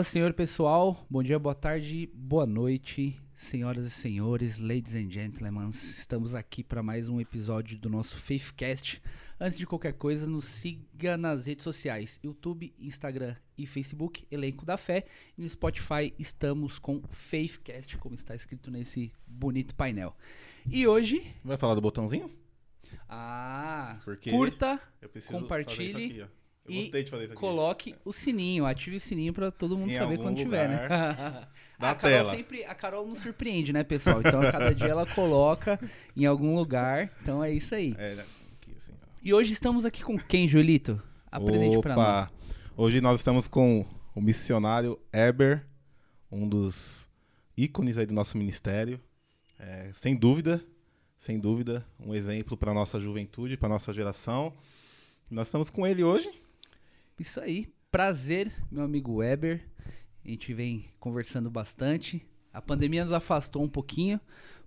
Paz Senhor, pessoal. Bom dia, boa tarde, boa noite, senhoras e senhores, ladies and gentlemen. Estamos aqui para mais um episódio do nosso Faithcast. Antes de qualquer coisa, nos siga nas redes sociais: YouTube, Instagram e Facebook, Elenco da Fé. E no Spotify estamos com Faithcast, como está escrito nesse bonito painel. E hoje. Vai falar do botãozinho? Ah, Porque curta, compartilhe Eu e gostei de fazer isso aqui. coloque o sininho, ative o sininho para todo mundo Em saber algum quando tiver, né? da a Carol tela. sempre, a Carol nos surpreende, né, pessoal? Então, a cada dia ela coloca em algum lugar. Então é isso aí. É, aqui, assim, ó. E hoje estamos aqui com quem, Julito? Apresente pra nós. Opa! Hoje nós estamos com o missionário Eber, um dos ícones aí do nosso ministério. É, sem dúvida, sem dúvida, um exemplo para nossa juventude, para nossa geração. Nós estamos com ele hoje. Isso aí. Prazer, meu amigo Weber. A gente vem conversando bastante. A pandemia nos afastou um pouquinho,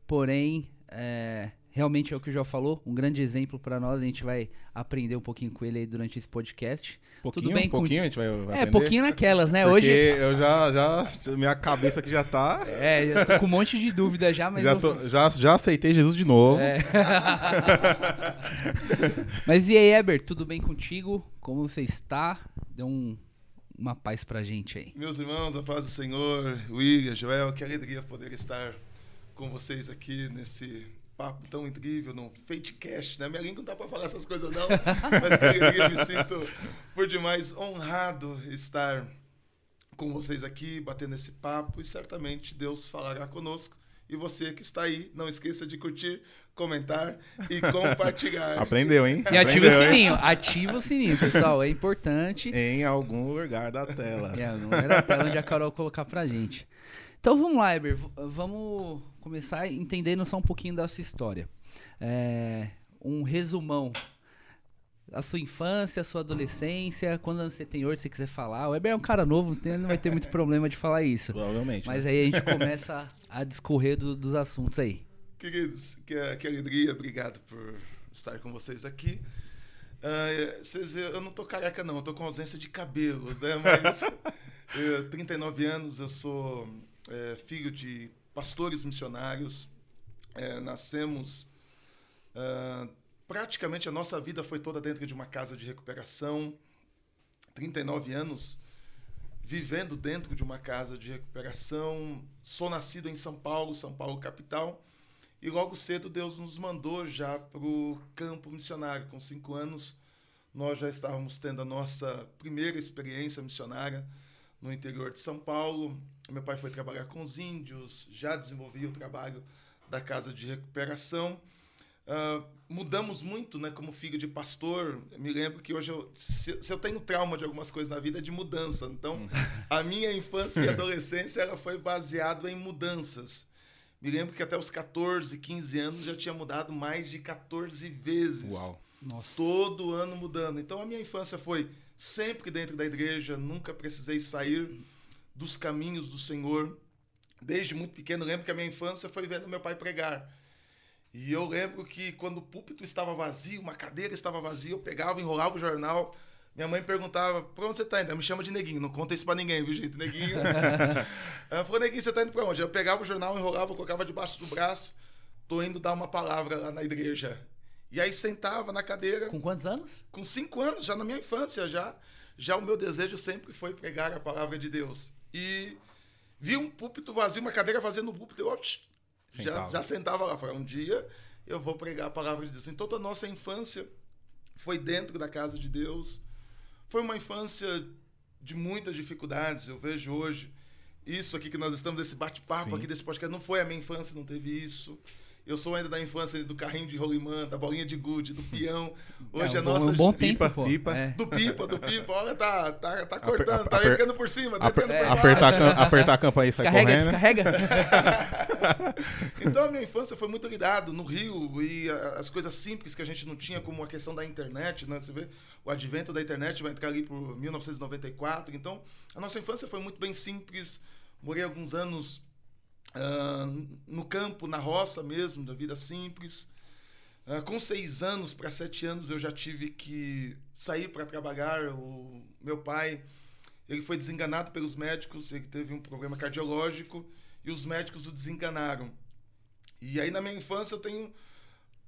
porém, é, realmente é o que o João falou, um grande exemplo pra nós. A gente vai aprender um pouquinho com ele aí durante esse podcast. Pouquinho, bem com- pouquinho a gente vai, vai é, aprender. pouquinho naquelas, né? Porque Hoje. eu já, já, minha cabeça aqui já tá... É, eu tô com um monte de dúvida já, mas Já, eu- tô- já, já aceitei Jesus de novo. É. Mas e aí, Eber, tudo bem contigo? Como você está? Dê um- uma paz pra gente aí. Meus irmãos, a paz do Senhor, William, Joel, que alegria poder estar com vocês aqui nesse papo tão incrível, no Fatecast, né? Minha língua não dá pra falar essas coisas não, mas que alegria, me sinto por demais honrado estar com vocês aqui, batendo esse papo e certamente Deus falará conosco. E você que está aí, não esqueça de curtir, comentar e compartilhar. Aprendeu, hein? E ativa o hein? sininho, ativa o sininho, pessoal, é importante. Em algum lugar da tela. É, não era a tela onde a Carol colocar pra gente. Então vamos lá, Eber, vamos começar entendendo só um pouquinho da sua história. É, um resumão. A sua infância, a sua adolescência, quando você tem hoje, se você quiser falar. O Eber é um cara novo, então ele não vai ter muito problema de falar isso. Provavelmente. Mas né? aí a gente começa a discorrer do- dos assuntos aí. Queridos, que, que alegria, obrigado por estar com vocês aqui. É, vocês, eu não tô careca, não, eu tô com ausência de cabelos, né? Mas, eu, 39 anos, eu sou é, filho de pastores missionários, é, nascemos. ah, praticamente a nossa vida foi toda dentro de uma casa de recuperação. 39 anos vivendo dentro de uma casa de recuperação. Sou nascido em São Paulo, São Paulo capital. E logo cedo Deus nos mandou já para o campo missionário. Com cinco anos, nós já estávamos tendo a nossa primeira experiência missionária no interior de São Paulo. Meu pai foi trabalhar com os índios, já desenvolvia o trabalho da casa de recuperação. Ah, mudamos muito, né, como filho de pastor. Me lembro que hoje eu, se, se eu tenho trauma de algumas coisas na vida é de mudança. Então, a minha infância e adolescência ela foi baseado em mudanças. Me lembro que até os 14, 15 anos já tinha mudado mais de 14 vezes. Uau. Nossa. Todo ano mudando. Então a minha infância foi sempre dentro da igreja, nunca precisei sair dos caminhos do Senhor. Desde muito pequeno, lembro que a minha infância foi vendo meu pai pregar. E eu lembro que quando o púlpito estava vazio, uma cadeira estava vazia, eu pegava, enrolava o jornal. Minha mãe perguntava, pra onde você tá indo? Ela me chama de neguinho, não conta isso pra ninguém, viu, gente? Neguinho. Ela falou, neguinho, você tá indo pra onde? Eu pegava o jornal, enrolava, colocava debaixo do braço. Tô indo dar uma palavra lá na igreja. E aí sentava na cadeira, Com quantos anos? com cinco anos, já na minha infância, já, já o meu desejo sempre foi pregar a palavra de Deus. E vi um púlpito vazio, uma cadeira vazia no púlpito, eu já, Sentava. já sentava lá. Falei, um dia eu vou pregar a palavra de Deus. Então, toda a nossa infância foi dentro da casa de Deus. Foi uma infância de muitas dificuldades. Eu vejo hoje isso aqui que nós estamos, esse bate-papo aqui desse podcast, não foi a minha infância, não teve isso. Eu sou ainda da infância do carrinho de rolimã, da bolinha de gude, do peão. Hoje é a um bom, nossa um bom pipa, tempo, pô. pipa. É. do pipa, do pipa, olha, tá, tá, tá cortando, Aper- tá aper- entrando por cima, tá Aper- entrando por baixo. apertar, a apertar a campanha e sair Descarrega, correndo. descarrega. Então a minha infância foi muito ligado no Rio e a- as coisas simples que a gente não tinha, como a questão da internet, né? Você vê o advento da internet vai entrar ali por 1994. Então a nossa infância foi muito bem simples. Morei alguns anos ah, no campo, na roça mesmo, da vida simples. Ah, com seis anos para sete anos eu já tive que sair para trabalhar. O meu pai Ele foi desenganado pelos médicos, ele teve um problema cardiológico e os médicos o desenganaram. E aí na minha infância eu tenho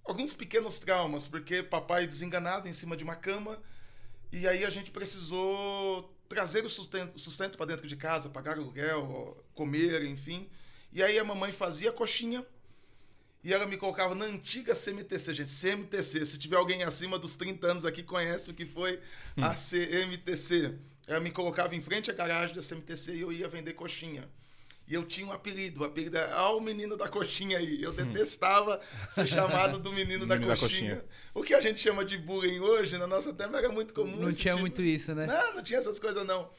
alguns pequenos traumas, porque papai desenganado em cima de uma cama e aí a gente precisou trazer o sustento, sustento para dentro de casa, pagar aluguel, comer, enfim. E aí a mamãe fazia coxinha e ela me colocava na antiga CMTC, gente. CMTC, se tiver alguém acima dos 30 anos aqui conhece o que foi a CMTC. Ela me colocava em frente à garagem da CMTC e eu ia vender coxinha. E eu tinha um apelido, o apelido era ah, o menino da coxinha aí. Eu detestava ser chamado do menino, da, menino coxinha. da, coxinha. O que a gente chama de bullying hoje, na nossa terra, era muito comum. Não tinha tipo... muito isso, né? Não, não tinha essas coisas, não.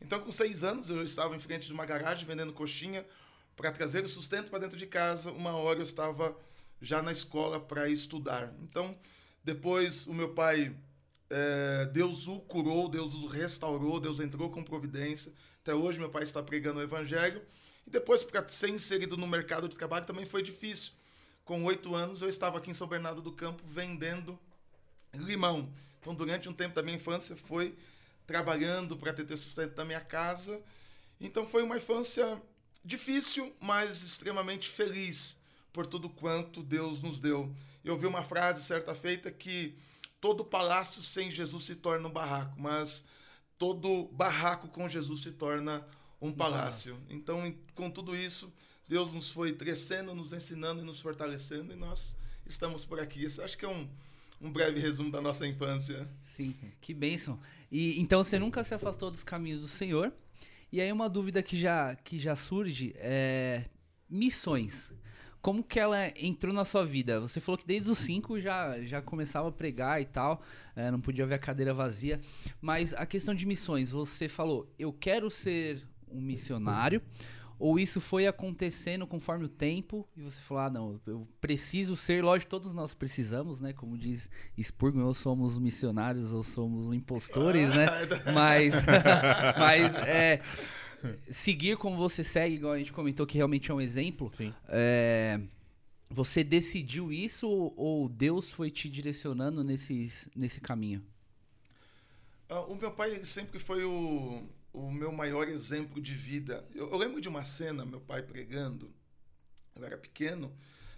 Então, com seis anos, eu estava em frente de uma garagem vendendo coxinha para trazer o sustento para dentro de casa. Uma hora eu estava já na escola para estudar. Então, depois o meu pai, é, Deus o curou, Deus o restaurou, Deus entrou com providência. Até hoje meu pai está pregando o evangelho. E depois, para ser inserido no mercado de trabalho também foi difícil. Com oito anos, eu estava aqui em São Bernardo do Campo vendendo limão. Então, durante um tempo da minha infância, foi trabalhando para ter sustento da minha casa. Então, foi uma infância difícil, mas extremamente feliz por tudo quanto Deus nos deu. Eu ouvi uma frase certa feita que todo palácio sem Jesus se torna um barraco, mas todo barraco com Jesus se torna um palácio. Então, com tudo isso, Deus nos foi crescendo, nos ensinando e nos fortalecendo, e nós estamos por aqui. Isso acho que é um, um breve resumo da nossa infância. Sim, que bênção. E então você nunca se afastou dos caminhos do Senhor. E aí uma dúvida que já, que já surge é missões. Como que ela entrou na sua vida? Você falou que desde os cinco já, já começava a pregar e tal, é, não podia ver a cadeira vazia. Mas a questão de missões, você falou, eu quero ser um missionário? Ou isso foi acontecendo conforme o tempo e você falou, ah, não, eu preciso ser, lógico, todos nós precisamos, né? Como diz Spurgeon, ou somos missionários ou somos impostores, né? Mas, mas é, seguir como você segue, igual a gente comentou que realmente é um exemplo. Sim. É, você decidiu isso ou Deus foi te direcionando nesse, nesse caminho? Uh, o meu pai sempre foi o o meu maior exemplo de vida. Eu, eu, lembro de uma cena, meu pai pregando. Eu era pequeno,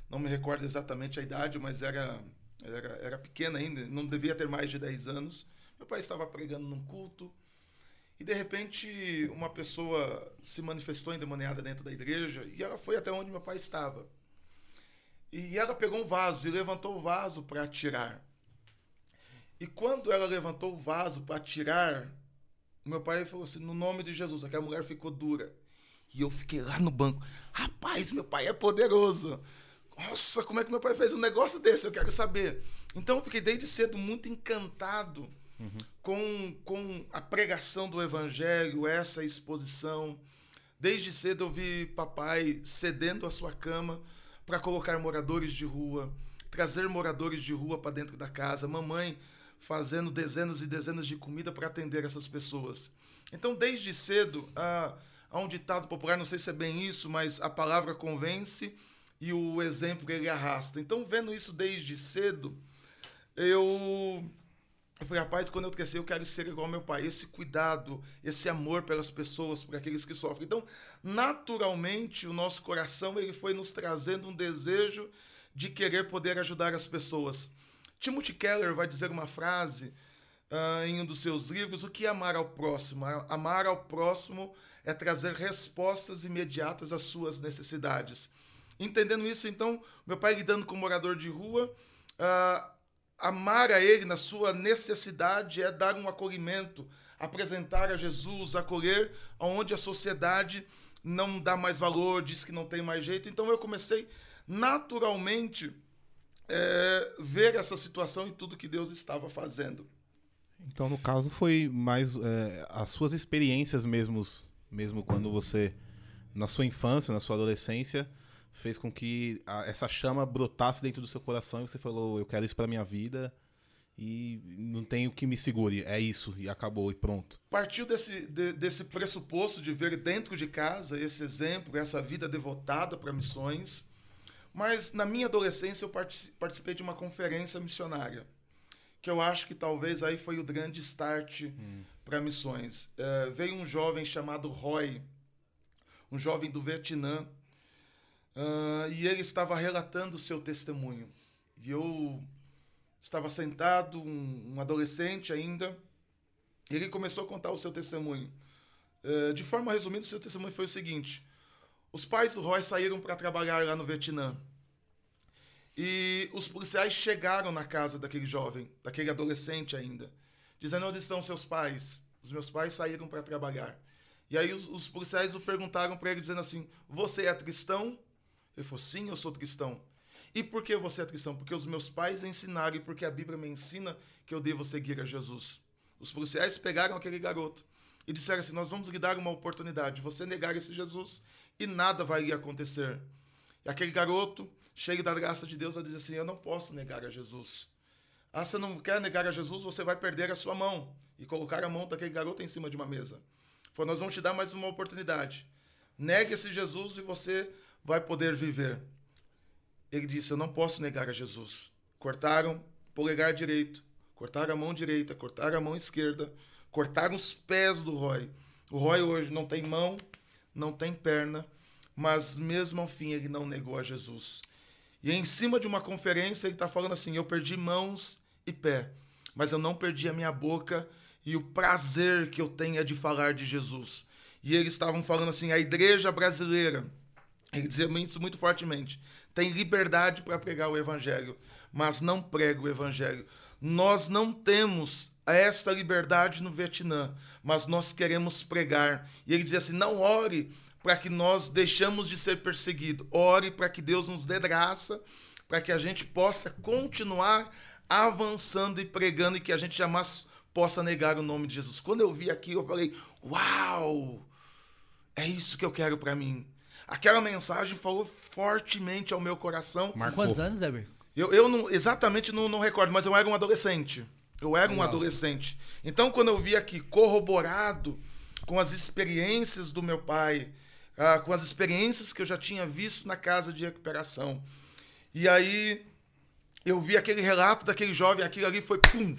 não me recordo exatamente a idade, mas era, era, era pequeno ainda, não devia ter mais de 10 anos. Meu pai estava pregando num culto e de repente uma pessoa se manifestou endemoniada dentro da igreja e ela foi até onde meu pai estava. E ela pegou um vaso e levantou o vaso para tirar. E quando ela levantou o vaso para tirar meu pai falou assim: no nome de Jesus. Aquela mulher ficou dura. E eu fiquei lá no banco. Rapaz, meu pai é poderoso. Nossa, como é que meu pai fez um negócio desse? Eu quero saber. Então eu fiquei desde cedo muito encantado uhum. com, com a pregação do evangelho, essa exposição. Desde cedo eu vi papai cedendo a sua cama para colocar moradores de rua, trazer moradores de rua para dentro da casa. Mamãe fazendo dezenas e dezenas de comida para atender essas pessoas. Então, desde cedo, há, um ditado popular, não sei se é bem isso, mas a palavra convence e o exemplo ele arrasta. Então, vendo isso desde cedo, eu eu falei, rapaz, quando eu crescer, eu quero ser igual ao meu pai. Esse cuidado, esse amor pelas pessoas, por aqueles que sofrem. Então, naturalmente, o nosso coração ele foi nos trazendo um desejo de querer poder ajudar as pessoas. Timothy Keller vai dizer uma frase uh, em um dos seus livros: o que é amar ao próximo? Amar ao próximo é trazer respostas imediatas às suas necessidades. Entendendo isso, então, meu pai lidando com morador de rua, uh, amar a ele na sua necessidade é dar um acolhimento, apresentar a Jesus, acolher aonde a sociedade não dá mais valor, diz que não tem mais jeito. Então eu comecei naturalmente é, ver essa situação e tudo que Deus estava fazendo. Então, no caso, foi mais é, as suas experiências mesmo, mesmo quando você, na sua infância, na sua adolescência, fez com que a, essa chama brotasse dentro do seu coração e você falou: Eu quero isso para minha vida e não tenho que me segure, é isso, e acabou, e pronto. Partiu desse, de, desse pressuposto de ver dentro de casa esse exemplo, essa vida devotada para missões mas na minha adolescência eu participei de uma conferência missionária, que eu acho que talvez aí foi o grande start hum. para missões. É, veio um jovem chamado Roy, um jovem do Vietnã, uh, e ele estava relatando o seu testemunho. E eu estava sentado, um, um adolescente ainda, e ele começou a contar o seu testemunho. Uh, de forma resumida, o seu testemunho foi o seguinte: os pais do Roy saíram para trabalhar lá no Vietnã. E os policiais chegaram na casa daquele jovem, daquele adolescente ainda, dizendo: Onde estão seus pais? Os meus pais saíram para trabalhar. E aí os, os policiais o perguntaram para ele, dizendo assim: Você é cristão? Ele falou: Sim, eu sou cristão. E por que você é cristão? Porque os meus pais ensinaram e porque a Bíblia me ensina que eu devo seguir a Jesus. Os policiais pegaram aquele garoto e disseram assim: Nós vamos lhe dar uma oportunidade. Você negar esse Jesus e nada vai acontecer. E aquele garoto cheio da graça de Deus, a dizer assim: Eu não posso negar a Jesus. Ah, você não quer negar a Jesus, você vai perder a sua mão. E colocar a mão daquele garoto em cima de uma mesa. Foi, nós vamos te dar mais uma oportunidade. Negue esse Jesus e você vai poder viver. Ele disse: Eu não posso negar a Jesus. Cortaram o polegar direito, cortaram a mão direita, cortaram a mão esquerda, cortaram os pés do Roy. O Roy hoje não tem mão, não tem perna, mas mesmo ao fim ele não negou a Jesus. E em cima de uma conferência ele está falando assim: eu perdi mãos e pé, mas eu não perdi a minha boca e o prazer que eu tenho é de falar de Jesus. E eles estavam falando assim: a igreja brasileira, ele dizia isso muito fortemente, tem liberdade para pregar o evangelho, mas não prega o evangelho. Nós não temos esta liberdade no Vietnã, mas nós queremos pregar. E ele dizia assim: não ore para que nós deixamos de ser perseguidos. Ore para que Deus nos dê graça, para que a gente possa continuar avançando e pregando e que a gente jamais possa negar o nome de Jesus. Quando eu vi aquilo, eu falei: "Uau! É isso que eu quero para mim". Aquela mensagem falou fortemente ao meu coração. Marcou. Quantos anos, Eber? Eu, eu não, exatamente não, não recordo, mas eu era um adolescente. Eu era um adolescente. Então, quando eu vi aqui corroborado com as experiências do meu pai, ah, com as experiências que eu já tinha visto na casa de recuperação. E aí eu vi aquele relato daquele jovem, aquilo ali foi pum,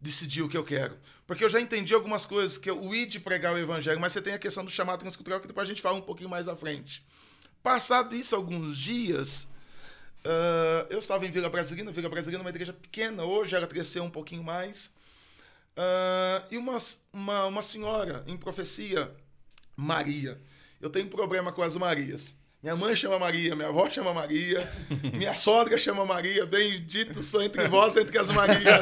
decidiu o que eu quero. Porque eu já entendi algumas coisas, que o de pregar o evangelho, mas você tem a questão do chamado transcultural, que depois a gente fala um pouquinho mais à frente. Passado isso, alguns dias, uh, eu estava em Vila Brasilina, Vila Brasilina é uma igreja pequena, hoje ela cresceu um pouquinho mais. Uh, e uma, uma, uma senhora em profecia, Maria, eu tenho problema com as Marias. Minha mãe chama Maria, minha avó chama Maria, minha sogra chama Maria, bendito sou entre vós, entre as Marias.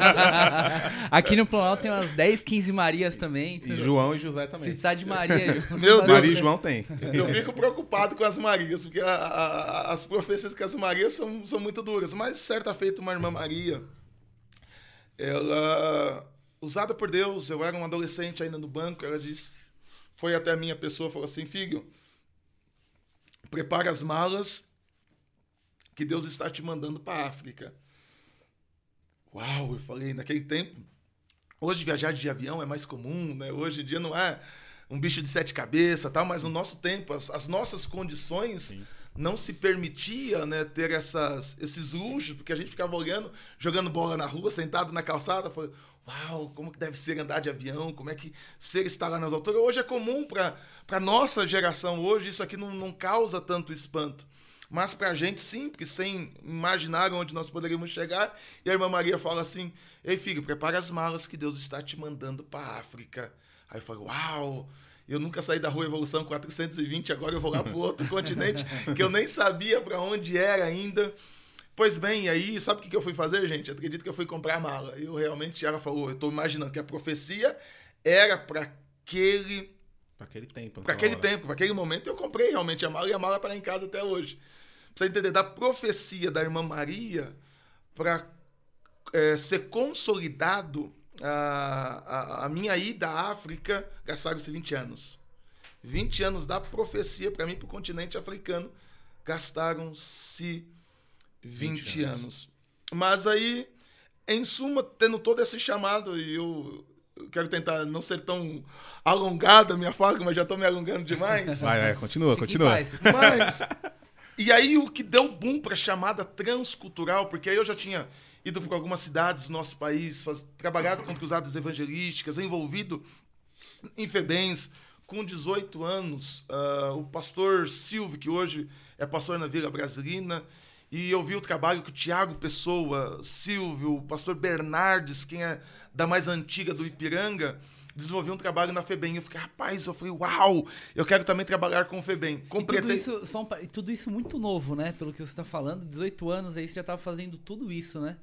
Aqui no Planalto tem umas 10, 15 Marias também. E João e José também. Se precisar de Maria. Meu Deus. Maria e João tem. Eu fico preocupado com as Marias, porque a, a, as profecias com as Marias são, são muito duras. Mas certa feita, uma irmã Maria, ela, usada por Deus, eu era um adolescente ainda no banco, ela disse foi até a minha pessoa e falou assim: Filho, prepara as malas que Deus está te mandando para a África. Uau, eu falei, naquele tempo. Hoje viajar de avião é mais comum, né? Hoje em dia não é um bicho de sete cabeças, tal, mas no nosso tempo, as, as nossas condições Sim. Não se permitia, né, ter essas, esses luxos, porque a gente ficava olhando, jogando bola na rua, sentado na calçada, foi, Uau, como que deve ser andar de avião, como é que ser estar lá nas alturas. Hoje é comum para a nossa geração, hoje isso aqui não, não causa tanto espanto. Mas para a gente, sim, porque sem imaginar onde nós poderíamos chegar. E a irmã Maria fala assim: Ei, filho, prepara as malas que Deus está te mandando para a África. Aí eu falo: Uau, eu nunca saí da Rua Evolução 420, agora eu vou lá para outro continente, que eu nem sabia para onde era ainda. Pois bem, aí, sabe o que eu fui fazer, gente? Acredito que eu fui comprar mala. Eu realmente, ela falou, eu estou imaginando que a profecia era para aquele... Para aquele tempo. Para aquele hora. tempo, para aquele momento. Eu comprei realmente a mala e a mala está em casa até hoje. Pra você entender, da profecia da irmã Maria para é, ser consolidado a, a, a, minha ida à África, gastaram-se 20 anos. 20 anos da profecia para mim, para o continente africano, gastaram-se 20, 20 anos. anos. Mas aí, em suma, tendo todo esse chamado, e eu, quero tentar não ser tão alongada a minha fala, mas já estou me alongando demais. Vai, vai, continua, Fique continua. Mas, E aí o que deu boom para a chamada transcultural, porque aí eu já tinha ido para algumas cidades do nosso país, faz, trabalhado com cruzadas evangelísticas, envolvido em FEBENs, com 18 anos, uh, o pastor Silvio, que hoje é pastor na Vila Brasilina, e eu vi o trabalho que o Tiago Pessoa, Silvio, o pastor Bernardes, quem é da mais antiga do Ipiranga, desenvolveu um trabalho na FEBEM. Eu fiquei, rapaz, eu falei, uau, eu quero também trabalhar com o FEBEM. Completei... E tudo, isso, são, tudo isso muito novo, né? Pelo que você está falando, 18 anos aí você já estava fazendo tudo isso, né?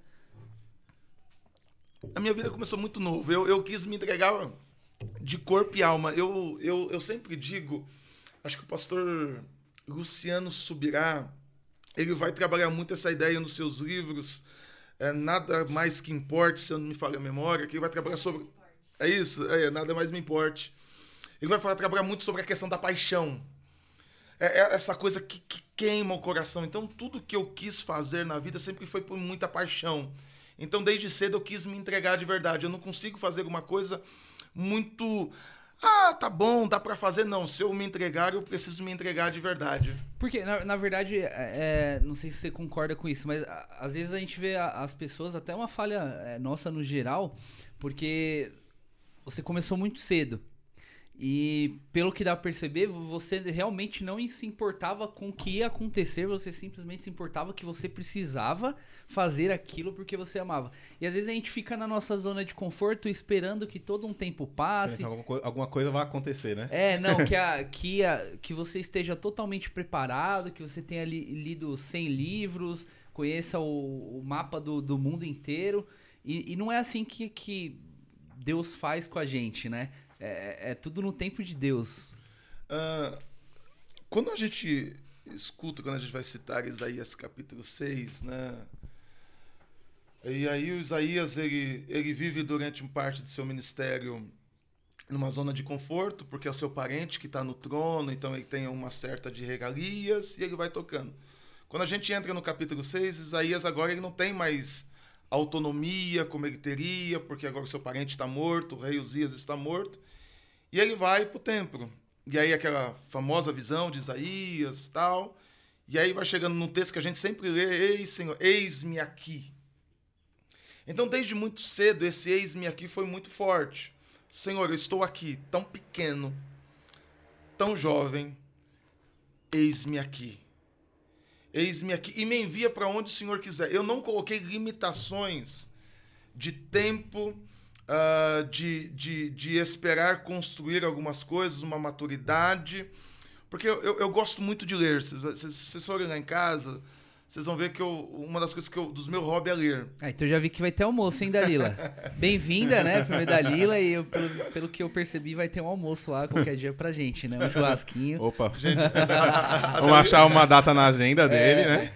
A minha vida começou muito novo. Eu, eu quis me entregar de corpo e alma. Eu, eu, eu sempre digo, acho que o pastor Luciano Subirá, ele vai trabalhar muito essa ideia nos seus livros. É, nada mais que importe, se eu não me falha a memória, que ele vai trabalhar sobre. É isso, é, nada mais me importe. Ele vai falar, trabalhar muito sobre a questão da paixão. É, é essa coisa que, que queima o coração. Então, tudo que eu quis fazer na vida sempre foi por muita paixão. Então, desde cedo eu quis me entregar de verdade. Eu não consigo fazer uma coisa muito. Ah, tá bom, dá para fazer. Não, se eu me entregar, eu preciso me entregar de verdade. Porque, na, na verdade, é, é não sei se você concorda com isso, mas a, às vezes a gente vê a, as pessoas, até uma falha é, nossa no geral, porque você começou muito cedo. E pelo que dá pra perceber, você realmente não se importava com o que ia acontecer, você simplesmente se importava que você precisava fazer aquilo porque você amava. E às vezes a gente fica na nossa zona de conforto esperando que todo um tempo passe. Alguma, alguma coisa vai acontecer, né? É, não, que, a, que, a, que você esteja totalmente preparado, que você tenha li, lido 100 livros, conheça o, o mapa do, do mundo inteiro. E, e não é assim que, que Deus faz com a gente, né? É, é tudo no tempo de Deus. Uh, quando a gente escuta, quando a gente vai citar Isaías capítulo 6, né? E aí o Isaías, ele, ele vive durante parte do seu ministério numa zona de conforto, porque é seu parente que está no trono, então ele tem uma certa de regalias, e ele vai tocando. Quando a gente entra no capítulo 6, Isaías agora ele não tem mais autonomia como ele teria, porque agora o seu parente está morto, o rei Uzias está morto, e ele vai para o templo. E aí aquela famosa visão de Isaías tal, e aí vai chegando num texto que a gente sempre lê, Ei, Senhor, eis-me aqui. Então, desde muito cedo, esse eis-me aqui foi muito forte. Senhor, eu estou aqui, tão pequeno, tão jovem, eis-me aqui. Eis-me aqui e me envia para onde o Senhor quiser. Eu não coloquei limitações de tempo, uh, de, de, de esperar construir algumas coisas, uma maturidade. Porque eu, eu, eu gosto muito de ler. Se vocês forem lá em casa, vocês vão ver que eu, uma das coisas que eu, dos meus hobbies é ler. Ah, então já vi que vai ter almoço, hein, Dalila? Bem-vinda, né, primeiro Dalila, e eu, pelo, pelo, que eu percebi, vai ter um almoço lá qualquer dia pra gente, né? Um churrasquinho. Opa, gente. vamos achar uma data na agenda dele, é. né?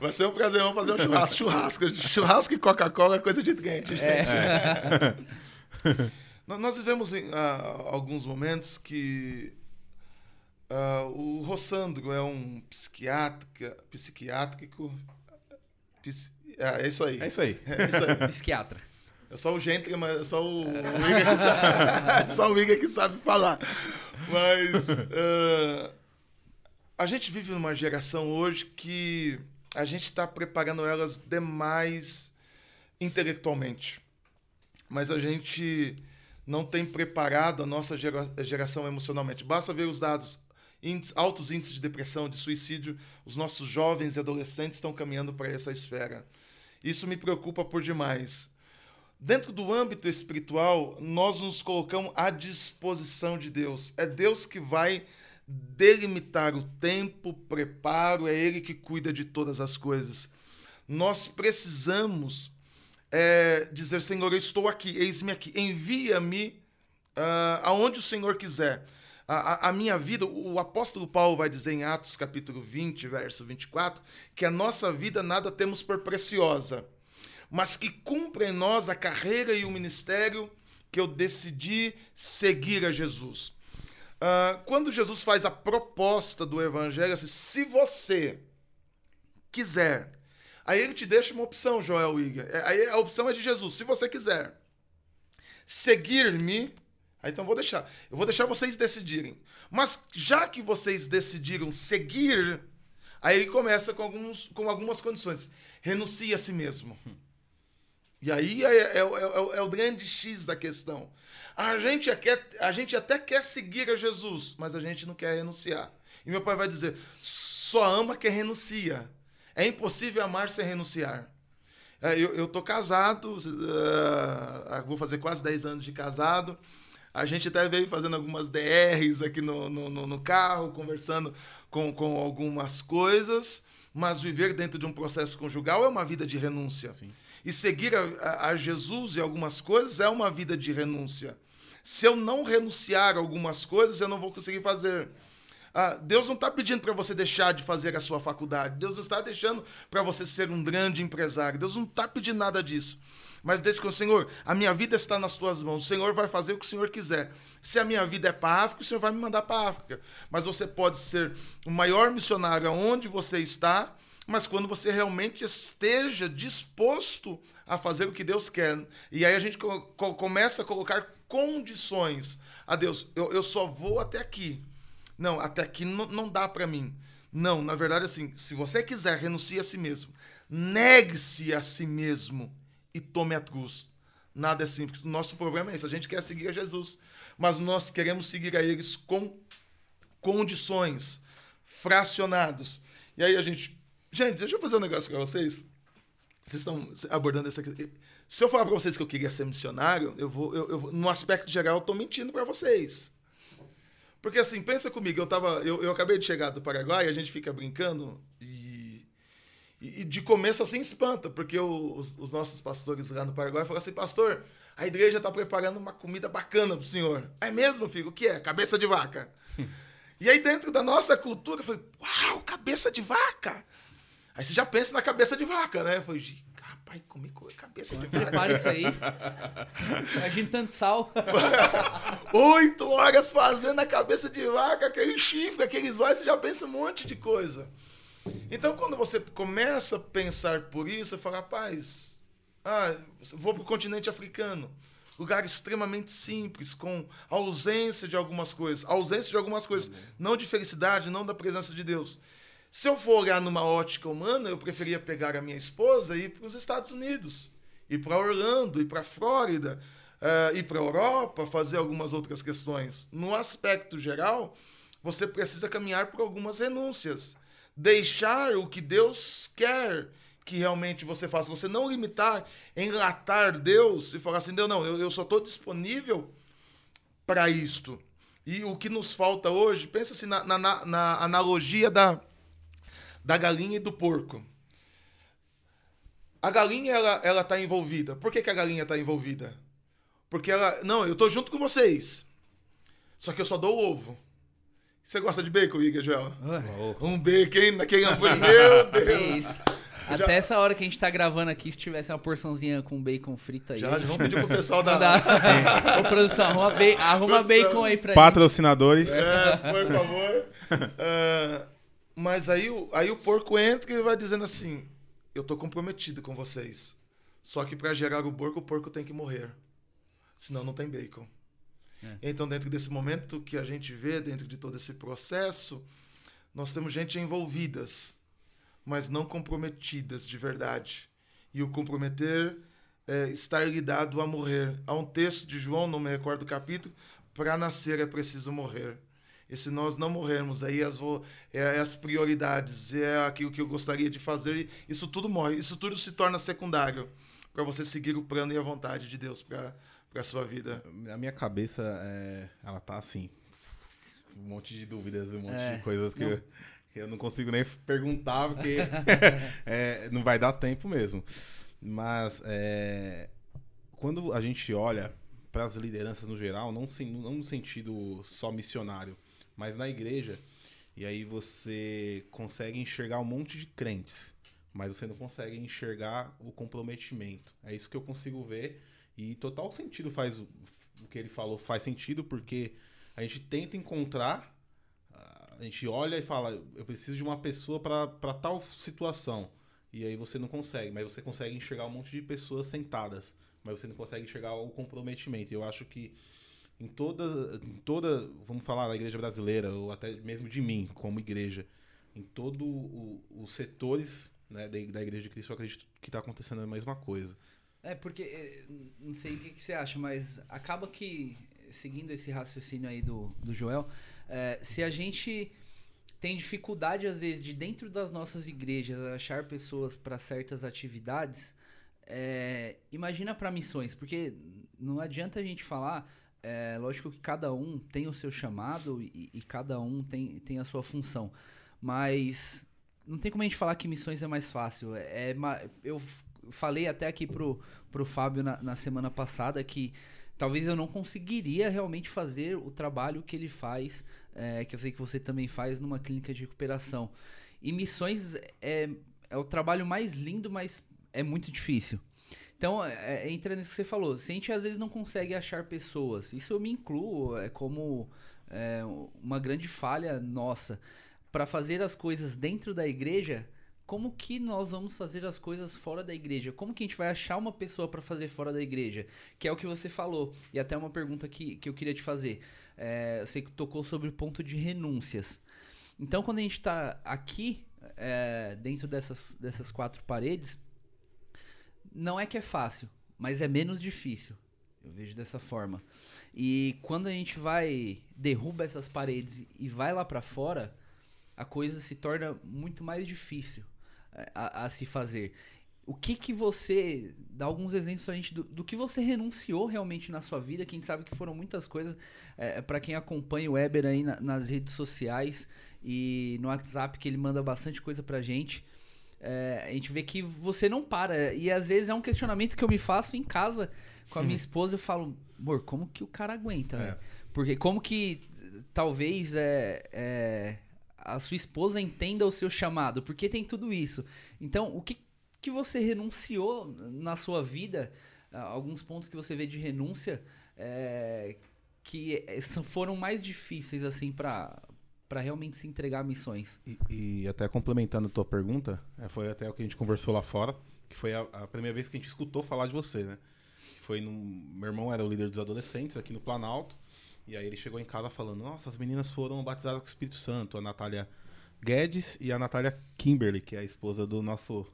Vai ser um prazer, vamos fazer um churrasco. Churrasco, churrasco e Coca-Cola é coisa de crente, gente. É. Nós vivemos em, uh, alguns momentos que Uh, o Rossandro é um psiquiatra, psiquiátrico. Psi, é, é isso aí. É isso aí. É isso aí. Psiquiatra. É só o Gentry, mas é só o, o Igor que sabe, é só o Igor que sabe falar. Mas uh, a gente vive numa geração hoje que a gente está preparando elas demais intelectualmente. Mas a gente não tem preparado a nossa geração emocionalmente. Basta ver os dados índices, altos índices de depressão, de suicídio, os nossos jovens e adolescentes estão caminhando para essa esfera. Isso me preocupa por demais. Dentro do âmbito espiritual, nós nos colocamos à disposição de Deus. É Deus que vai delimitar o tempo, preparo, é Ele que cuida de todas as coisas. Nós precisamos é, dizer: Senhor, eu estou aqui, eis-me aqui, envia-me uh, aonde o Senhor quiser a, a, minha vida, o apóstolo Paulo vai dizer em Atos capítulo 20, verso 24, que a nossa vida nada temos por preciosa, mas que cumpre em nós a carreira e o ministério que eu decidi seguir a Jesus. Uh, quando Jesus faz a proposta do evangelho, assim, se você quiser, aí ele te deixa uma opção, Joel Iga. É, aí a opção é de Jesus, se você quiser seguir-me, Aí então vou deixar. Eu vou deixar vocês decidirem. Mas já que vocês decidiram seguir, aí começa com, alguns, com algumas condições. Renuncia a si mesmo. E aí é, é, é, é, o grande X da questão. A gente, quer, a gente até quer seguir a Jesus, mas a gente não quer renunciar. E meu pai vai dizer: só ama quem renuncia. É impossível amar sem renunciar. Eu, tô casado, uh, vou fazer quase 10 anos de casado. A gente até veio fazendo algumas DRs aqui no, no, no carro, conversando com, com algumas coisas, mas viver dentro de um processo conjugal é uma vida de renúncia. Sim. E seguir a, a, Jesus e algumas coisas é uma vida de renúncia. Se eu não renunciar a algumas coisas, eu não vou conseguir fazer. Ah, Deus não está pedindo para você deixar de fazer a sua faculdade. Deus não está deixando para você ser um grande empresário. Deus não está pedindo nada disso. Mas desde que o Senhor, a minha vida está nas tuas mãos. O Senhor vai fazer o que o Senhor quiser. Se a minha vida é para África, o Senhor vai me mandar para África. Mas você pode ser o maior missionário aonde você está, mas quando você realmente esteja disposto a fazer o que Deus quer. E aí a gente co começa a colocar condições a Deus. Eu, eu só vou até aqui. Não, até aqui não, não dá para mim. Não, na verdade, assim, se você quiser, renuncie a si mesmo. Negue-se a si mesmo e tome a cruz. Nada é simples. O nosso problema é esse. A gente quer seguir a Jesus, mas nós queremos seguir a eles com condições, fracionados. E aí a gente. Gente, deixa eu fazer um negócio para vocês. Vocês estão abordando essa aqui. Se eu falar para vocês que eu queria ser missionário, eu vou, eu, eu no aspecto geral, eu estou mentindo para vocês. Porque assim, pensa comigo, eu tava. Eu, eu acabei de chegar do Paraguai, a gente fica brincando e, de começo assim espanta, porque os, os, nossos pastores lá no Paraguai falaram assim, pastor, a igreja está preparando uma comida bacana pro senhor. É mesmo, filho? O que é? Cabeça de vaca. e aí, dentro da nossa cultura, eu falei, uau, cabeça de vaca! Aí você já pensa na cabeça de vaca, né? Eu falei, rapaz, comi cabeça de vaca. Para isso aí. Imagina tanto sal. Oito horas fazendo a cabeça de vaca, aquele chifre, aqueles olhos, você já pensa um monte de coisa. Então, quando você começa a pensar por isso, você fala, rapaz, ah, vou para o continente africano. Lugar extremamente simples, com ausência de algumas coisas. Ausência de algumas coisas. Não de felicidade, não da presença de Deus. Se eu for olhar numa ótica humana, eu preferia pegar a minha esposa e ir para os Estados Unidos, ir para Orlando, ir para a Flórida, uh, ir para a Europa, fazer algumas outras questões. No aspecto geral, você precisa caminhar por algumas renúncias. Deixar o que Deus quer que realmente você faça. Você não limitar, enlatar Deus e falar assim: Deus, não, eu, eu só estou disponível para isto. E o que nos falta hoje, pensa assim na, na, na analogia da, da galinha e do porco. A galinha, ela, ela tá envolvida. Por que, que a galinha está envolvida? Porque ela. Não, eu tô junto com vocês. Só que eu só dou o ovo. Você gosta de bacon, Igor Joel? Uh. Um bacon, hein? Naquele hambúrguer. Meu Deus! Até já... essa hora que a gente tá gravando aqui, se tivesse uma porções com bacon frito aí. Já, já vamos pedir pro pessoal da. Ô, produção, arruma, ba... arruma produção. bacon aí pra Patrocinadores. É, por favor. uh, Mas aí, aí o porco entra e vai dizendo assim: Eu tô comprometido com vocês. Só que para gerar o porco, o porco tem que morrer. Senão não tem bacon. É. Então, dentro desse momento que a gente vê, dentro de todo esse processo, nós temos gente envolvidas, mas não comprometidas de verdade. E o comprometer é estar ligado a morrer. Há um texto de João, não me recordo o capítulo, para nascer é preciso morrer. E se nós não morrermos, aí as, é, as prioridades, é aquilo que eu gostaria de fazer, isso tudo morre. Isso tudo se torna secundário para você seguir o plano e a vontade de Deus para a sua vida. A minha cabeça, é, ela tá assim, um monte de dúvidas, um monte é, de coisas que eu, que eu, não consigo nem perguntar, porque é, não vai dar tempo mesmo. Mas é, quando a gente olha para as lideranças no geral, não, não no sentido só missionário, mas na igreja. E aí você consegue enxergar um monte de crentes, mas você não consegue enxergar o comprometimento. É isso que eu consigo ver e total sentido faz o que ele falou faz sentido porque a gente tenta encontrar, a gente olha e fala, eu preciso de uma pessoa para tal situação. E aí você não consegue, mas você consegue enxergar um monte de pessoas sentadas, mas você não consegue enxergar o comprometimento. Eu acho que em todas, em toda, vamos falar da igreja brasileira, ou até mesmo de mim, como igreja, em todos os setores né, da, da igreja de Cristo, eu acredito que está acontecendo a mesma coisa. É, porque, eh, não sei o que, que, você acha, mas acaba que, seguindo esse raciocínio aí do, do Joel, é, se a gente tem dificuldade, às vezes, de dentro das nossas igrejas achar pessoas para certas atividades, é, imagina para missões, porque não adianta a gente falar. É, lógico que cada um tem o seu chamado e, e, cada um tem, tem a sua função, mas não tem como a gente falar que missões é mais fácil. É, é eu falei até aqui pro, pro Fábio na, na semana passada que talvez eu não conseguiria realmente fazer o trabalho que ele faz, é, que eu sei que você também faz numa clínica de recuperação. E missões é, é o trabalho mais lindo, mas é muito difícil. Então, é, é, entra nisso que você falou. Se a gente às vezes não consegue achar pessoas, isso eu me incluo, é como é, uma grande falha nossa. Para fazer as coisas dentro da igreja, como que nós vamos fazer as coisas fora da igreja? Como que a gente vai achar uma pessoa para fazer fora da igreja? Que é o que você falou. E até uma pergunta que, que eu queria te fazer. É, você tocou sobre o ponto de renúncias. Então, quando a gente está aqui, é, dentro dessas, dessas quatro paredes, não é que é fácil, mas é menos difícil. Eu vejo dessa forma. E quando a gente vai, derruba essas paredes e vai lá para fora, a coisa se torna muito mais difícil a, a, se fazer. O que que você dá alguns exemplos pra gente do, do, que você renunciou realmente na sua vida? Quem sabe que foram muitas coisas é, para quem acompanha o Weber aí na, nas redes sociais e no WhatsApp que ele manda bastante coisa pra gente. É, a gente vê que você não para e às vezes é um questionamento que eu me faço em casa com a minha esposa. Eu falo, amor, como que o cara aguenta? É. Porque como que talvez é, é a sua esposa entenda o seu chamado, porque tem tudo isso. Então, o que, que você renunciou na sua vida? Alguns pontos que você vê de renúncia é, que foram mais difíceis, assim, para para realmente se entregar a missões. E, e, até complementando a tua pergunta, é, foi até o que a gente conversou lá fora, que foi a, a primeira vez que a gente escutou falar de você, né? Foi no, meu irmão era o líder dos adolescentes aqui no Planalto. E aí ele chegou em casa falando: Nossa, as meninas foram batizadas com o Espírito Santo, a Natália Guedes e a Natália Kimberly, que é a esposa do nosso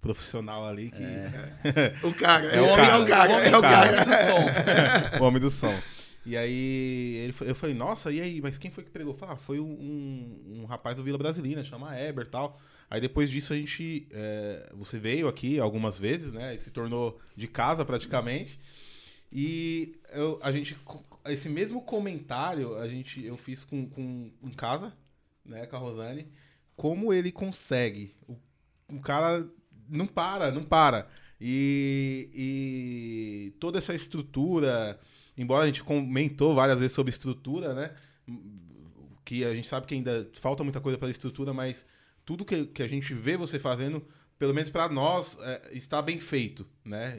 profissional ali. Que... É. o cara, é, o, homem, é o cara, é o cara. É o som. o homem do som. E aí ele, eu falei, nossa, e aí, mas quem foi que pregou? Falei, ah, foi um, um, um, rapaz do Vila Brasilina, chama Eber tal. Aí depois disso a gente. É, você veio aqui algumas vezes, né? E se tornou de casa praticamente. E eu, a gente esse mesmo comentário a gente, eu fiz com, com em casa, né, com a Rosane, como ele consegue. O, o cara não para, não para. E, e toda essa estrutura, embora a gente comentou várias vezes sobre estrutura, né? Que a gente sabe que ainda falta muita coisa para estrutura, mas tudo que, que a gente vê você fazendo, pelo menos para nós, é, está bem feito, né?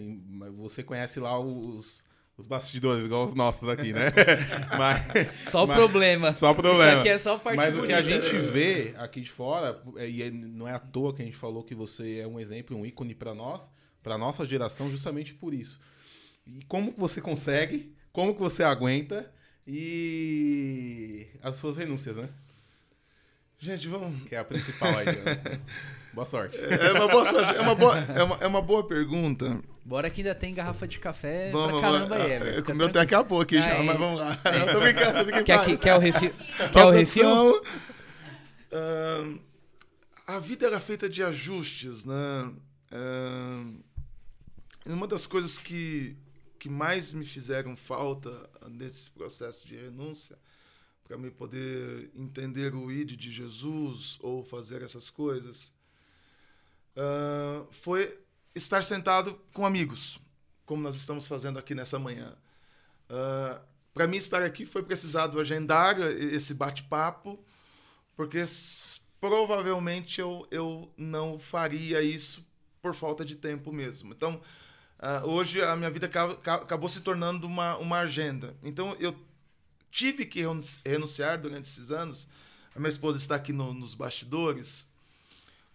Você conhece lá os, os bastidores, igual os nossos aqui, né? mas, só mas, problema. Só problema. Isso aqui é só parte Mas bonita. o que a gente vê aqui de fora, é, e é, não é à toa que a gente falou que você é um exemplo, um ícone para nós, para nossa geração, justamente por isso. E como que você consegue, como que você aguenta e as suas renúncias, né? Gente, vamos. Que é a principal aí. Né? boa sorte. É uma boa sorte. É uma boa, é uma, é uma boa pergunta. Bora que ainda tem garrafa de café vamos, pra caramba aí, velho. Eu comeu daqui a pouco aqui já, mas vamos lá. É. tô brincando, tô brincando. Quer, quer o refil? Quer o refil? Uh, a vida era feita de ajustes, né? Uh, uma das coisas que, que mais me fizeram falta nesse processo de renúncia para me poder entender o id de Jesus ou fazer essas coisas, uh, foi estar sentado com amigos, como nós estamos fazendo aqui nessa manhã. Uh, para mim estar aqui foi precisado agendar esse bate-papo, porque provavelmente eu, eu não faria isso por falta de tempo mesmo. Então, uh, hoje a minha vida acabou se tornando uma, uma agenda. Então, eu tive que renunciar durante esses anos. A minha esposa está aqui no, nos bastidores.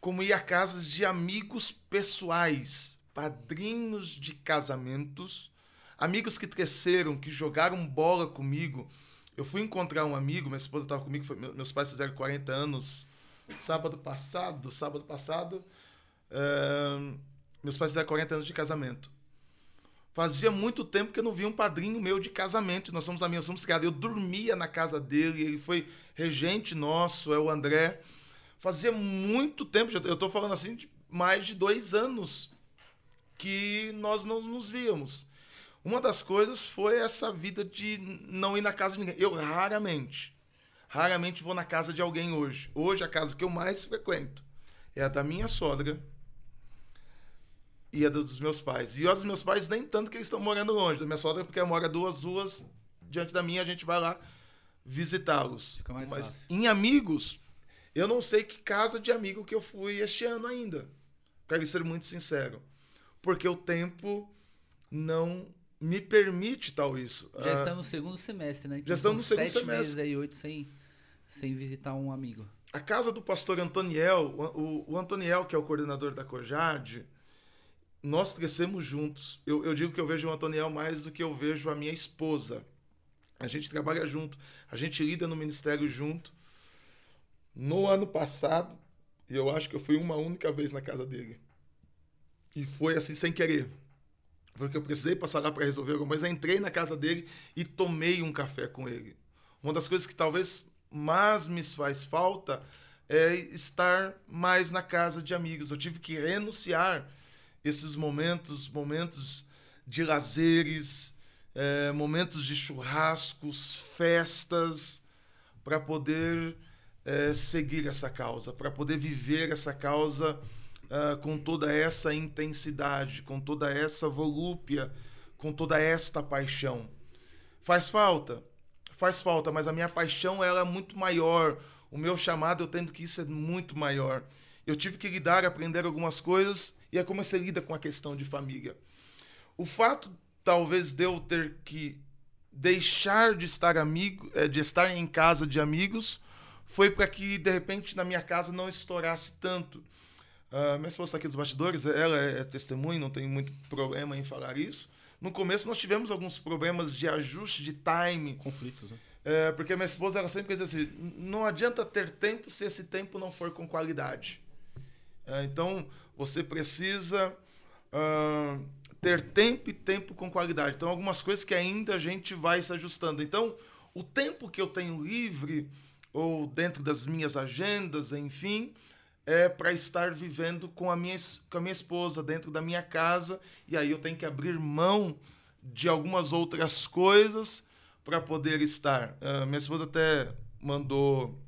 Como ir a casas de amigos pessoais, padrinhos de casamentos, amigos que cresceram, que jogaram bola comigo. Eu fui encontrar um amigo, minha esposa estava comigo, foi, meus pais fizeram 40 anos sábado passado, sábado passado, uh, meus pais fizeram 40 anos de casamento. Fazia muito tempo que eu não via um padrinho meu de casamento. Nós somos amigos, somos criados. Eu dormia na casa dele, ele foi regente nosso, é o André. Fazia muito tempo, eu estou falando assim, de mais de dois anos que nós não nos víamos. Uma das coisas foi essa vida de não ir na casa de ninguém. Eu raramente, raramente vou na casa de alguém hoje. Hoje a casa que eu mais frequento é a da minha sogra e a dos meus pais. E a dos meus pais nem tanto que eles estão morando longe. Da minha sogra porque ela mora duas ruas diante da minha, a gente vai lá visitá-los. Fica mais Mas fácil. em amigos, eu não sei que casa de amigo que eu fui este ano ainda. Quero ser muito sincero. Porque o tempo não me permite tal isso. Já Ah, estamos no segundo semestre, né? já estamos no segundo sete semestre. meses aí, oito sem, sem visitar um amigo. A casa do pastor Antoniel, o, o- o Antoniel, que é o coordenador da Cojade, nós crescemos juntos. Eu, eu digo que eu vejo o Antoniel mais do que eu vejo a minha esposa. A gente trabalha junto, a gente lida no ministério junto. No ano passado, eu acho que eu fui uma única vez na casa dele. E foi assim, sem querer. Porque eu precisei passar lá para resolver alguma coisa. Entrei na casa dele e tomei um café com ele. Uma das coisas que talvez mais me faz falta é estar mais na casa de amigos. Eu tive que renunciar esses momentos, momentos de lazeres, eh, momentos de churrascos, festas, para poder eh, seguir essa causa, para poder viver essa causa ah, com toda essa intensidade, com toda essa volúpia, com toda esta paixão. Faz falta? Faz falta, mas a minha paixão ela é muito maior. O meu chamado, eu tendo que isso é muito maior. Eu tive que lidar, aprender algumas coisas e é como você lida com a questão de família. O fato, talvez, de eu ter que deixar de estar amigo, eh, de estar em casa de amigos, foi para que de repente na minha casa não estourasse tanto. Ah, minha esposa está aqui dos bastidores, ela é testemunha, não tem muito problema em falar isso. No começo nós tivemos alguns problemas de ajuste de time, Conflitos, né? é, porque minha esposa ela sempre diz assim: não adianta ter tempo se esse tempo não for com qualidade. É, então você precisa ah, ter tempo e tempo com qualidade. Então algumas coisas que ainda a gente vai se ajustando. Então o tempo que eu tenho livre ou dentro das minhas agendas, enfim, é para estar vivendo com a, minha, com a minha esposa dentro da minha casa e aí eu tenho que abrir mão de algumas outras coisas para poder estar. Ah, minha esposa até mandou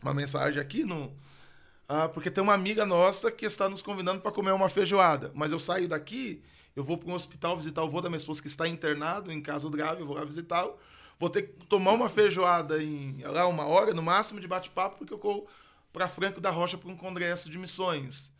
uma mensagem aqui no ah, porque tem uma amiga nossa que está nos convidando para comer uma feijoada, mas eu saio daqui, eu vou para um hospital visitar o vô da minha esposa que está internado em caso grave, eu vou lá visitá-lo. Vou ter que tomar uma feijoada em lá uma hora no máximo de bate-papo porque eu corro para Franco da Rocha para um congresso de missões.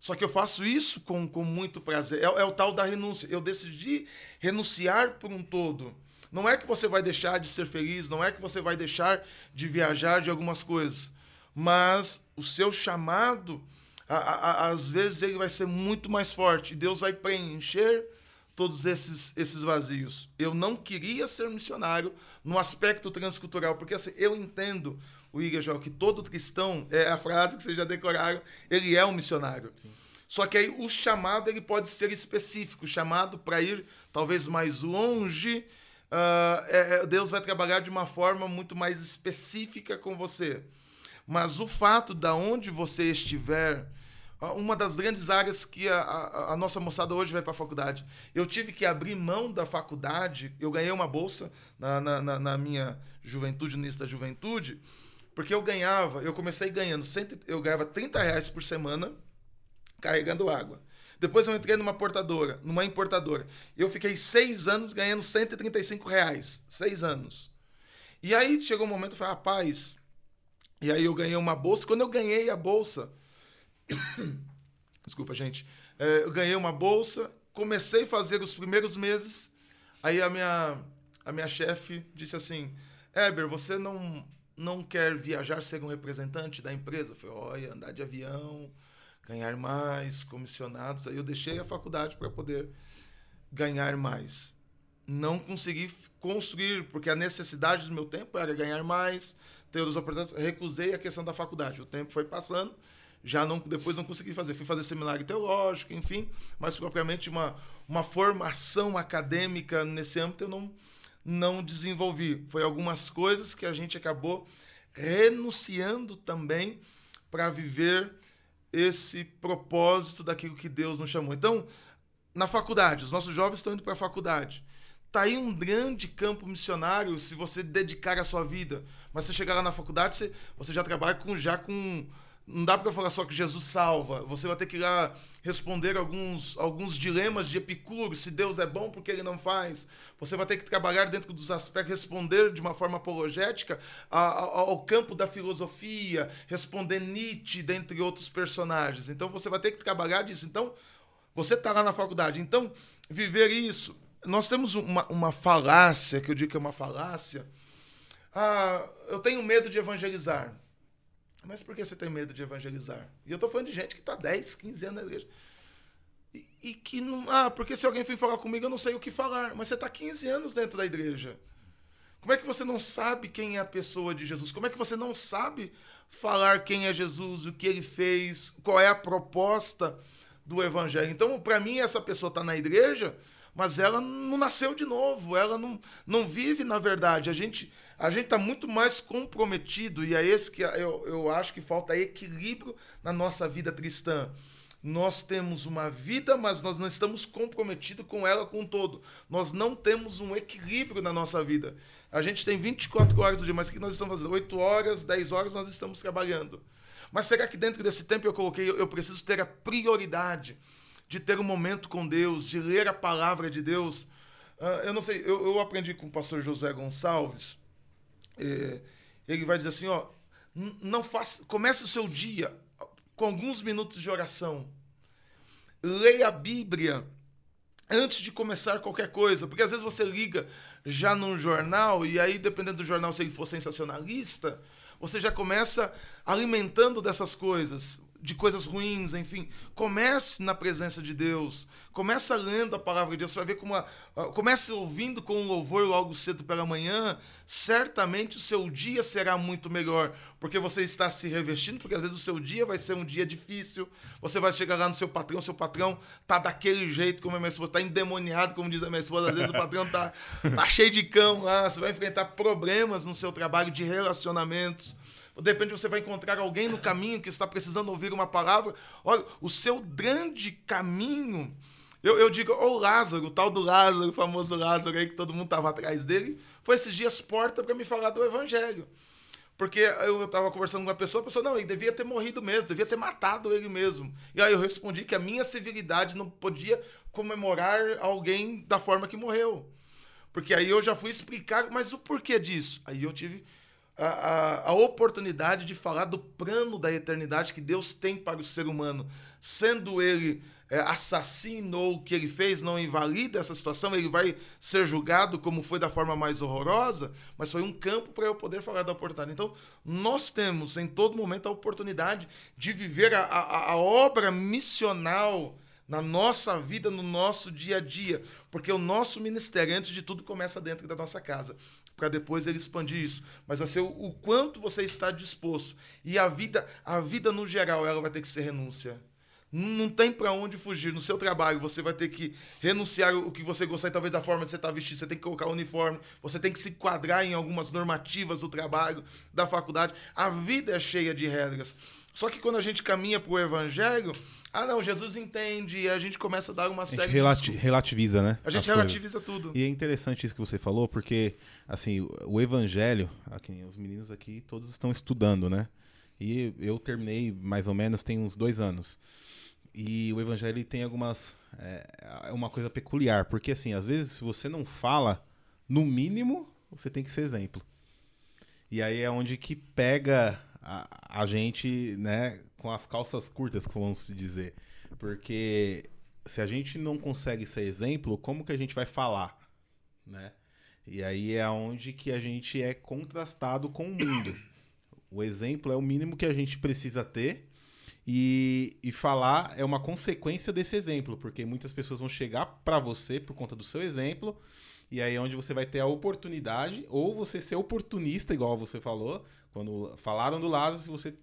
Só que eu faço isso com, com muito prazer. É, é o tal da renúncia. Eu decidi renunciar por um todo. Não é que você vai deixar de ser feliz, não é que você vai deixar de viajar de algumas coisas. Mas o seu chamado, a- a- às vezes, ele vai ser muito mais forte. E Deus vai preencher todos esses, esses vazios. Eu não queria ser missionário no aspecto transcultural, porque assim, eu entendo, o Joel, que todo cristão, é a frase que vocês já decoraram, ele é um missionário. Só que aí o chamado ele pode ser específico, chamado para ir talvez mais longe, é- é- Deus vai trabalhar de uma forma muito mais específica com você. Mas o fato da onde você estiver, uma das grandes áreas que a, a- a nossa moçada hoje vai para a faculdade. Eu tive que abrir mão da faculdade, eu ganhei uma bolsa na, na, na- na minha juventude, no início da juventude, porque eu ganhava, eu comecei ganhando, cento, eu ganhava 30 reais por semana carregando água. Depois eu entrei numa portadora, numa importadora. Eu fiquei seis anos ganhando 135 reais. Seis anos. E aí chegou um momento, eu falei, rapaz. E aí eu ganhei uma bolsa. Quando eu ganhei a bolsa. Desculpa, gente. É, eu ganhei uma bolsa, comecei a fazer os primeiros meses. Aí a minha, a minha chefe disse assim: Eber, você não, não quer viajar ser um representante da empresa? Eu falei: olha, andar de avião, ganhar mais, comissionados. Aí eu deixei a faculdade para poder ganhar mais. não consegui construir, porque a necessidade do meu tempo era ganhar mais, ter outras oportunidades. Recusei a questão da faculdade. O tempo foi passando, já não depois não consegui fazer. Fui fazer seminário teológico, enfim, mas propriamente uma, uma formação acadêmica nesse âmbito eu não, não desenvolvi. Foi algumas coisas que a gente acabou renunciando também para viver esse propósito daquilo que Deus nos chamou. Então, na faculdade, os nossos jovens estão indo para a faculdade. Tá aí um grande campo missionário se você dedicar a sua vida. Mas você chegar lá na faculdade, você, você já trabalha com já com não dá para falar só que Jesus salva. Você vai ter que ir lá responder alguns, alguns dilemas de Epicuro, se Deus é bom, porque ele não faz. Você vai ter que trabalhar dentro dos aspectos, responder de uma forma apologética ao, campo da filosofia, responder Nietzsche, dentre outros personagens. Então você vai ter que trabalhar disso. Então, você está lá na faculdade. Então, viver isso. Nós temos uma, uma falácia, que eu digo que é uma falácia. Ah, eu tenho medo de evangelizar. Mas por que você tem medo de evangelizar? E eu estou falando de gente que está 10, 15 anos na igreja. E, e, que não. Ah, porque se alguém vir falar comigo, eu não sei o que falar. Mas você está 15 anos dentro da igreja. Como é que você não sabe quem é a pessoa de Jesus? Como é que você não sabe falar quem é Jesus, o que ele fez, qual é a proposta do evangelho? Então, para mim, essa pessoa está na igreja, mas ela não nasceu de novo, ela não, não vive na verdade. A gente a gente está muito mais comprometido, e é esse que eu, eu acho que falta equilíbrio na nossa vida cristã. Nós temos uma vida, mas nós não estamos comprometidos com ela com todo. Nós não temos um equilíbrio na nossa vida. A gente tem 24 horas do dia, mas o que nós estamos fazendo? 8 horas, 10 horas nós estamos trabalhando. Mas será que dentro desse tempo eu coloquei, eu preciso ter a prioridade de ter um momento com Deus, de ler a palavra de Deus? Uh, eu não sei, eu, eu aprendi com o pastor José Gonçalves, é, ele vai dizer assim, ó, não faça, comece o seu dia com alguns minutos de oração. Leia a Bíblia antes de começar qualquer coisa, porque às vezes você liga já num jornal e aí dependendo do jornal se ele for sensacionalista, você já começa alimentando dessas coisas de coisas ruins, enfim. Comece na presença de Deus. Comece lendo a palavra de Deus. Você vai ver como. A, comece ouvindo com um louvor logo cedo pela manhã. Certamente o seu dia será muito melhor. Porque você está se revestindo, porque às vezes o seu dia vai ser um dia difícil. Você vai chegar lá no seu patrão, seu patrão tá daquele jeito, como a minha esposa, tá endemoniado, como diz a minha esposa. Às vezes o patrão tá, tá cheio de cão lá. Você vai enfrentar problemas no seu trabalho de relacionamentos de repente você vai encontrar alguém no caminho que está precisando ouvir uma palavra. Olha, o seu grande caminho. Eu, eu digo, o Lázaro, o tal do Lázaro, o famoso Lázaro aí que todo mundo estava atrás dele, foi esses dias porta para me falar do evangelho. Porque eu estava conversando com uma pessoa, a pessoa, não, ele devia ter morrido mesmo, devia ter matado ele mesmo. E aí eu respondi que a minha civilidade não podia comemorar alguém da forma que morreu. Porque aí eu já fui explicar, mas o porquê disso? Aí eu tive a, a, a, oportunidade de falar do plano da eternidade que Deus tem para o ser humano. Sendo ele é, assassino ou o que ele fez não invalida essa situação, ele vai ser julgado como foi da forma mais horrorosa, mas foi um campo para eu poder falar da oportunidade. Então, nós temos em todo momento a oportunidade de viver a, a, a obra missional na nossa vida, no nosso dia a dia, porque o nosso ministério, antes de tudo, começa dentro da nossa casa para depois ele expandir isso. Mas vai ser o, quanto você está disposto. E a vida, a vida no geral, ela vai ter que ser renúncia. Não, tem para onde fugir. No seu trabalho, você vai ter que renunciar o que você gostaria, talvez da forma que você está vestido. Você tem que colocar o uniforme. Você tem que se enquadrar em algumas normativas do trabalho, da faculdade. A vida é cheia de regras. Só que quando a gente caminha para o evangelho, ah, não, Jesus entende, e a gente começa a dar uma série relati de... relativiza, né? A gente relativiza coisas. tudo. E é interessante isso que você falou, porque, assim, o evangelho, aqui, os meninos aqui, todos estão estudando, né? E eu terminei, mais ou menos, tem uns dois anos. E o evangelho tem algumas. É, é uma coisa peculiar, porque, assim, às vezes, se você não fala, no mínimo, você tem que ser exemplo. E aí é onde que pega a, a gente, né, com as calças curtas, como vamos dizer. Porque se a gente não consegue ser exemplo, como que a gente vai falar, né? E aí é onde que a gente é contrastado com o mundo. O exemplo é o mínimo que a gente precisa ter. E, e falar é uma consequência desse exemplo, porque muitas pessoas vão chegar para você por conta do seu exemplo, e aí é onde você vai ter a oportunidade, ou você ser oportunista, igual você falou, quando falaram do Lázaro, se você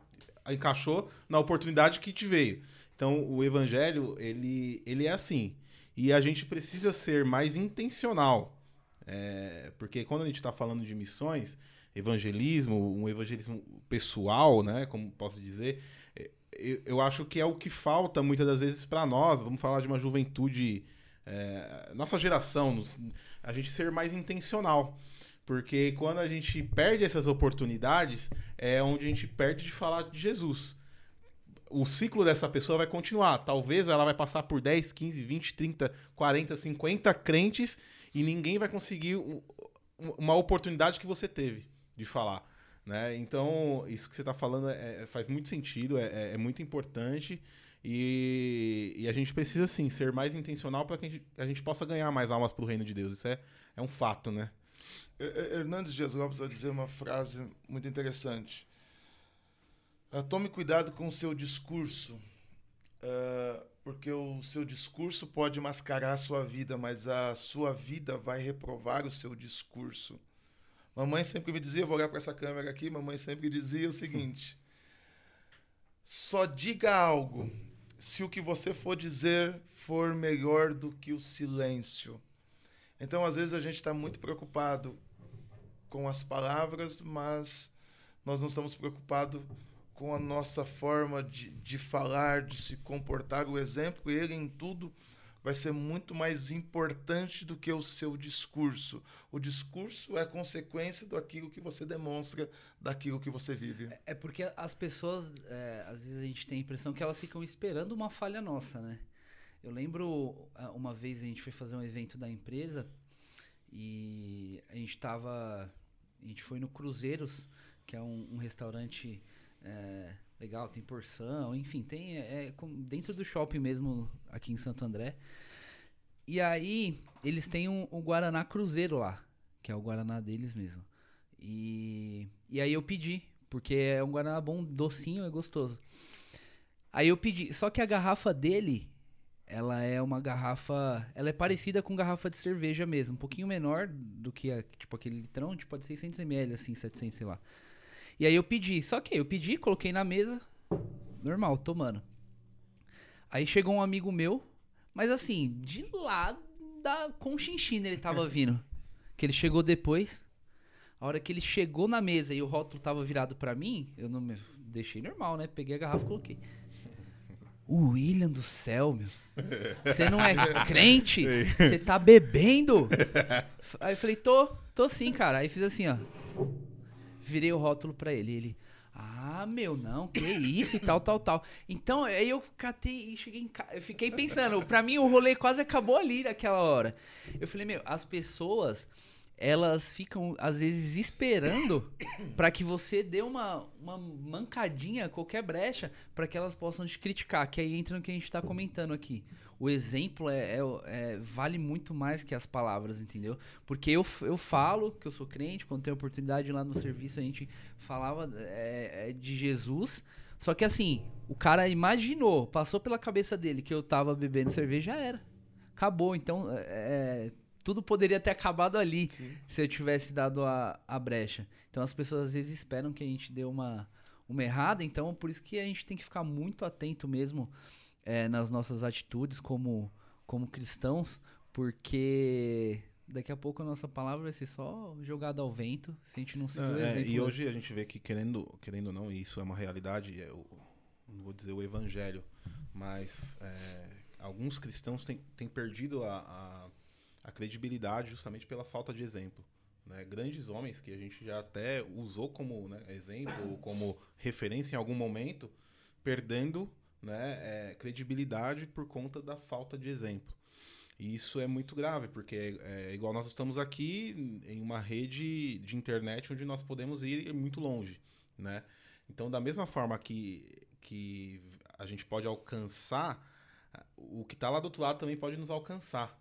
encaixou na oportunidade que te veio. Então, o evangelho, ele, ele é assim. E a gente precisa ser mais intencional. É, porque quando a gente está falando de missões, evangelismo, um evangelismo pessoal, né, como posso dizer, eu, eu acho que é o que falta muitas das vezes para nós. Vamos falar de uma juventude, é, nossa geração, nos, a gente ser mais intencional. Porque quando a gente perde essas oportunidades, é onde a gente perde de falar de Jesus. O ciclo dessa pessoa vai continuar. Talvez ela vai passar por 10, 15, 20, 30, 40, 50 crentes e ninguém vai conseguir uma oportunidade que você teve de falar. Né? Então, isso que você está falando é, é, faz muito sentido, é, é, é muito importante. E, e, a gente precisa, sim, ser mais intencional para que a gente, a gente, possa ganhar mais almas para o reino de Deus. Isso é, é um fato, né? Hernandes Dias Lopes vai dizer uma frase muito interessante. Uh, tome cuidado com o seu discurso, uh, porque o seu discurso pode mascarar a sua vida, mas a sua vida vai reprovar o seu discurso. Mamãe sempre me dizia, vou olhar para essa câmera aqui, mamãe sempre dizia o seguinte: só diga algo se o que você for dizer for melhor do que o silêncio. Então, às vezes, a gente está muito preocupado com as palavras, mas nós não estamos preocupados com a nossa forma de, de falar, de se comportar. O exemplo, ele em tudo vai ser muito mais importante do que o seu discurso. O discurso é consequência daquilo que você demonstra, daquilo que você vive. É, é porque as pessoas, é, às vezes a gente tem a impressão que elas ficam esperando uma falha nossa, né? Eu lembro ah, uma vez a gente foi fazer um evento da empresa e a gente tava. A gente foi no Cruzeiros, que é um, um restaurante é, legal, tem porção, enfim, tem é, é, dentro do shopping mesmo aqui em Santo André. E aí eles têm um, um, Guaraná Cruzeiro lá, que é o Guaraná deles mesmo. E, e aí eu pedi, porque é um Guaraná bom, docinho, é gostoso. Aí eu pedi, só que a garrafa dele, ela é uma garrafa, ela é parecida com garrafa de cerveja mesmo, um pouquinho menor do que a, tipo aquele litrão, tipo de 600 ml assim, 700, sei lá. E aí eu pedi. Só que eu pedi, coloquei na mesa. Normal, tomando. Aí chegou um amigo meu, mas assim, de lá da Conchinchina ele tava vindo. Que ele chegou depois. A hora que ele chegou na mesa e o rótulo tava virado para mim, eu não me deixei normal, né? Peguei a garrafa e coloquei. O William do céu, meu. Você não é crente? Você tá bebendo? Aí eu falei, tô, tô sim, cara. Aí fiz assim, ó virei o rótulo para ele. Ele, ah, meu, não, que isso e tal, tal, tal. Então, aí eu catei e cheguei em casa. Eu fiquei pensando, pra mim o rolê quase acabou ali naquela hora. Eu falei, meu, as pessoas, elas ficam, às vezes, esperando para que você dê uma, uma mancadinha, qualquer brecha, para que elas possam te criticar. Que aí entra no que a gente tá comentando aqui o exemplo é, é, é, vale muito mais que as palavras, entendeu? Porque eu, eu falo que eu sou crente, quando tem oportunidade lá no serviço a gente falava é, é, de Jesus. Só que assim, o cara imaginou, passou pela cabeça dele que eu tava bebendo cerveja, já era. Acabou. Então, é, é, tudo poderia ter acabado ali Sim. se eu tivesse dado a, a brecha. Então as pessoas às vezes esperam que a gente dê uma, uma errada, então por isso que a gente tem que ficar muito atento mesmo é, nas nossas atitudes como, como cristãos, porque daqui a pouco a nossa palavra vai ser só jogada ao vento, se a gente não seguir não, o é, exemplo. E hoje a gente vê que, querendo, querendo ou não, isso é uma realidade, é o, não vou dizer o evangelho, mas é, alguns cristãos têm, têm perdido a, a, a, credibilidade justamente pela falta de exemplo. Né? Grandes homens que a gente já até usou como né, exemplo, como referência em algum momento, perdendo né, é, credibilidade por conta da falta de exemplo. E isso é muito grave, porque é, é, igual nós estamos aqui em uma rede de internet onde nós podemos ir muito longe, né? Então, da mesma forma que, que a gente pode alcançar, o que está lá do outro lado também pode nos alcançar.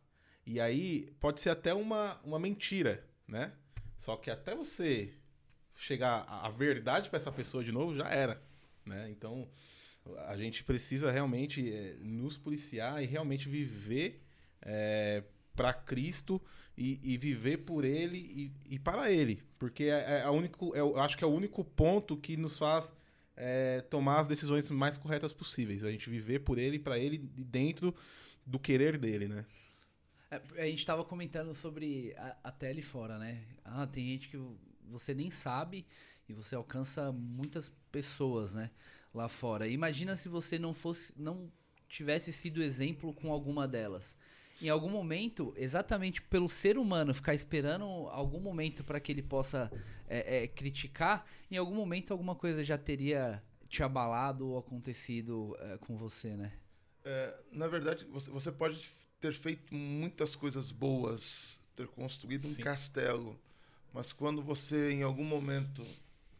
E aí pode ser até uma, uma mentira, né? Só que até você chegar à verdade para essa pessoa de novo, já era, né? Então, A gente precisa realmente é, nos policiar e realmente viver é, para Cristo e, e, viver por Ele e, e para Ele. Porque é, é a único, é, eu acho que é o único ponto que nos faz é, tomar as decisões mais corretas possíveis. A gente viver por Ele, para Ele, dentro do querer dele, né? É, a gente estava comentando sobre a, a tele fora, né? Ah, tem gente que você nem sabe e você alcança muitas pessoas, né? Lá fora. Imagina se você não fosse, não tivesse sido exemplo com alguma delas. Em algum momento, exatamente pelo ser humano ficar esperando algum momento para que ele possa é, é, criticar, em algum momento alguma coisa já teria te abalado ou acontecido é, com você, né? É, na verdade, você, você pode ter feito muitas coisas boas, ter construído um Sim. castelo, mas quando você em algum momento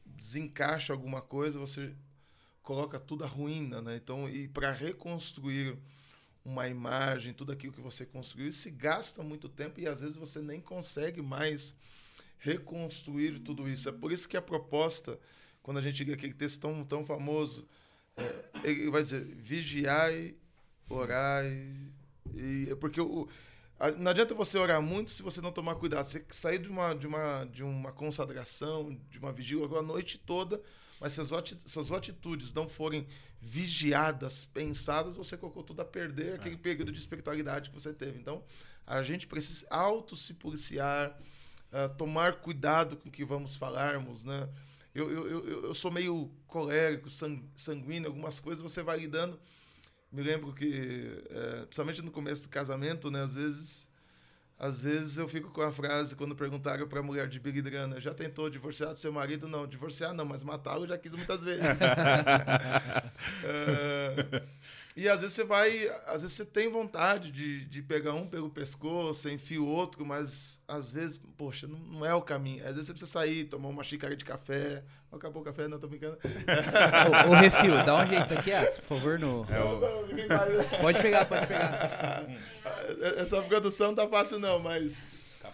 desencaixa alguma coisa, você coloca tudo à ruína, né? Então, e para reconstruir uma imagem, tudo aquilo que você construiu, se gasta muito tempo e às vezes você nem consegue mais reconstruir tudo isso. É por isso que a proposta, quando a gente lê aquele texto tão, tão famoso, é, ele vai dizer: vigiai, orai. E, é porque o, não adianta você orar muito se você não tomar cuidado. Você sair de uma, de uma, de uma consagração, de uma vigília, a noite toda, mas se as suas atitudes não forem vigiadas, pensadas, você colocou tudo a perder aquele é. período de espiritualidade que você teve. Então, a gente precisa auto se policiar, uh, tomar cuidado com o que vamos falarmos, né? Eu, eu, eu, eu sou meio colérico, sanguíneo, algumas coisas você vai lidando. Me lembro que, é, principalmente no começo do casamento, né? Às vezes às vezes eu fico com a frase quando perguntaram para a mulher de Big Drana, já tentou divorciar do seu marido? Não, divorciar não, mas matá-lo já quis muitas vezes. é, e às vezes você vai, às vezes você tem vontade de, de pegar um pelo pescoço, enfia o outro, mas às vezes, poxa, não, não, é o caminho. Às vezes você precisa sair, tomar uma xícara de café. Acabou o café, não, tô brincando. o, o refil, dá um jeito aqui, Atos, por favor, no. É o... Pode pegar, pode pegar. Essa produção tá fácil, não, mas.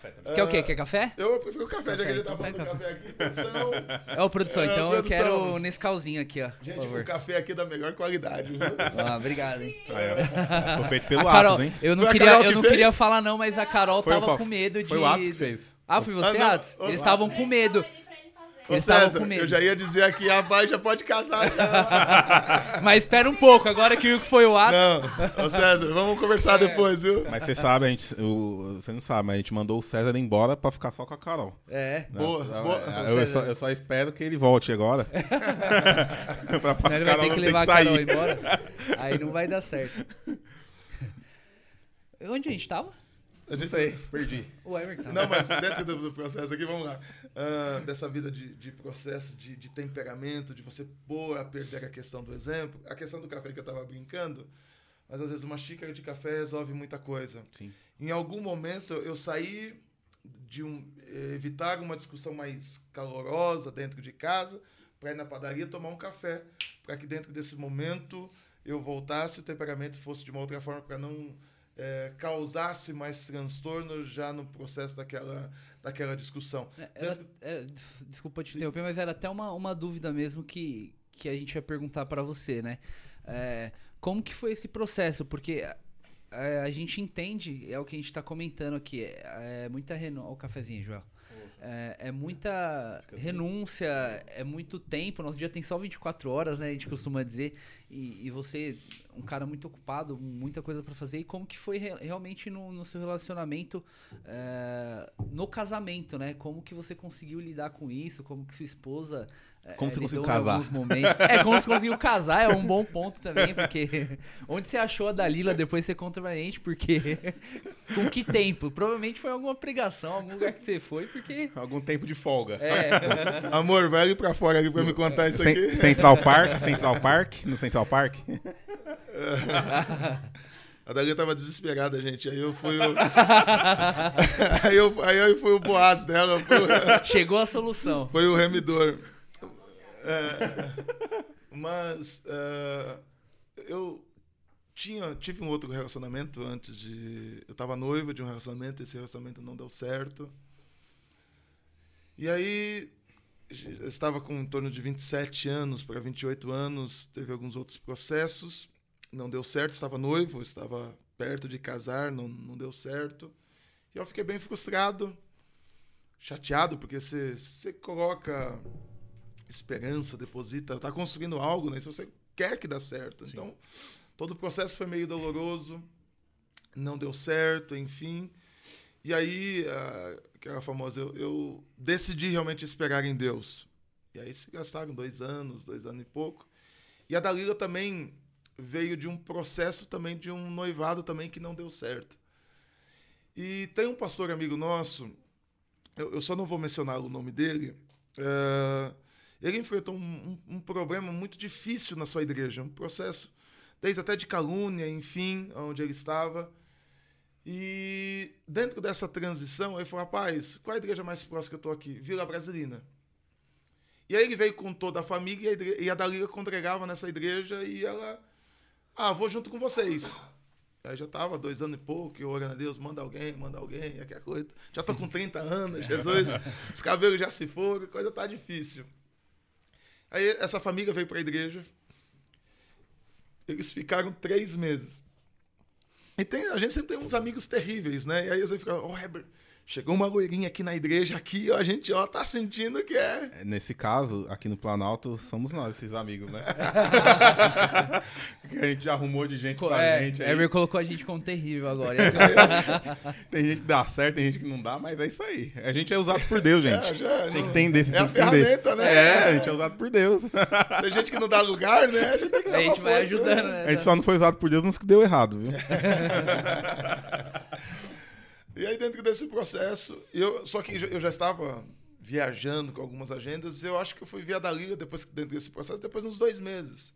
Café também. Quer o quê? Quer café? Eu prefiro o café, café já que ele tá falando café. café aqui. Produção. É o produção, é, então produção. eu quero nesse calzinho aqui, ó. Gente, o café aqui é da melhor qualidade. Ah, obrigado, hein? Ah, é. Foi feito pelo Carol, Atos, hein? Eu não, queria, eu não queria falar, não, mas a Carol foi tava com medo de. Foi o Atos que fez. Ah, foi você, ah, Atos? Eles estavam com medo. Ô, César, eu já ia dizer aqui, a pai já pode casar. Já. Mas espera um pouco, agora que foi o ato. Não, ô César, vamos conversar é. depois, viu? Mas você sabe, a gente, o, você não sabe, mas a gente mandou o César embora pra ficar só com a Carol. É. Né? Boa, eu, boa. Eu, eu, só, eu, só, espero que ele volte agora. pra, pra ele vai ter que levar a Carol embora. Aí não vai dar certo. Onde a gente tava? A gente... Não sei, perdi. O Everton. Não, mas dentro do, do, processo aqui, vamos lá. Uh, dessa vida de, de processo, de, de, temperamento, de você pôr a perder a questão do exemplo. A questão do café que eu estava brincando, mas às vezes uma xícara de café resolve muita coisa. Sim. Em algum momento eu saí de um, evitar uma discussão mais calorosa dentro de casa para ir na padaria tomar um café, para que dentro desse momento eu voltasse o temperamento fosse de uma outra forma para não é, causasse mais transtorno já no processo daquela, daquela discussão. É, era, era, desculpa te interromper, mas era até uma, uma dúvida mesmo que, que a gente ia perguntar para você, né? É, como que foi esse processo? Porque é, a gente entende, é o que a gente está comentando aqui, é, é muita renúncia. O cafezinho, Joel. É, é, muita renúncia, é muito tempo. Nosso dia tem só 24 horas, né? A gente costuma dizer. E, e você um cara muito ocupado, muita coisa para fazer. E como que foi re realmente no, no, seu relacionamento, é, no casamento, né? Como que você conseguiu lidar com isso? Como que sua esposa é, como você conseguiu casar? É, como você conseguiu casar é um bom ponto também, porque onde você achou a Dalila depois você conta pra gente, porque com que tempo? Provavelmente foi alguma pregação, algum lugar que você foi, porque... Algum tempo de folga. É. Amor, vai ali pra fora ali pra me contar isso aqui. Central Park, Central Park, no Central Park. A Dalila tava desesperada, gente. Aí eu fui o. aí, eu, aí eu fui o Boaz dela. O... Chegou a solução. Foi o remidor. É, mas uh, eu tinha, tive um outro relacionamento antes de. Eu estava noiva de um relacionamento, esse relacionamento não deu certo. E aí estava com em torno de 27 anos para 28 anos, teve alguns outros processos, não deu certo, estava noivo, estava perto de casar, não, não deu certo. E eu fiquei bem frustrado, chateado, porque você, você coloca esperança, deposita, está construindo algo, né? Se você quer que dê certo. Sim. Então, todo o processo foi meio doloroso, não deu certo, enfim. E aí, uh, aquela famosa, eu, eu, decidi realmente esperar em Deus. E aí se gastaram dois anos, dois anos e pouco. E a Dalila também veio de um processo também de um noivado também que não deu certo. E tem um pastor amigo nosso, eu, eu só não vou mencionar o nome dele, uh, ele enfrentou um, um, um, problema muito difícil na sua igreja, um processo, desde até de calúnia, enfim, onde ele estava. E dentro dessa transição, ele falou: rapaz, qual é a igreja mais próxima que eu estou aqui? Vila Brasilina. E aí ele veio com toda a família e a, igreja, e a Dalila congregava nessa igreja e ela, ah, vou junto com vocês. Aí já estava dois anos e pouco, eu orando a Deus, manda alguém, manda alguém, aquela coisa. Já estou com 30 anos, Jesus, os cabelos já se foram, a coisa tá difícil. Aí essa família veio para a igreja. Eles ficaram três meses. E tem, a gente sempre tem uns amigos terríveis, né? E aí você fica, oh, Herbert, Chegou uma loirinha aqui na igreja, aqui, ó, a gente ó, tá sentindo que é. é nesse caso, aqui no Planalto, somos nós, esses amigos, né? que a gente já arrumou de gente pra é, gente. Aí. Ever colocou a gente como terrível agora. tem gente que dá certo, tem gente que não dá, mas é isso aí. A gente é usado por Deus, gente. É, já, tem não, que entender. É a ferramenta, né? É, a gente é usado por Deus. tem gente que não dá lugar, né? A gente tem que dar A gente vai força, ajudando, né? A gente só não foi usado por Deus nos que deu errado, viu? E aí, dentro desse processo, eu, só que eu já estava viajando com algumas agendas, eu acho que eu fui via da Liga depois dentro desse processo, depois de uns dois meses.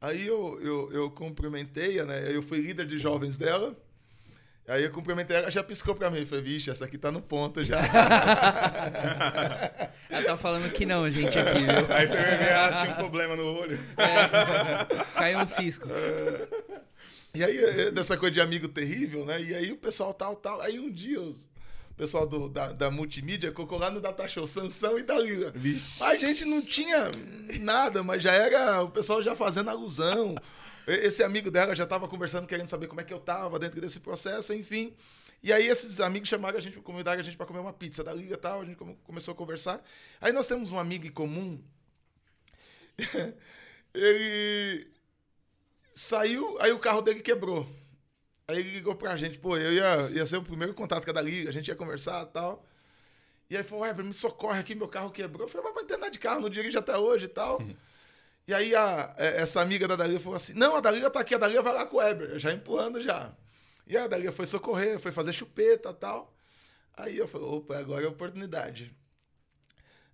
Aí eu, eu, eu cumprimentei, né? Eu fui líder de jovens dela. Aí eu cumprimentei ela, já piscou pra mim. Falei, vixe, essa aqui tá no ponto já. ela tá falando que não, gente, aqui, viu? Aí você ver, ela tinha um problema no olho. É, caiu um cisco. É. E aí, é, dessa coisa de amigo terrível, né? E aí o pessoal tal, tal. Aí um dia os, o pessoal do, da, da multimídia colocou lá no Data Show Sansão e Dalila. Vixe. A gente não tinha nada, mas já era o pessoal já fazendo alusão. Esse amigo dela já estava conversando, querendo saber como é que eu estava dentro desse processo, enfim. E aí esses amigos chamaram a gente, convidaram a gente para comer uma pizza da liga e tal, a gente começou a conversar. Aí nós temos um amigo em comum. ele Saiu, aí o carro dele quebrou. Aí ele ligou pra gente, pô, eu ia, ia ser o primeiro contato com a da liga, a gente ia conversar e tal. E aí falou, Weber, me socorre aqui, meu carro quebrou. Eu falei, mas vai ter nada de carro, não dirige até hoje e tal. Uhum. E aí a, é, essa amiga da Dalila falou assim: Não, a Dalila tá aqui, a Dalila vai lá com o Weber, já empurrando já. E a Dalila foi socorrer, foi fazer chupeta e tal. Aí eu falei: opa, agora é a oportunidade.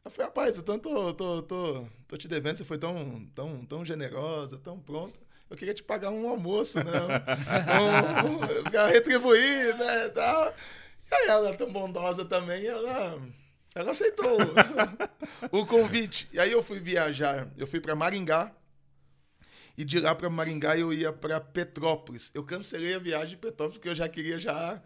Eu falei: rapaz, eu tô, tô, tô, tô, tô te devendo, você foi tão, tão, tão generosa, tão pronta eu queria te pagar um almoço, né? Um, um, retribuir, né? Tal. E aí ela, tão bondosa também, ela, ela aceitou o convite. E aí eu fui viajar, eu fui para Maringá. E de lá para Maringá eu ia para Petrópolis. Eu cancelei a viagem de Petrópolis porque eu já queria já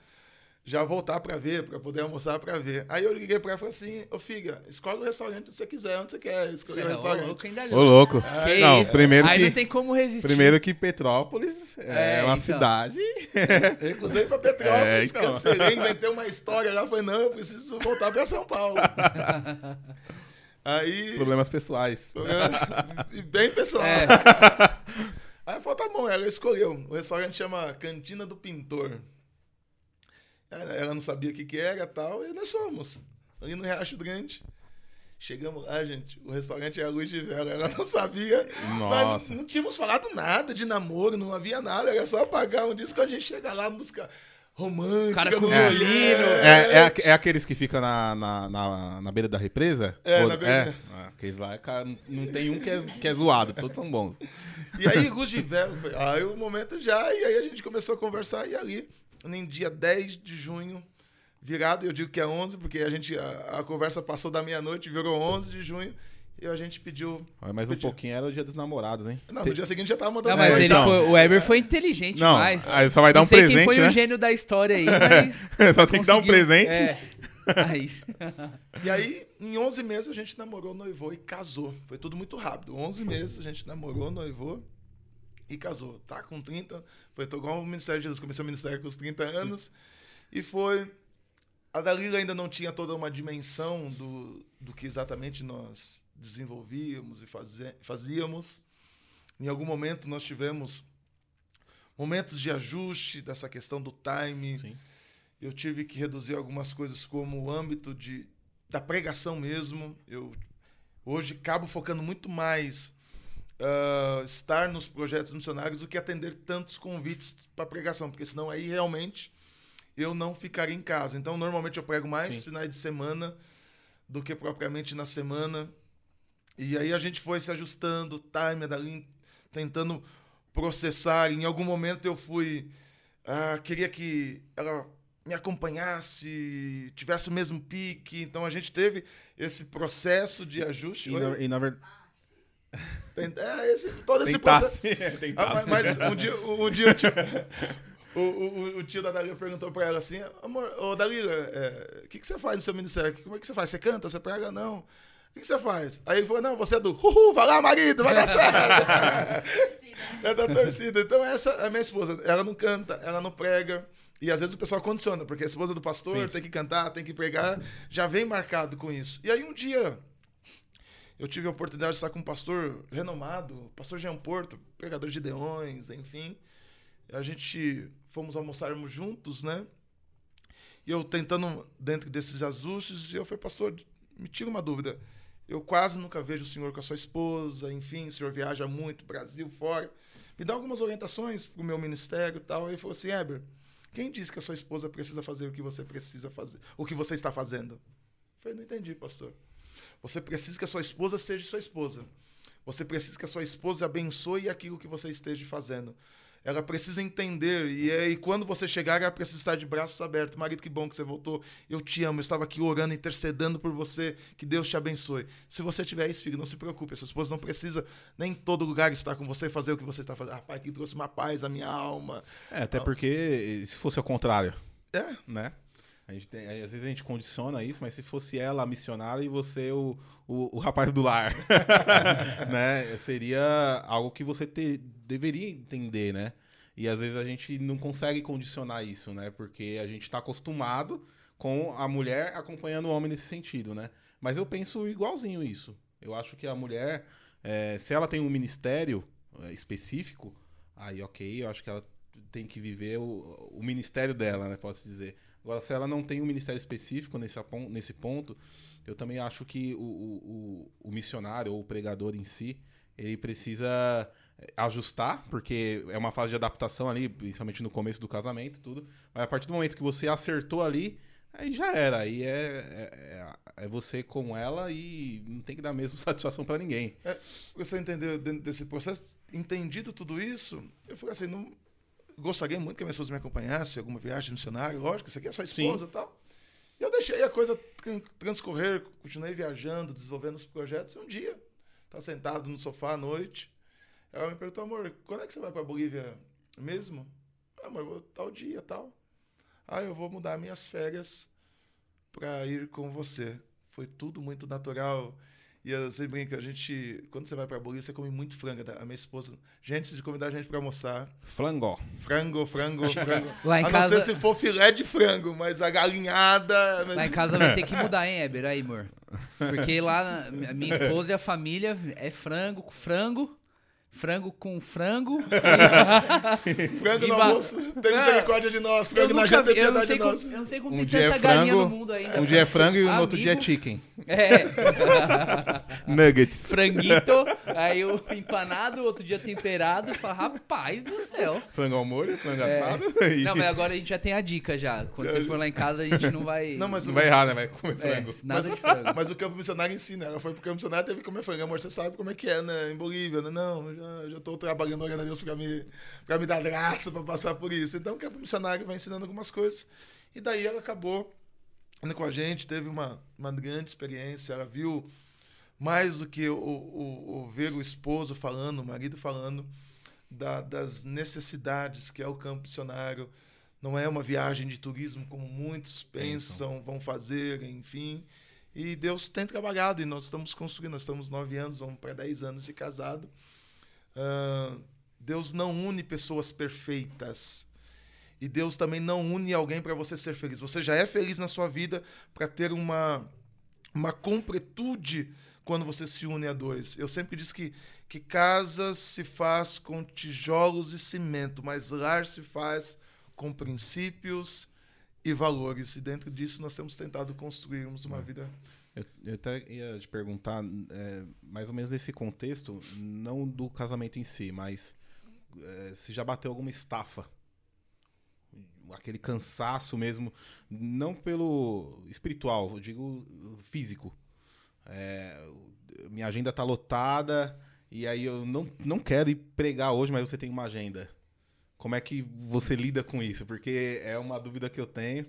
já voltar para ver, para poder almoçar para ver. Aí eu liguei para ela e falei assim: Ô filha, escolhe o restaurante que você quiser, onde você quer, escolhe o é restaurante. Ô, louco, ainda Ô, louco. É, não, primeiro Aí que, não tem como resistir. Primeiro que Petrópolis é, é uma então. cidade. Recusei para Petrópolis, é, então. cancelei, inventei uma história lá, falei: não, eu preciso voltar para São Paulo. Aí. Problemas pessoais. Bem pessoal. É. Aí falou: tá bom, ela escolheu. O restaurante chama Cantina do Pintor. Ela não sabia o que, que era tal, e nós fomos. Ali no Riacho Grande. Chegamos lá, gente. O restaurante era luz de vela. Ela não sabia. Nossa. Não, não, tínhamos falado nada de namoro, não havia nada. Era só pagar um disco. A gente chega lá, música romântica. Cara com violino. É, é, é, aqueles que ficam na, na, na, na, beira da represa? É, Ou, na beira. É, aqueles lá, não tem um que é, que é zoado. Todos são bons. E aí, luz de vela. Aí o momento já. E aí a gente começou a conversar. E ali nem dia 10 de junho, virado, eu digo que é 11, porque a gente a, a conversa passou da meia-noite, virou 11 de junho. E a gente pediu. Mas um pouquinho era o dia dos namorados, hein? Não, no dia seguinte já tava mandando. Não, mas ele foi, o Weber foi inteligente não, demais. Aí só vai dar um presente. Quem foi né? o gênio da história aí, mas. só tem que dar um presente. É. Aí. e aí, em 11 meses a gente namorou, noivou e casou. Foi tudo muito rápido. 11 meses a gente namorou, noivou e casou. Tá com 30, foi igual o Ministério de Jesus. Comecei o ministério com os 30 anos e foi. A Dalila ainda não tinha toda uma dimensão do, do que exatamente nós desenvolvíamos e fazíamos. Em algum momento nós tivemos momentos de ajuste dessa questão do time. Sim. Eu tive que reduzir algumas coisas como o âmbito de, da pregação mesmo. Eu hoje acabo focando muito mais uh, estar nos projetos missionários do que atender tantos convites para pregação, porque senão aí realmente eu não ficaria em casa. Então, normalmente eu prego mais Sim. finais de semana do que propriamente na semana. E aí a gente foi se ajustando, o time dali, tentando processar. Em algum momento eu fui. Uh, queria que ela me acompanhasse, tivesse o mesmo pique. Então a gente teve esse processo de ajuste. E, na, e na verdade. É, esse, todo esse processo. Ah, mas, mas um dia, um dia o, o, o, tio da Dalila perguntou pra ela assim: Amor, ô Dalila, o é, que, que você faz no seu ministério? Como é que você faz? Você canta? Você prega? Não. O que, que você faz? Aí ele falou: Não, você é do Uhul, vai lá, marido, vai dar certo. é da torcida. Então, essa é a minha esposa. Ela não canta, ela não prega. E às vezes o pessoal condiciona, porque a esposa do pastor Sim. tem que cantar, tem que pregar, já vem marcado com isso. E aí um dia eu tive a oportunidade de estar com um pastor renomado, pastor Jean Porto, pregador de Deões, enfim. A gente fomos almoçarmos juntos, né? E eu tentando, dentro desses ajustes, eu falei, pastor, me tira uma dúvida. Eu quase nunca vejo o senhor com a sua esposa, enfim, o senhor viaja muito, Brasil, fora. Me dá algumas orientações para o meu ministério e tal. Aí ele falou assim, Heber, quem disse que a sua esposa precisa fazer o que você precisa fazer, o que você está fazendo? Eu falei, não entendi, pastor. Você precisa que a sua esposa seja sua esposa. Você precisa que a sua esposa abençoe aquilo que você esteja fazendo. Ela precisa entender. E aí, quando você chegar, ela precisa estar de braços abertos. Marido, que bom que você voltou. Eu te amo. Eu estava aqui orando, intercedendo por você. Que Deus te abençoe. Se você tiver isso, filho, não se preocupe. A sua esposa não precisa nem em todo lugar estar com você e fazer o que você está fazendo. Ah, pai, que trouxe uma paz à minha alma. É, até porque se fosse ao contrário. É. Né? A gente tem, às vezes a gente condiciona isso, mas se fosse ela a missionária e você o, o, o rapaz do lar, né? Seria algo que você te, deveria entender, né? E às vezes a gente não consegue condicionar isso, né? Porque a gente está acostumado com a mulher acompanhando o homem nesse sentido, né? Mas eu penso igualzinho isso. Eu acho que a mulher, é, se ela tem um ministério é, específico, aí ok, eu acho que ela tem que viver o, o ministério dela, né? Posso dizer. Agora, se ela não tem um ministério específico nesse, nesse ponto, eu também acho que o, o, o missionário ou o pregador em si, ele precisa eh, ajustar, porque é uma fase de adaptação ali, principalmente no começo do casamento, tudo. Mas a partir do momento que você acertou ali, aí já era. Aí é, é, é você com ela e não tem que dar mesmo satisfação para ninguém. É, você entendeu dentro desse processo? Entendido tudo isso, eu falei assim, não, gostaria muito que a minha esposa me acompanhasse, alguma viagem missionária, lógico, isso aqui é sua esposa e tal. E eu deixei a coisa transcorrer, continuei viajando, desenvolvendo os projetos. E um dia, tá sentado no sofá à noite, ela me perguntou, amor, quando é que você vai para Bolívia mesmo? Ah, amor, vou tal dia, tal. Ah, eu vou mudar minhas férias para ir com você. Foi tudo muito natural. E eu sempre brinco, a gente, quando você vai pra Bolívia, você come muito frango. Tá? A minha esposa, gente, de convidar a gente pra almoçar. Frango. Frango, frango, frango. Lá em a casa... não ser se for filé de frango, mas a galinhada... Mas... Lá em casa vai ter que mudar, hein, Eber? Aí, amor. Porque lá, a minha esposa e a família é frango, frango, Frango com frango. frango no almoço. Tem misericórdia de nós. Frango na janta tem piedade de nós. Eu não sei como um tem tanta é galinha no mundo ainda. Um dia é frango e no outro dia é chicken. É. Nuggets. Franguito. Aí o empanado, outro dia temperado. Fala, rapaz do céu. Frango ao molho, frango é. assado. Não, mas agora a gente já tem a dica já. Quando você for lá em casa, a gente não vai... Não, mas não vai errar, né? Vai comer é, frango. É, nada mas, de frango. Mas o campo missionário ensina. Ela foi pro campo missionário teve que comer frango. Amor, você sabe como é que é, né? Em Bolívia, né? Não, já, já tô trabalhando, orando a Deus para me, pra me dar graça, para passar por isso. Então, o campo missionário vai ensinando algumas coisas. E daí ela acabou indo com a gente, teve uma, uma grande experiência. Ela viu mais do que o, o, o ver o esposo falando, o marido falando da, das necessidades que é o campo missionário. Não é uma viagem de turismo como muitos pensam, vão fazer, enfim. E Deus tem trabalhado e nós estamos construindo. Nós estamos nove anos, vamos para dez anos de casado. Uh, Deus não une pessoas perfeitas. E Deus também não une alguém para você ser feliz. Você já é feliz na sua vida para ter uma, uma completude quando você se une a dois. Eu sempre disse que, que casa se faz com tijolos e cimento, mas lar se faz com princípios e valores. E dentro disso nós temos tentado construirmos uma é. vida. Eu, eu, até ia te perguntar, é, mais ou menos nesse contexto, não do casamento em si, mas é, se já bateu alguma estafa. Aquele cansaço mesmo, não pelo espiritual, eu digo físico. É, minha agenda tá lotada e aí eu não, não quero ir pregar hoje, mas você tem uma agenda. Como é que você lida com isso? Porque é uma dúvida que eu tenho.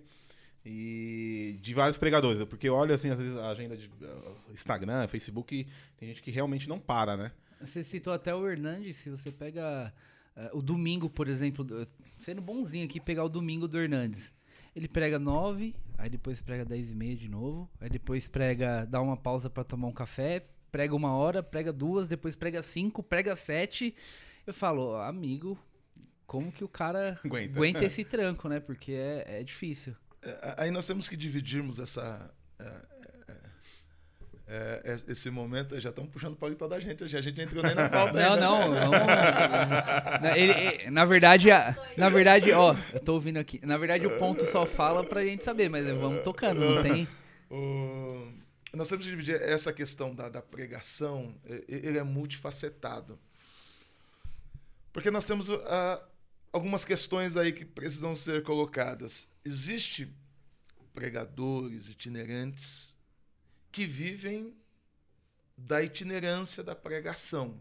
E de vários pregadores, porque olha assim, às vezes a agenda de uh, Instagram, Facebook, tem gente que realmente não para, né? Você citou até o Hernandes, se você pega uh, o domingo, por exemplo, sendo bonzinho aqui, pegar o domingo do Hernandes. Ele prega nove, aí depois prega dez e meia de novo, aí depois prega, dá uma pausa para tomar um café, prega uma hora, prega duas, depois prega cinco, prega sete. Eu falo, amigo, como que o cara aguenta, aguenta esse tranco, né? Porque é, é difícil. É, aí nós temos que dividirmos essa. É, é, é, esse momento, já estamos puxando para toda a gente, a gente não entrou nem na pauta. Não, ainda, não, né? ele, ele, na verdade, na verdade, ó, eu tô ouvindo aqui. Na verdade, o ponto só fala pra gente saber, mas vamos tocando, não tem. O, nós temos que dividir essa questão da, da pregação, ele é multifacetado. Porque nós temos a, algumas questões aí que precisam ser colocadas. Existe pregadores itinerantes que vivem da itinerância da pregação.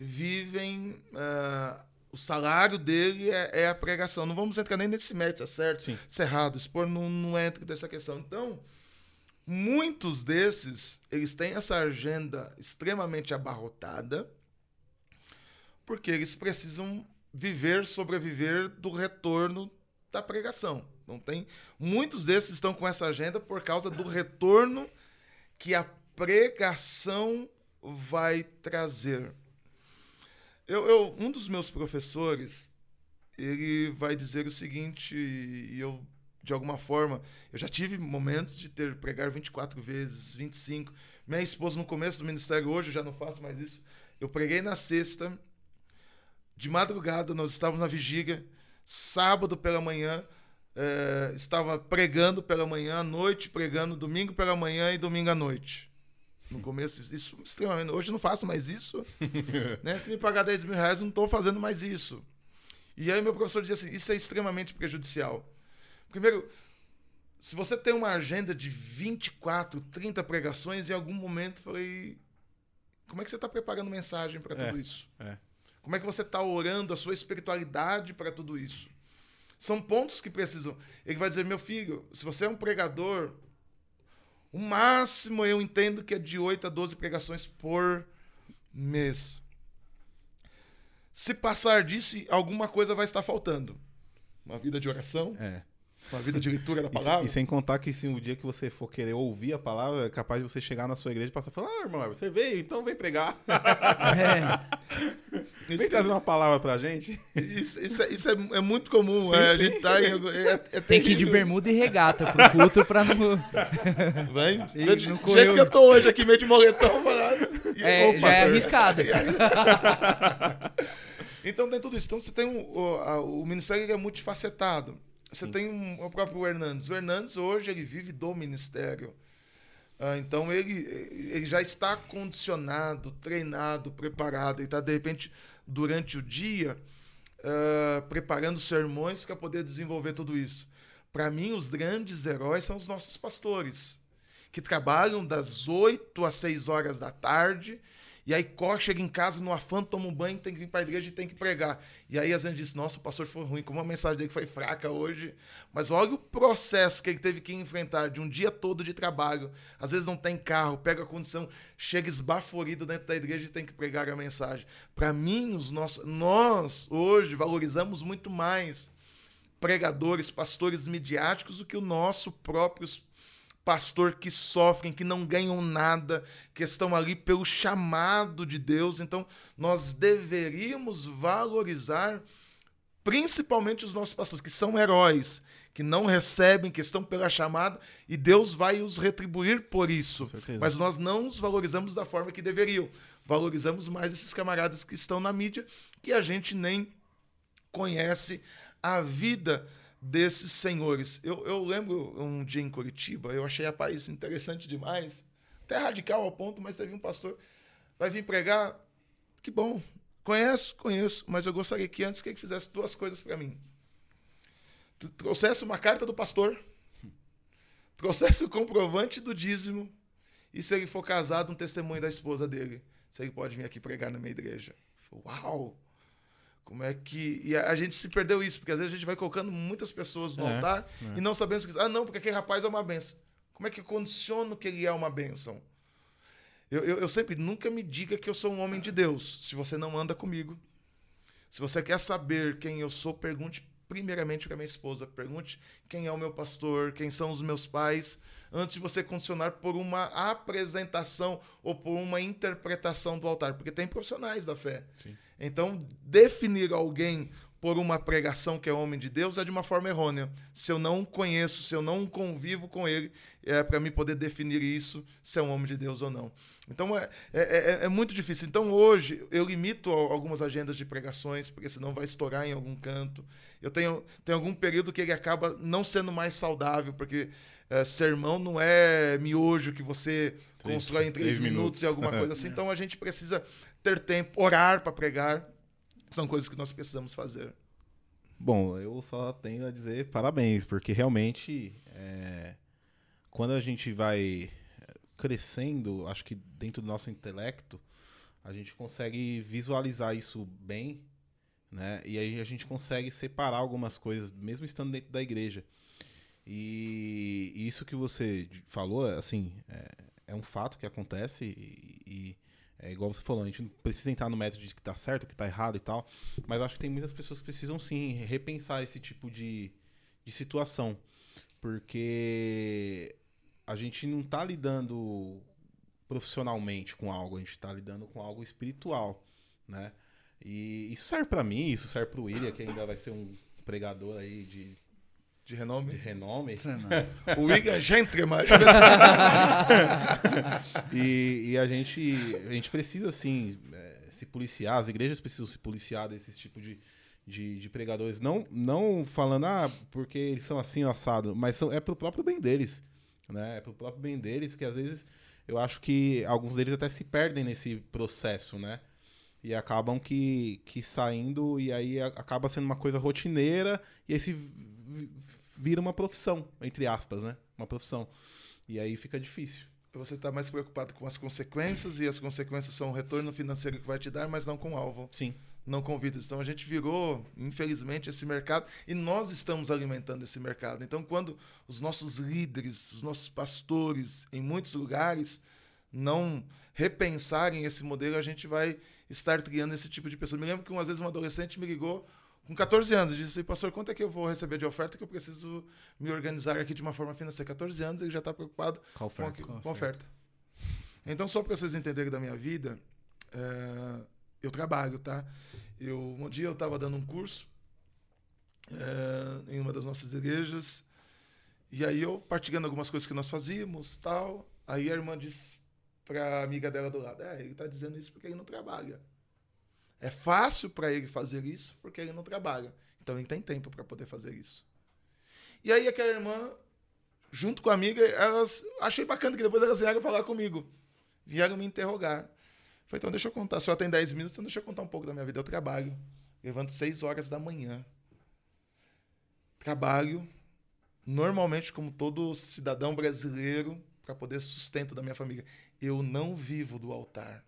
Vivem. Uh, o salário dele é, é, a pregação. Não vamos entrar nem nesse mérito, é certo? Sim. Se é errado. Expor não, não entra nessa questão. Então, muitos desses, eles têm essa agenda extremamente abarrotada, porque eles precisam viver, sobreviver do retorno da pregação. Não tem. Muitos desses estão com essa agenda por causa do retorno que a pregação vai trazer. Eu, eu, um dos meus professores, ele vai dizer o seguinte, e eu, de alguma forma, eu já tive momentos de ter pregar 24 vezes, 25. Minha esposa, no começo do ministério, hoje eu já não faço mais isso. Eu preguei na sexta, de madrugada, nós estávamos na vigília, sábado pela manhã, é, estava pregando pela manhã, à noite pregando, domingo pela manhã e domingo à noite. No começo, isso extremamente. Hoje não faço mais isso. né? Se me pagar 10 mil reais, não estou fazendo mais isso. E aí meu professor dizia assim: isso é extremamente prejudicial. Primeiro, se você tem uma agenda de 24, 30 pregações, em algum momento falei. Como é que você está preparando mensagem para tudo é, isso? É. Como é que você está orando a sua espiritualidade para tudo isso? São pontos que precisam. Ele vai dizer, meu filho, se você é um pregador, o máximo eu entendo que é de 8 a 12 pregações por mês. Se passar disso, alguma coisa vai estar faltando. Uma vida de oração. É. Uma vida de leitura da palavra. E, e, sem contar que se um dia que você for querer ouvir a palavra, é capaz de você chegar na sua igreja e passar e falar: Ah, irmão, você veio, então vem pregar. É. Vem isso, trazer uma palavra pra gente. Isso, isso, é, isso é, é, muito comum. Sim, é, sim. Tá, é, é Tem que ir de bermuda e regata pro culto pra não. Vem. Do jeito que eu tô hoje aqui, meio de moletão. é, opa, já é arriscado. então tem tudo isso. Então você tem um, o, o ministério é multifacetado. Você Sim. tem um, o próprio Hernandes. O Hernandes hoje ele vive do ministério. Ah, então ele, ele já está condicionado, treinado, preparado. Ele está, de repente, durante o dia, uh, preparando sermões para poder desenvolver tudo isso. Para mim, os grandes heróis são os nossos pastores, que trabalham das 8 às 6 horas da tarde e aí corre, chega em casa no afã, toma um banho, tem que ir para a igreja e tem que pregar. E aí às vezes diz, nossa, o pastor foi ruim, como a mensagem dele foi fraca hoje. Mas olha o processo que ele teve que enfrentar de um dia todo de trabalho. Às vezes não tem carro, pega a condição, chega esbaforido dentro da igreja e tem que pregar a mensagem. Para mim, os nossos, nós hoje valorizamos muito mais pregadores, pastores midiáticos do que os nossos próprios pastor que sofrem, que não ganham nada, que estão ali pelo chamado de Deus. Então, nós deveríamos valorizar principalmente os nossos pastores, que são heróis, que não recebem, que estão pela chamada, e Deus vai os retribuir por isso. Mas nós não os valorizamos da forma que deveriam. Valorizamos mais esses camaradas que estão na mídia, que a gente nem conhece a vida desses senhores. Eu, eu lembro um dia em Curitiba, eu achei a país interessante demais, até radical ao ponto, mas teve um pastor, vai vir pregar, que bom, conheço, conheço, mas eu gostaria que antes que ele fizesse duas coisas para mim. Trouxesse uma carta do pastor, trouxesse o comprovante do dízimo, e se ele for casado, um testemunho da esposa dele. Se ele pode vir aqui pregar na minha igreja. Uau! Como é que. E a, gente se perdeu isso, porque às vezes a gente vai colocando muitas pessoas no é, altar é. e não sabemos que. Ah, não, porque aquele rapaz é uma benção. Como é que eu condiciono que ele é uma benção? Eu, eu, eu, sempre, nunca me diga que eu sou um homem de Deus, se você não anda comigo. Se você quer saber quem eu sou, pergunte primeiramente para minha esposa. Pergunte quem é o meu pastor, quem são os meus pais, antes de você condicionar por uma apresentação ou por uma interpretação do altar. Porque tem profissionais da fé. Sim. Então, definir alguém por uma pregação que é homem de Deus é de uma forma errônea. Se eu não conheço, se eu não convivo com ele, é para mim poder definir isso, se é um homem de Deus ou não. Então é, é, é, é, muito difícil. Então hoje eu limito algumas agendas de pregações, porque senão vai estourar em algum canto. Eu tenho, tenho algum período que ele acaba não sendo mais saudável, porque é, sermão não é miojo que você três, constrói em três, três minutos, minutos e alguma coisa assim. Então a gente precisa ter tempo, orar para pregar. São coisas que nós precisamos fazer. Bom, eu só tenho a dizer parabéns, porque realmente é, quando a gente vai crescendo, acho que dentro do nosso intelecto, a gente consegue visualizar isso bem, né? E aí a gente consegue separar algumas coisas, mesmo estando dentro da igreja. E, isso que você falou, assim, é, é um fato que acontece e, e é igual você falou, a gente não precisa entrar no método de que tá certo, que tá errado e tal, mas acho que tem muitas pessoas que precisam sim repensar esse tipo de, de situação. Porque a gente não tá lidando profissionalmente com algo, a gente tá lidando com algo espiritual, né? E isso serve para mim, isso serve pro William, que ainda vai ser um pregador aí de de renome? De renome. o William Gentleman. e, e a, gente, a gente precisa, assim, é, se policiar, as igrejas precisam se policiar desses tipo de, de, de, pregadores. Não, não falando, ah, porque eles são assim, assado, mas são, é pro próprio bem deles. Né? É pro próprio bem deles que às vezes eu acho que alguns deles até se perdem nesse processo, né? E acabam que, que saindo, e aí acaba sendo uma coisa rotineira, e aí se vira uma profissão, entre aspas, né? Uma profissão. E aí fica difícil. Você está mais preocupado com as consequências, e as consequências são o retorno financeiro que vai te dar, mas não com o alvo. Sim. Não com vidas. Então a gente virou, infelizmente, esse mercado e nós estamos alimentando esse mercado. Então, quando os nossos líderes, os nossos pastores, em muitos lugares, não repensarem esse modelo, a gente vai estar criando esse tipo de pessoa. Me lembro que uma vez um adolescente me ligou com 14 anos, disse assim, pastor, quanto é que eu vou receber de oferta que eu preciso me organizar aqui de uma forma financeira? 14 anos, ele já está preocupado com, oferta. Com, a, com a oferta. Então, só para vocês entenderem da minha vida, é, eu trabalho, tá? Eu, um dia eu estava dando um curso é, em uma das nossas igrejas, e aí eu partilhando algumas coisas que nós fazíamos, tal. Aí a irmã disse para a amiga dela do lado, é, ele está dizendo isso porque ele não trabalha. É fácil para ele fazer isso porque ele não trabalha. Então ele tem tempo para poder fazer isso. E aí aquela irmã, junto com a amiga, elas achei bacana que depois elas vieram falar comigo. Vieram me interrogar. Falei, então deixa eu contar. A senhora tem 10 minutos, então deixa eu contar um pouco da minha vida. Eu trabalho. Levanto 6 horas da manhã. Trabalho normalmente como todo cidadão brasileiro para poder sustento da minha família. Eu não vivo do altar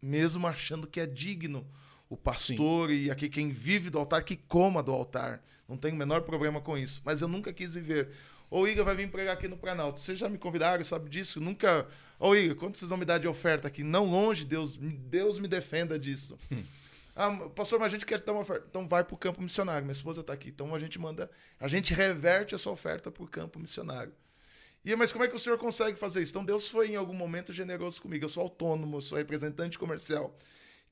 mesmo achando que é digno o pastor Sim. e aqui quem vive do altar que coma do altar. Não tenho o menor problema com isso. Mas eu nunca quis viver. Ô Igor vai vir pregar aqui no Planalto. Vocês já me convidaram, sabe disso? Nunca. Ô Igor, quanto vocês vão me dar de oferta aqui? Não longe, Deus, Deus me defenda disso. Hum. Ah, pastor, mas a gente quer dar uma oferta. Então vai para o campo missionário. Minha esposa está aqui. Então a gente manda. A gente reverte essa oferta para o campo missionário. E mas como é que o senhor consegue fazer isso? Então Deus foi em algum momento generoso comigo. Eu sou autônomo, eu sou representante comercial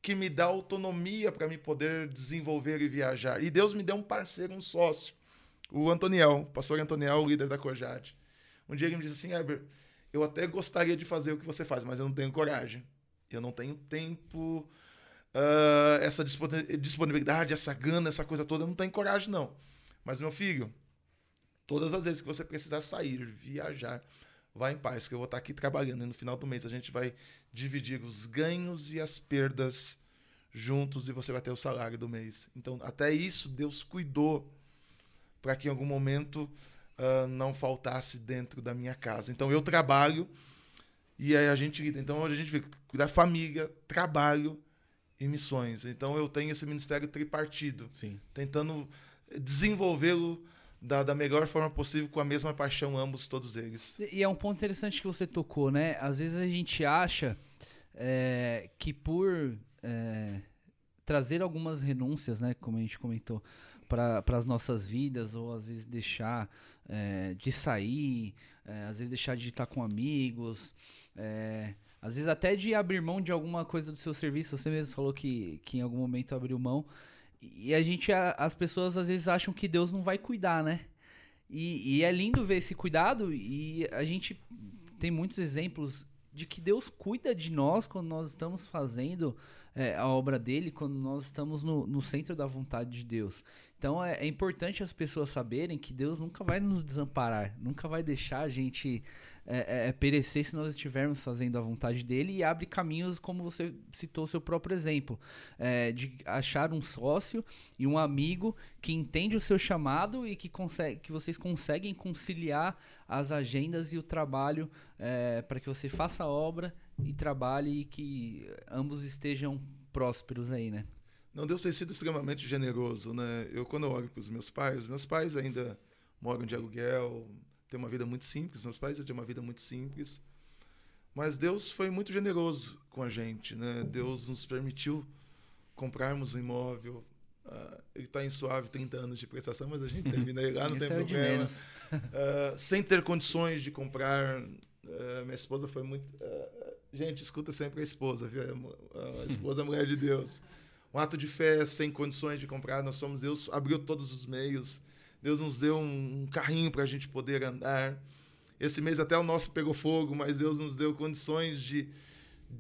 que me dá autonomia para me poder desenvolver e viajar. E Deus me deu um parceiro, um sócio, o Antoniel, o pastor Antoniel, o líder da Cojade. Um dia ele me disse assim, Heber, eu até gostaria de fazer o que você faz, mas eu não tenho coragem. Eu não tenho tempo, uh, essa disponibilidade, essa gana, essa coisa toda, eu não tenho coragem, não. Mas, meu filho, todas as vezes que você precisar sair, viajar, vá em paz, que eu vou estar aqui trabalhando e no final do mês a gente vai dividir os ganhos e as perdas juntos e você vai ter o salário do mês. Então, até isso Deus cuidou para que em algum momento uh, não faltasse dentro da minha casa. Então, eu trabalho e aí a gente então a gente vê da família, trabalho e missões. Então eu tenho esse ministério tripartido, Sim. tentando desenvolvê-lo da, da melhor forma possível, com a mesma paixão, ambos, todos eles. E é um ponto interessante que você tocou, né? Às vezes a gente acha é, que por é, trazer algumas renúncias, né? Como a gente comentou, para as nossas vidas, ou às vezes deixar é, de sair, é, às vezes deixar de estar com amigos, é, às vezes até de abrir mão de alguma coisa do seu serviço. Você mesmo falou que, que em algum momento abriu mão. E a gente, as pessoas às vezes acham que Deus não vai cuidar, né? E, e, é lindo ver esse cuidado e a gente tem muitos exemplos de que Deus cuida de nós quando nós estamos fazendo é, a obra dele, quando nós estamos no, no centro da vontade de Deus. Então é, é, importante as pessoas saberem que Deus nunca vai nos desamparar, nunca vai deixar a gente é, é, é, perecer se nós estivermos fazendo a vontade dele e abre caminhos, como você citou o seu próprio exemplo, é, de achar um sócio e um amigo que entende o seu chamado e que, consegue, que vocês conseguem conciliar as agendas e o trabalho é, para que você faça a obra e trabalhe e que ambos estejam prósperos aí, né? Não, Deus tem sido extremamente generoso, né? Eu, quando eu olho para os meus pais, meus pais ainda moram de aluguel, tem uma vida muito simples, meus pais têm uma vida muito simples. Mas Deus foi muito generoso com a gente, né? Deus nos permitiu comprarmos um imóvel. Uh, ele está em suave 30 anos de prestação, mas a gente termina ele lá, não tem é problema. Uh, sem ter condições de comprar. Uh, minha esposa foi muito. gente, escuta sempre a esposa, viu? A esposa é a mulher de Deus. Um ato de fé sem condições de comprar, nós somos Deus, abriu todos os meios. Deus nos deu um, carrinho para a gente poder andar. Esse mês até o nosso pegou fogo, mas Deus nos deu condições de,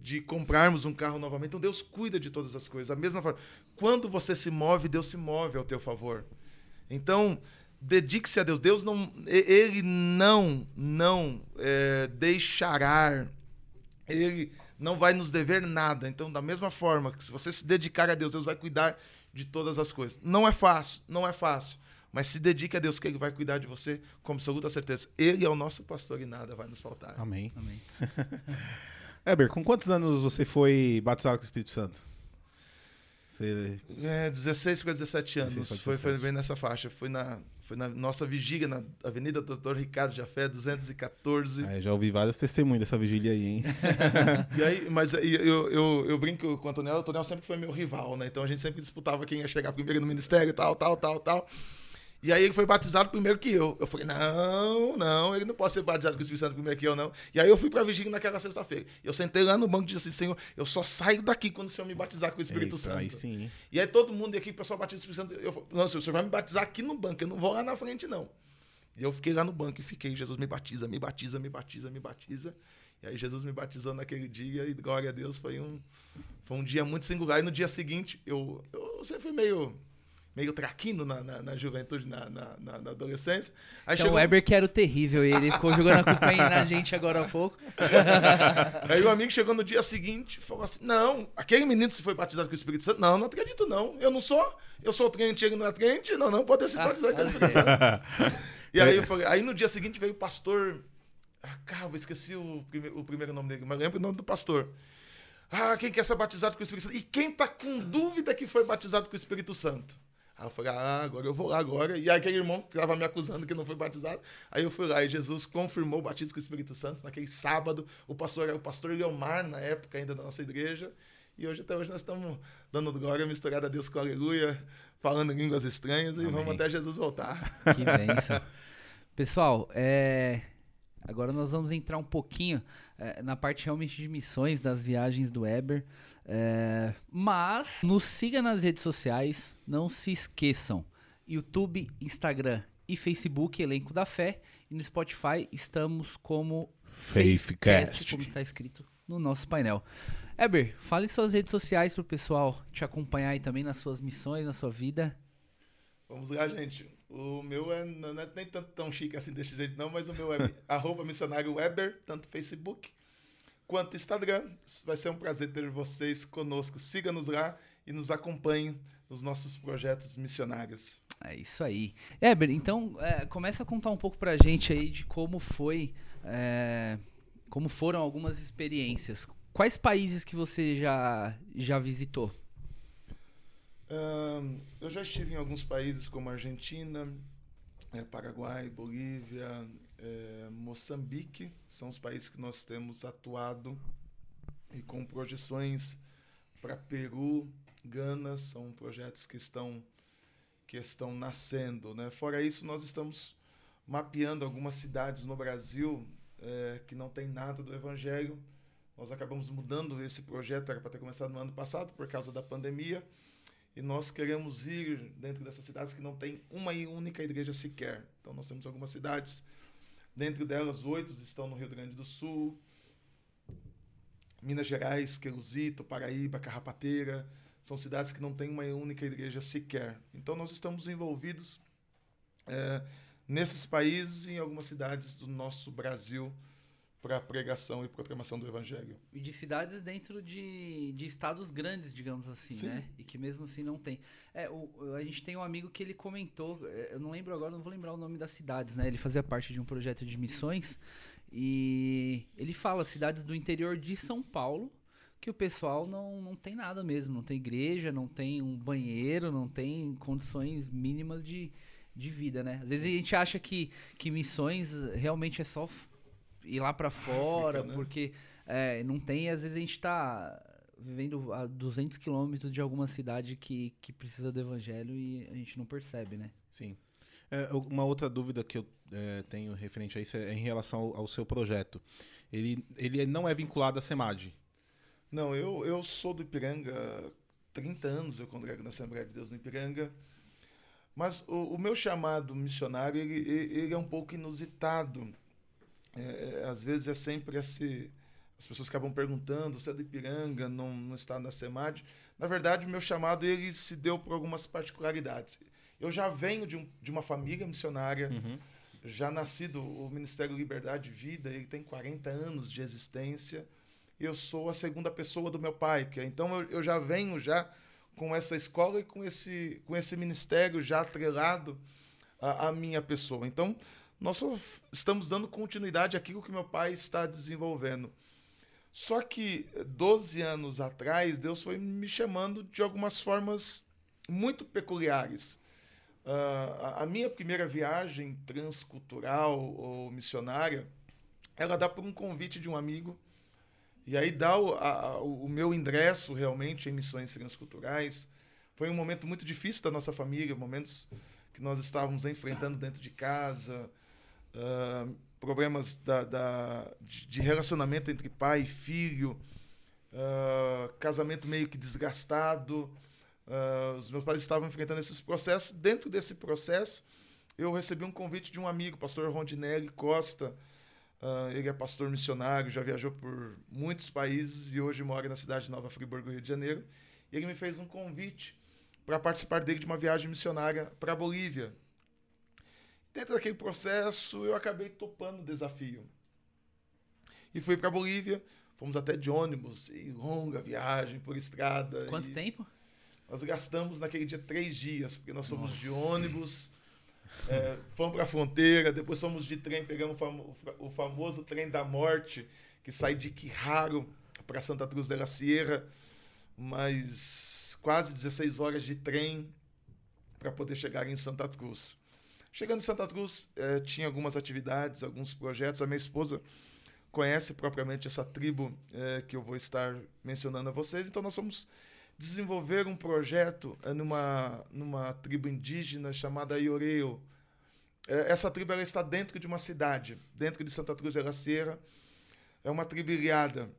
de comprarmos um carro novamente. Então Deus cuida de todas as coisas. Da mesma forma, quando você se move, Deus se move ao teu favor. Então, dedique-se a Deus. Deus não, ele não, não é, deixará, ele não vai nos dever nada. Então, da mesma forma se você se dedicar a Deus, Deus vai cuidar de todas as coisas. Não é fácil, não é fácil. Mas se dedique a Deus, que Ele vai cuidar de você com absoluta certeza. Ele é o nosso pastor e nada vai nos faltar. Amém. Amém. Eber, com quantos anos você foi batizado com o Espírito Santo? Você... É, 16 para 17 anos. 16 foi, foi bem nessa faixa. Foi na, foi na nossa vigília na Avenida Doutor Ricardo Jafé, 214. É, já ouvi vários testemunhos dessa vigília aí, hein? e aí, mas eu, eu, eu, eu, brinco com o Antonel, o Antonel sempre foi meu rival, né? Então a gente sempre disputava quem ia chegar primeiro no ministério, tal, tal, tal, tal. E aí ele foi batizado primeiro que eu. Eu falei, não, não, ele não pode ser batizado com o Espírito Santo primeiro que eu, não. E aí eu fui para a vigília naquela sexta-feira. Eu sentei lá no banco e disse assim, Senhor, eu só saio daqui quando o Senhor me batizar com o Espírito Eita, Santo. Aí sim. E aí todo mundo aqui, o pessoal batiza o Espírito Santo. Eu falei, não, o Senhor vai me batizar aqui no banco, eu não vou lá na frente, não. E eu fiquei lá no banco e fiquei, Jesus me batiza, me batiza, me batiza, me batiza. E aí Jesus me batizou naquele dia e glória a Deus, foi um, foi um dia muito singular. E no dia seguinte, eu, eu sempre fui meio meio traquino na, na, na juventude, na, na, na, adolescência. Aí então chegou... o Weber que era o terrível, ele ficou jogando a culpa aí na gente agora há pouco. aí o amigo chegou no dia seguinte e falou assim, não, aquele menino se foi batizado com o Espírito Santo, não, não acredito não, eu não sou, eu sou crente, ele não é crente, não, não, pode ser batizado com o Espírito Santo. e aí eu falei, aí no dia seguinte veio o pastor, ah, cara, esqueci o, prime, o primeiro nome dele, mas lembro o nome do pastor. Ah, quem quer ser batizado com o Espírito Santo? E quem está com dúvida que foi batizado com o Espírito Santo? Aí eu falei, ah, agora eu vou lá agora. E aí aquele irmão que estava me acusando que não foi batizado, aí eu fui lá e Jesus confirmou o batismo com o Espírito Santo naquele sábado. O pastor, o pastor Leomar, na época ainda da nossa igreja. E hoje, até hoje, nós estamos dando glória misturada a Deus com aleluia, falando línguas estranhas Amém. e vamos até Jesus voltar. Que bênção. Pessoal, é... Agora nós vamos entrar um pouquinho é, na parte realmente de missões das viagens do Weber. É, mas nos siga nas redes sociais, não se esqueçam. YouTube, Instagram e Facebook, Elenco da Fé. E no Spotify estamos como Faithcast, como está escrito no nosso painel. Eber, fale suas redes sociais para o pessoal te acompanhar aí também nas suas missões, na sua vida. Vamos lá, gente. O meu é, não é nem tanto tão chique assim desse jeito, não, mas o meu é arroba missionário Weber, tanto Facebook quanto Instagram. Vai ser um prazer ter vocês conosco. Siga-nos lá e nos acompanhem nos nossos projetos missionários. É isso aí. Eber, então é, começa a contar um pouco pra gente aí de como foi, é, como foram algumas experiências. Quais países que você já, já visitou? Eu já estive em alguns países como Argentina, é, Paraguai, Bolívia, é, Moçambique. São os países que nós temos atuado e com projeções para Peru, Gana. São projetos que estão que estão nascendo, né? Fora isso, nós estamos mapeando algumas cidades no Brasil é, que não tem nada do Evangelho nós acabamos mudando esse projeto, era para ter começado no ano passado, por causa da pandemia. E nós queremos ir dentro dessas cidades que não tem uma única igreja sequer. Então, nós temos algumas cidades, dentro delas, oito estão no Rio Grande do Sul, Minas Gerais, Queluzito, Paraíba, Carrapateira. São cidades que não têm uma única igreja sequer. Então, nós estamos envolvidos é, nesses países e em algumas cidades do nosso Brasil para a pregação e proclamação do evangelho. E de cidades dentro de, de estados grandes, digamos assim, Sim. né? E que mesmo assim não tem. É, o, a gente tem um amigo que ele comentou, é, eu não lembro agora, não vou lembrar o nome das cidades, né? Ele fazia parte de um projeto de missões e ele fala cidades do interior de São Paulo que o pessoal não, não tem nada mesmo, não tem igreja, não tem um banheiro, não tem condições mínimas de, de vida, né? Às vezes a gente acha que, que missões realmente é só ir lá para fora, África, né? porque é, não tem, às vezes a gente está vivendo a 200 quilômetros de alguma cidade que, que precisa do evangelho e a gente não percebe, né? Sim. É, uma outra dúvida que eu é, tenho referente a isso é em relação ao, ao, seu projeto. Ele, ele não é vinculado à SEMAD? Não, eu, eu sou do Ipiranga, 30 anos eu congrego na Assembleia de Deus no Ipiranga, mas o, o meu chamado missionário ele, ele é um pouco inusitado é, é, às vezes é sempre esse. As pessoas acabam perguntando, você é do Ipiranga, não, não está na SEMAD. Na verdade, o meu chamado ele se deu por algumas particularidades. Eu já venho de, um, de uma família missionária, uhum. já nascido o Ministério Liberdade e Vida, ele tem 40 anos de existência. Eu sou a segunda pessoa do meu pai, que é, então eu, eu já venho já com essa escola e com esse, com esse ministério já atrelado à, à minha pessoa. Então, nós estamos dando continuidade àquilo que meu pai está desenvolvendo. Só que 12 anos atrás, Deus foi me chamando de algumas formas muito peculiares. Uh, a minha primeira viagem transcultural ou missionária, ela dá por um convite de um amigo. E aí dá o, a, o meu ingresso realmente em missões transculturais. Foi um momento muito difícil da nossa família, momentos que nós estávamos enfrentando dentro de casa, uh, problemas da, da, de relacionamento entre pai e filho, uh, casamento meio que desgastado. Uh, os meus pais estavam enfrentando esses processos. Dentro desse processo, eu recebi um convite de um amigo, pastor Rondinelli Costa. Uh, ele é pastor missionário, já viajou por muitos países e hoje mora na cidade de Nova Friburgo, Rio de Janeiro. E ele me fez um convite para participar dele de uma viagem missionária para a Bolívia, Dentro daquele processo, eu acabei topando o desafio. E fui para Bolívia, fomos até de ônibus, e longa viagem por estrada. Quanto tempo? Nós gastamos naquele dia três dias, porque nós fomos de ônibus, é, fomos para a fronteira, depois fomos de trem, pegamos o, famo o famoso trem da morte, que sai de Quijaro para Santa Cruz de la Sierra, mas quase 16 horas de trem para poder chegar em Santa Cruz. Chegando em Santa Cruz, é, tinha algumas atividades, alguns projetos. A minha esposa conhece propriamente essa tribo é, que eu vou estar mencionando a vocês. Então, nós fomos desenvolver um projeto é, numa, numa tribo indígena chamada Ioreo. Essa tribo ela está dentro de uma cidade, dentro de Santa Cruz de Sierra. É uma tribo ilhada,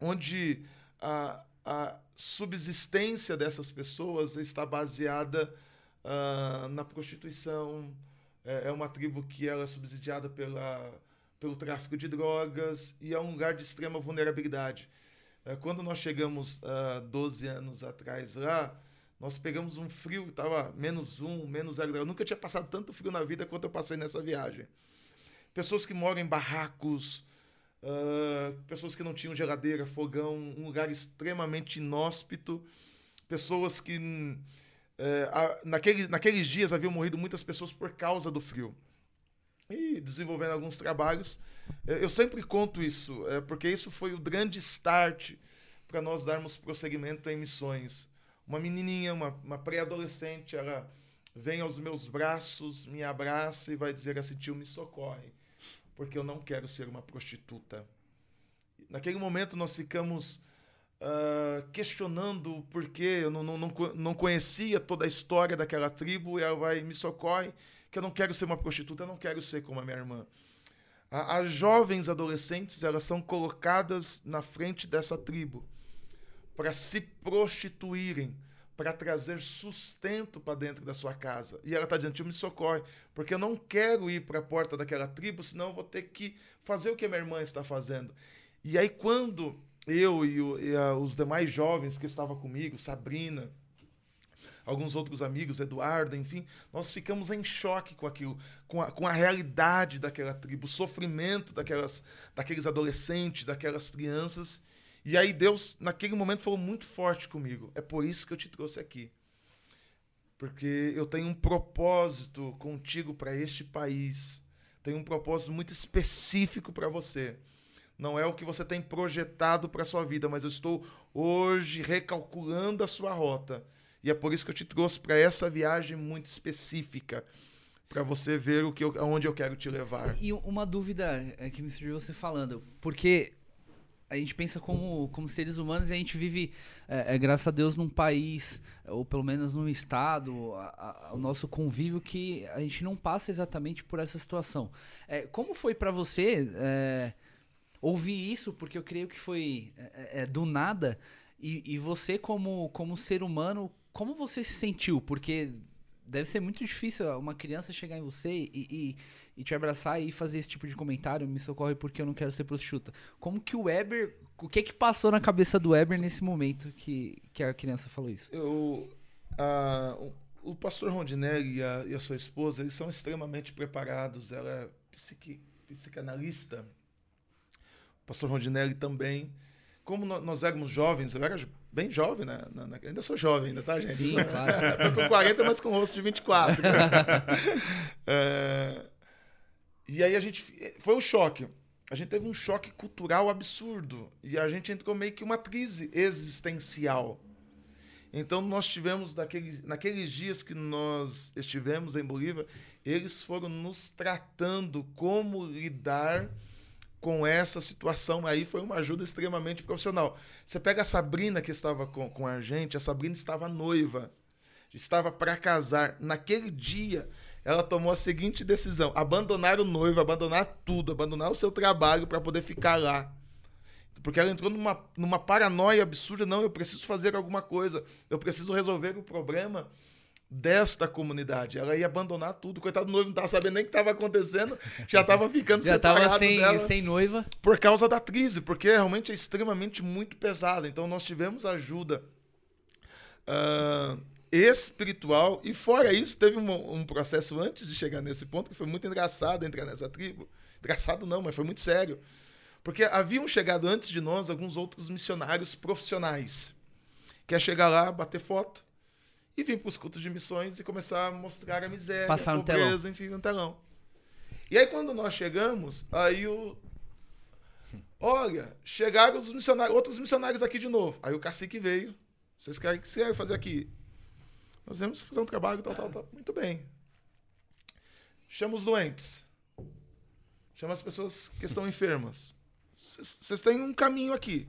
onde a, a subsistência dessas pessoas está baseada uh, na prostituição. É, é, uma tribo que ela é subsidiada pela, pelo tráfico de drogas e é um lugar de extrema vulnerabilidade. É, quando nós chegamos uh, 12 anos atrás lá, nós pegamos um frio estava menos um, menos zero nunca tinha passado tanto frio na vida quanto eu passei nessa viagem. Pessoas que moram em barracos, uh, pessoas que não tinham geladeira, fogão, um lugar extremamente inóspito, pessoas que uh, naquele, naqueles dias haviam morrido muitas pessoas por causa do frio. E desenvolvendo alguns trabalhos. Eu sempre conto isso, é, porque isso foi o grande start para nós darmos prosseguimento em missões. Uma menininha, uma, uma pré-adolescente, ela vem aos meus braços, me abraça e vai dizer assim: tio, me socorre porque eu não quero ser uma prostituta. Naquele momento nós ficamos uh, questionando o porquê, eu não, não, não, não conhecia toda a história daquela tribo, e ela vai me socorre que eu não quero ser uma prostituta, eu não quero ser como a minha irmã. As jovens adolescentes, elas são colocadas na frente dessa tribo para se prostituírem para trazer sustento para dentro da sua casa. E ela está dizendo: Tio, me socorre, porque eu não quero ir para a porta daquela tribo, senão eu vou ter que fazer o que a minha irmã está fazendo. E aí, quando eu e, o, e a, os demais jovens que estavam comigo, Sabrina, alguns outros amigos, Eduardo, enfim, nós ficamos em choque com aquilo, com a, com a realidade daquela tribo, o sofrimento daquelas, daqueles adolescentes, daquelas crianças. E aí Deus, naquele momento, falou muito forte comigo. É por isso que eu te trouxe aqui. Porque eu tenho um propósito contigo para este país. Tenho um propósito muito específico para você. Não é o que você tem projetado para sua vida, mas eu estou hoje recalculando a sua rota. E é por isso que eu te trouxe para essa viagem muito específica, para você ver o que eu, aonde eu quero te levar. E uma dúvida é que me surgiu você falando, porque a gente pensa como, como seres humanos e a gente vive, é, é, graças a Deus, num país, ou pelo menos num estado, a, a, o nosso convívio que a gente não passa exatamente por essa situação. É, como foi para você é, ouvir isso? Porque eu creio que foi é, é, do nada. E, e você, como, como ser humano, como você se sentiu? Porque deve ser muito difícil uma criança chegar em você e, e e te abraçar e fazer esse tipo de comentário, me socorre porque eu não quero ser prostituta. Como que o Weber, o que que passou na cabeça do Weber nesse momento que, que a criança falou isso? Eu, o, o pastor Rondinelli e a, e a, sua esposa, eles são extremamente preparados, ela é psiqui, psicanalista, pastor Rondinelli também. Como nós éramos jovens, eu era bem jovem, né? ainda sou jovem, ainda, tá, gente? Sim, claro. Tô com 40, mas com o rosto de 24. é, e aí a gente. Foi o choque. A gente teve um choque cultural absurdo. E a gente entrou meio que uma crise existencial. Então nós tivemos, naqueles, naqueles dias que nós estivemos em Bolívia, eles foram nos tratando como lidar com essa situação. Aí foi uma ajuda extremamente profissional. Você pega a Sabrina que estava com, com a gente, a Sabrina estava noiva, estava para casar. Naquele dia, ela tomou a seguinte decisão: abandonar o noivo, abandonar tudo, abandonar o seu trabalho para poder ficar lá. Porque ela entrou numa, numa paranoia absurda. Não, eu preciso fazer alguma coisa. Eu preciso resolver o problema desta comunidade. Ela ia abandonar tudo. Coitado do noivo não estava sabendo nem o que estava acontecendo. Já estava ficando já separado tava sem, dela. sem noiva. Por causa da crise. Porque realmente é extremamente muito pesada. Então nós tivemos ajuda. Uh, espiritual. E fora isso, teve um, um, processo antes de chegar nesse ponto que foi muito engraçado entrar nessa tribo. Engraçado não, mas foi muito sério. Porque haviam chegado antes de nós alguns outros missionários profissionais. Que é chegar lá, bater foto e vir para os cultos de missões e começar a mostrar a miséria, Passar a pobreza, enfim, no telão. E aí quando nós chegamos, aí o Olha, chegaram os missionários, outros missionários aqui de novo. Aí o cacique veio. Vocês querem que você fazer aqui? Nós vamos fazer um trabalho, tal, tal, tal. Muito bem. Chama os doentes. Chama as pessoas que estão enfermas. Vocês têm um caminho aqui.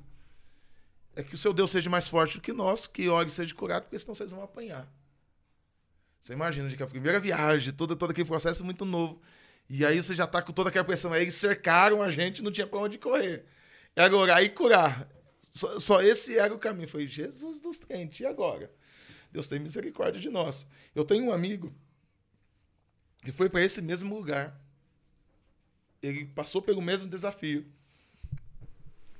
É que o seu Deus seja mais forte do que nós, que ore seja curado, porque senão vocês vão apanhar. Você imagina, de que a primeira viagem, todo, todo aquele processo é muito novo. E aí você já tá com toda aquela pressão. Aí eles cercaram a gente, não tinha pra onde correr. Era orar e curar. Só, só esse era o caminho. Foi Jesus dos crentes, e agora? Deus tem misericórdia de nós. Eu tenho um amigo que foi para esse mesmo lugar. Ele passou pelo mesmo desafio.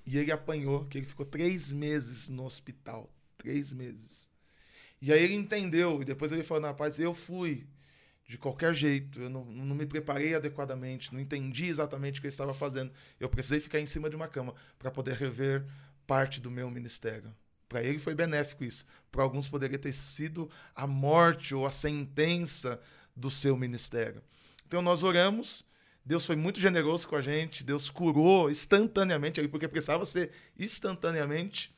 E ele apanhou, que ele ficou três meses no hospital. Três meses. E aí ele entendeu, e depois ele falou, rapaz, eu fui de qualquer jeito, eu não, não me preparei adequadamente, não entendi exatamente o que eu estava fazendo. Eu precisei ficar em cima de uma cama para poder rever parte do meu ministério. Para ele foi benéfico isso. Para alguns poderia ter sido a morte ou a sentença do seu ministério. Então nós oramos, Deus foi muito generoso com a gente, Deus curou instantaneamente, porque precisava ser instantaneamente.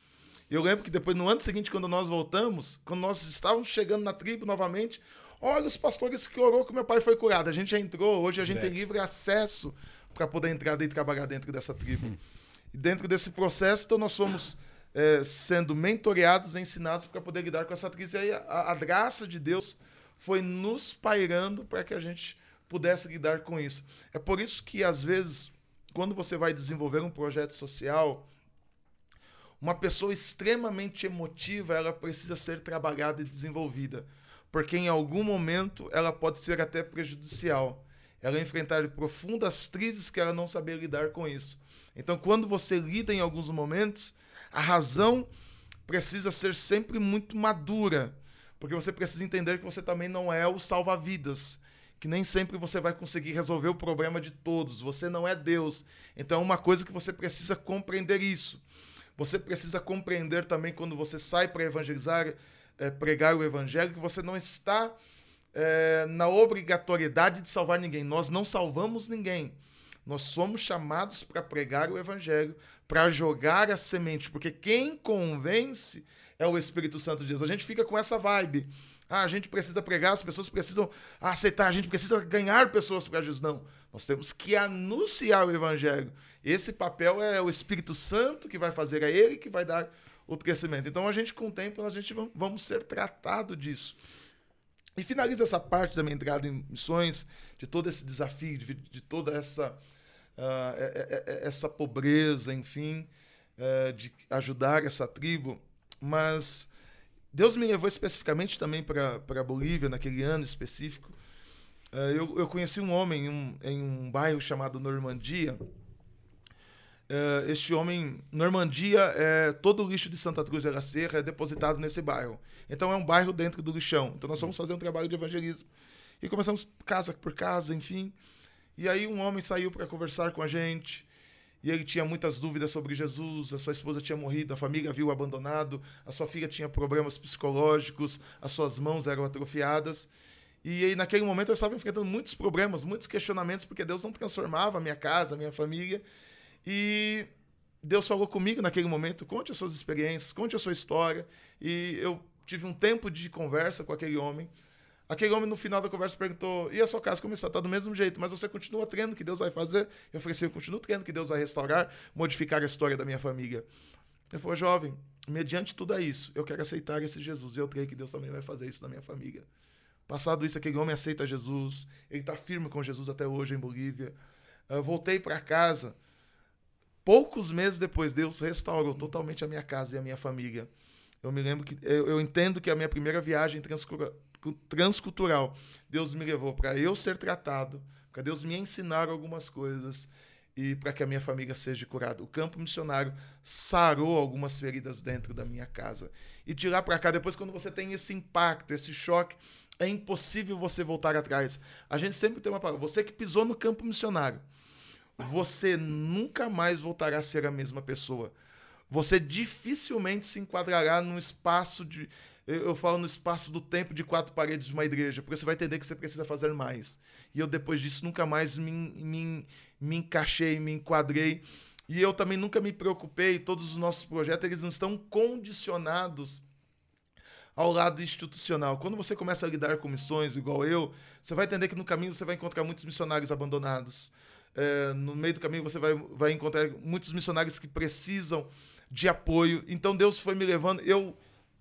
Eu lembro que depois, no ano seguinte, quando nós voltamos, quando nós estávamos chegando na tribo novamente, olha os pastores que orou que meu pai foi curado. A gente já entrou, hoje a gente tem livre acesso para poder entrar e trabalhar dentro dessa tribo. Hum. E dentro desse processo, então nós somos é, sendo mentoreados, ensinados para poder lidar com essa crise. E aí a, a graça de Deus foi nos pairando para que a gente pudesse lidar com isso. É por isso que, às vezes, quando você vai desenvolver um projeto social, uma pessoa extremamente emotiva, ela precisa ser trabalhada e desenvolvida, porque em algum momento ela pode ser até prejudicial. Ela enfrentar profundas crises que ela não saber lidar com isso. Então, quando você lida em alguns momentos, a razão precisa ser sempre muito madura porque você precisa entender que você também não é o salva-vidas, que nem sempre você vai conseguir resolver o problema de todos. Você não é Deus. Então é uma coisa que você precisa compreender isso. Você precisa compreender também quando você sai para evangelizar, é, pregar o evangelho, que você não está é, na obrigatoriedade de salvar ninguém. Nós não salvamos ninguém. Nós somos chamados para pregar o evangelho, para jogar a semente, porque quem convence é o Espírito Santo de Deus. A gente fica com essa vibe. Ah, a gente precisa pregar, as pessoas precisam aceitar, a gente precisa ganhar pessoas para Jesus. Não, nós temos que anunciar o Evangelho. Esse papel é o Espírito Santo que vai fazer, é ele que vai dar o crescimento. Então a gente, com o tempo, a gente vamos ser tratado disso. E finaliza essa parte da minha entrada em missões, de todo esse desafio, de, de toda essa, uh, essa pobreza, enfim, uh, de ajudar essa tribo mas Deus me levou especificamente também para Bolívia, naquele ano específico. Uh, eu, eu conheci um homem em um, em um bairro chamado Normandia. Uh, este homem, Normandia, é todo o lixo de Santa Cruz de la Serra é depositado nesse bairro. Então é um bairro dentro do lixão. Então nós vamos fazer um trabalho de evangelismo. E começamos casa por casa, enfim. E aí um homem saiu para conversar com a gente e ele tinha muitas dúvidas sobre Jesus, a sua esposa tinha morrido, a família viu abandonado, a sua filha tinha problemas psicológicos, as suas mãos eram atrofiadas. E aí, naquele momento eu estava enfrentando muitos problemas, muitos questionamentos, porque Deus não transformava a minha casa, a minha família. E Deus falou comigo naquele momento: conte as suas experiências, conte a sua história. E eu tive um tempo de conversa com aquele homem. Aquele homem, no final da conversa, perguntou: e a sua casa como está? Está do mesmo jeito, mas você continua crendo que Deus vai fazer? Eu falei assim: eu continuo crendo que Deus vai restaurar, modificar a história da minha família. Ele falou: jovem, mediante tudo isso, eu quero aceitar esse Jesus e eu creio que Deus também vai fazer isso na minha família. Passado isso, aquele homem aceita Jesus, ele está firme com Jesus até hoje em Bolívia. Eu voltei para casa. Poucos meses depois, Deus restaurou totalmente a minha casa e a minha família. Eu me lembro que eu, eu entendo que a minha primeira viagem transcultural. Deus me levou para eu ser tratado, para Deus me ensinar algumas coisas e para que a minha família seja curada. O campo missionário sarou algumas feridas dentro da minha casa. E de lá para cá, depois quando você tem esse impacto, esse choque, é impossível você voltar atrás. A gente sempre tem uma palavra, você que pisou no campo missionário, você nunca mais voltará a ser a mesma pessoa. Você dificilmente se enquadrará num espaço de eu, falo no espaço do tempo de quatro paredes de uma igreja, porque você vai entender que você precisa fazer mais. E eu, depois disso, nunca mais me, me, me encaixei, me enquadrei. E eu também nunca me preocupei, todos os nossos projetos, eles não estão condicionados ao lado institucional. Quando você começa a lidar com missões, igual eu, você vai entender que no caminho você vai encontrar muitos missionários abandonados. É, no meio do caminho você vai, vai encontrar muitos missionários que precisam de apoio. Então Deus foi me levando. Eu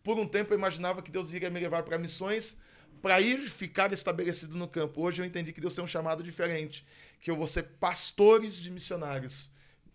por um tempo eu imaginava que Deus iria me levar para missões para ir ficar estabelecido no campo. Hoje eu entendi que Deus tem um chamado diferente, que eu vou ser pastores de missionários.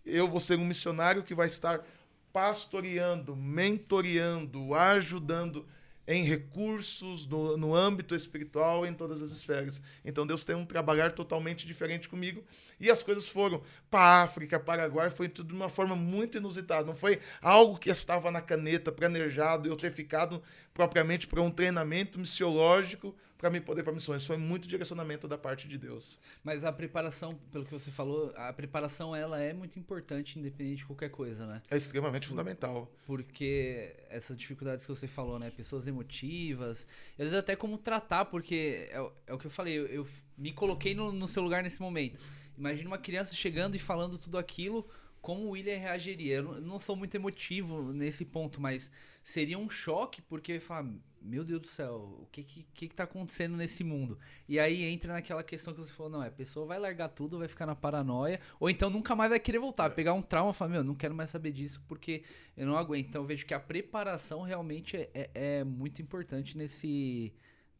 Eu vou ser um missionário que vai estar pastoreando, mentoreando, ajudando em recursos, no, no âmbito espiritual, em todas as esferas. Então Deus tem um trabalhar totalmente diferente comigo. E as coisas foram para África, Paraguai, foi tudo de uma forma muito inusitada. Não foi algo que estava na caneta, planejado, eu ter ficado propriamente para um treinamento missiológico para me poder para missões. Foi muito direcionamento da parte de Deus. Mas a preparação, pelo que você falou, a preparação ela é muito importante, independente de qualquer coisa, né? É extremamente fundamental. Porque essas dificuldades que você falou, né? Pessoas emotivas, às vezes até como tratar, porque é, é o que eu falei, eu, eu me coloquei no, no seu lugar nesse momento. Imagina uma criança chegando e falando tudo aquilo, como o William reagiria? Eu não, eu não sou muito emotivo nesse ponto, mas seria um choque, porque falar, meu Deus do céu, o que que, que que tá acontecendo nesse mundo? E aí entra naquela questão que você falou, não, é, a pessoa vai largar tudo, vai ficar na paranoia, ou então nunca mais vai querer voltar, é. pegar um trauma e falar, meu, não quero mais saber disso porque eu não aguento. Então eu vejo que a preparação realmente é, é, é muito importante nesse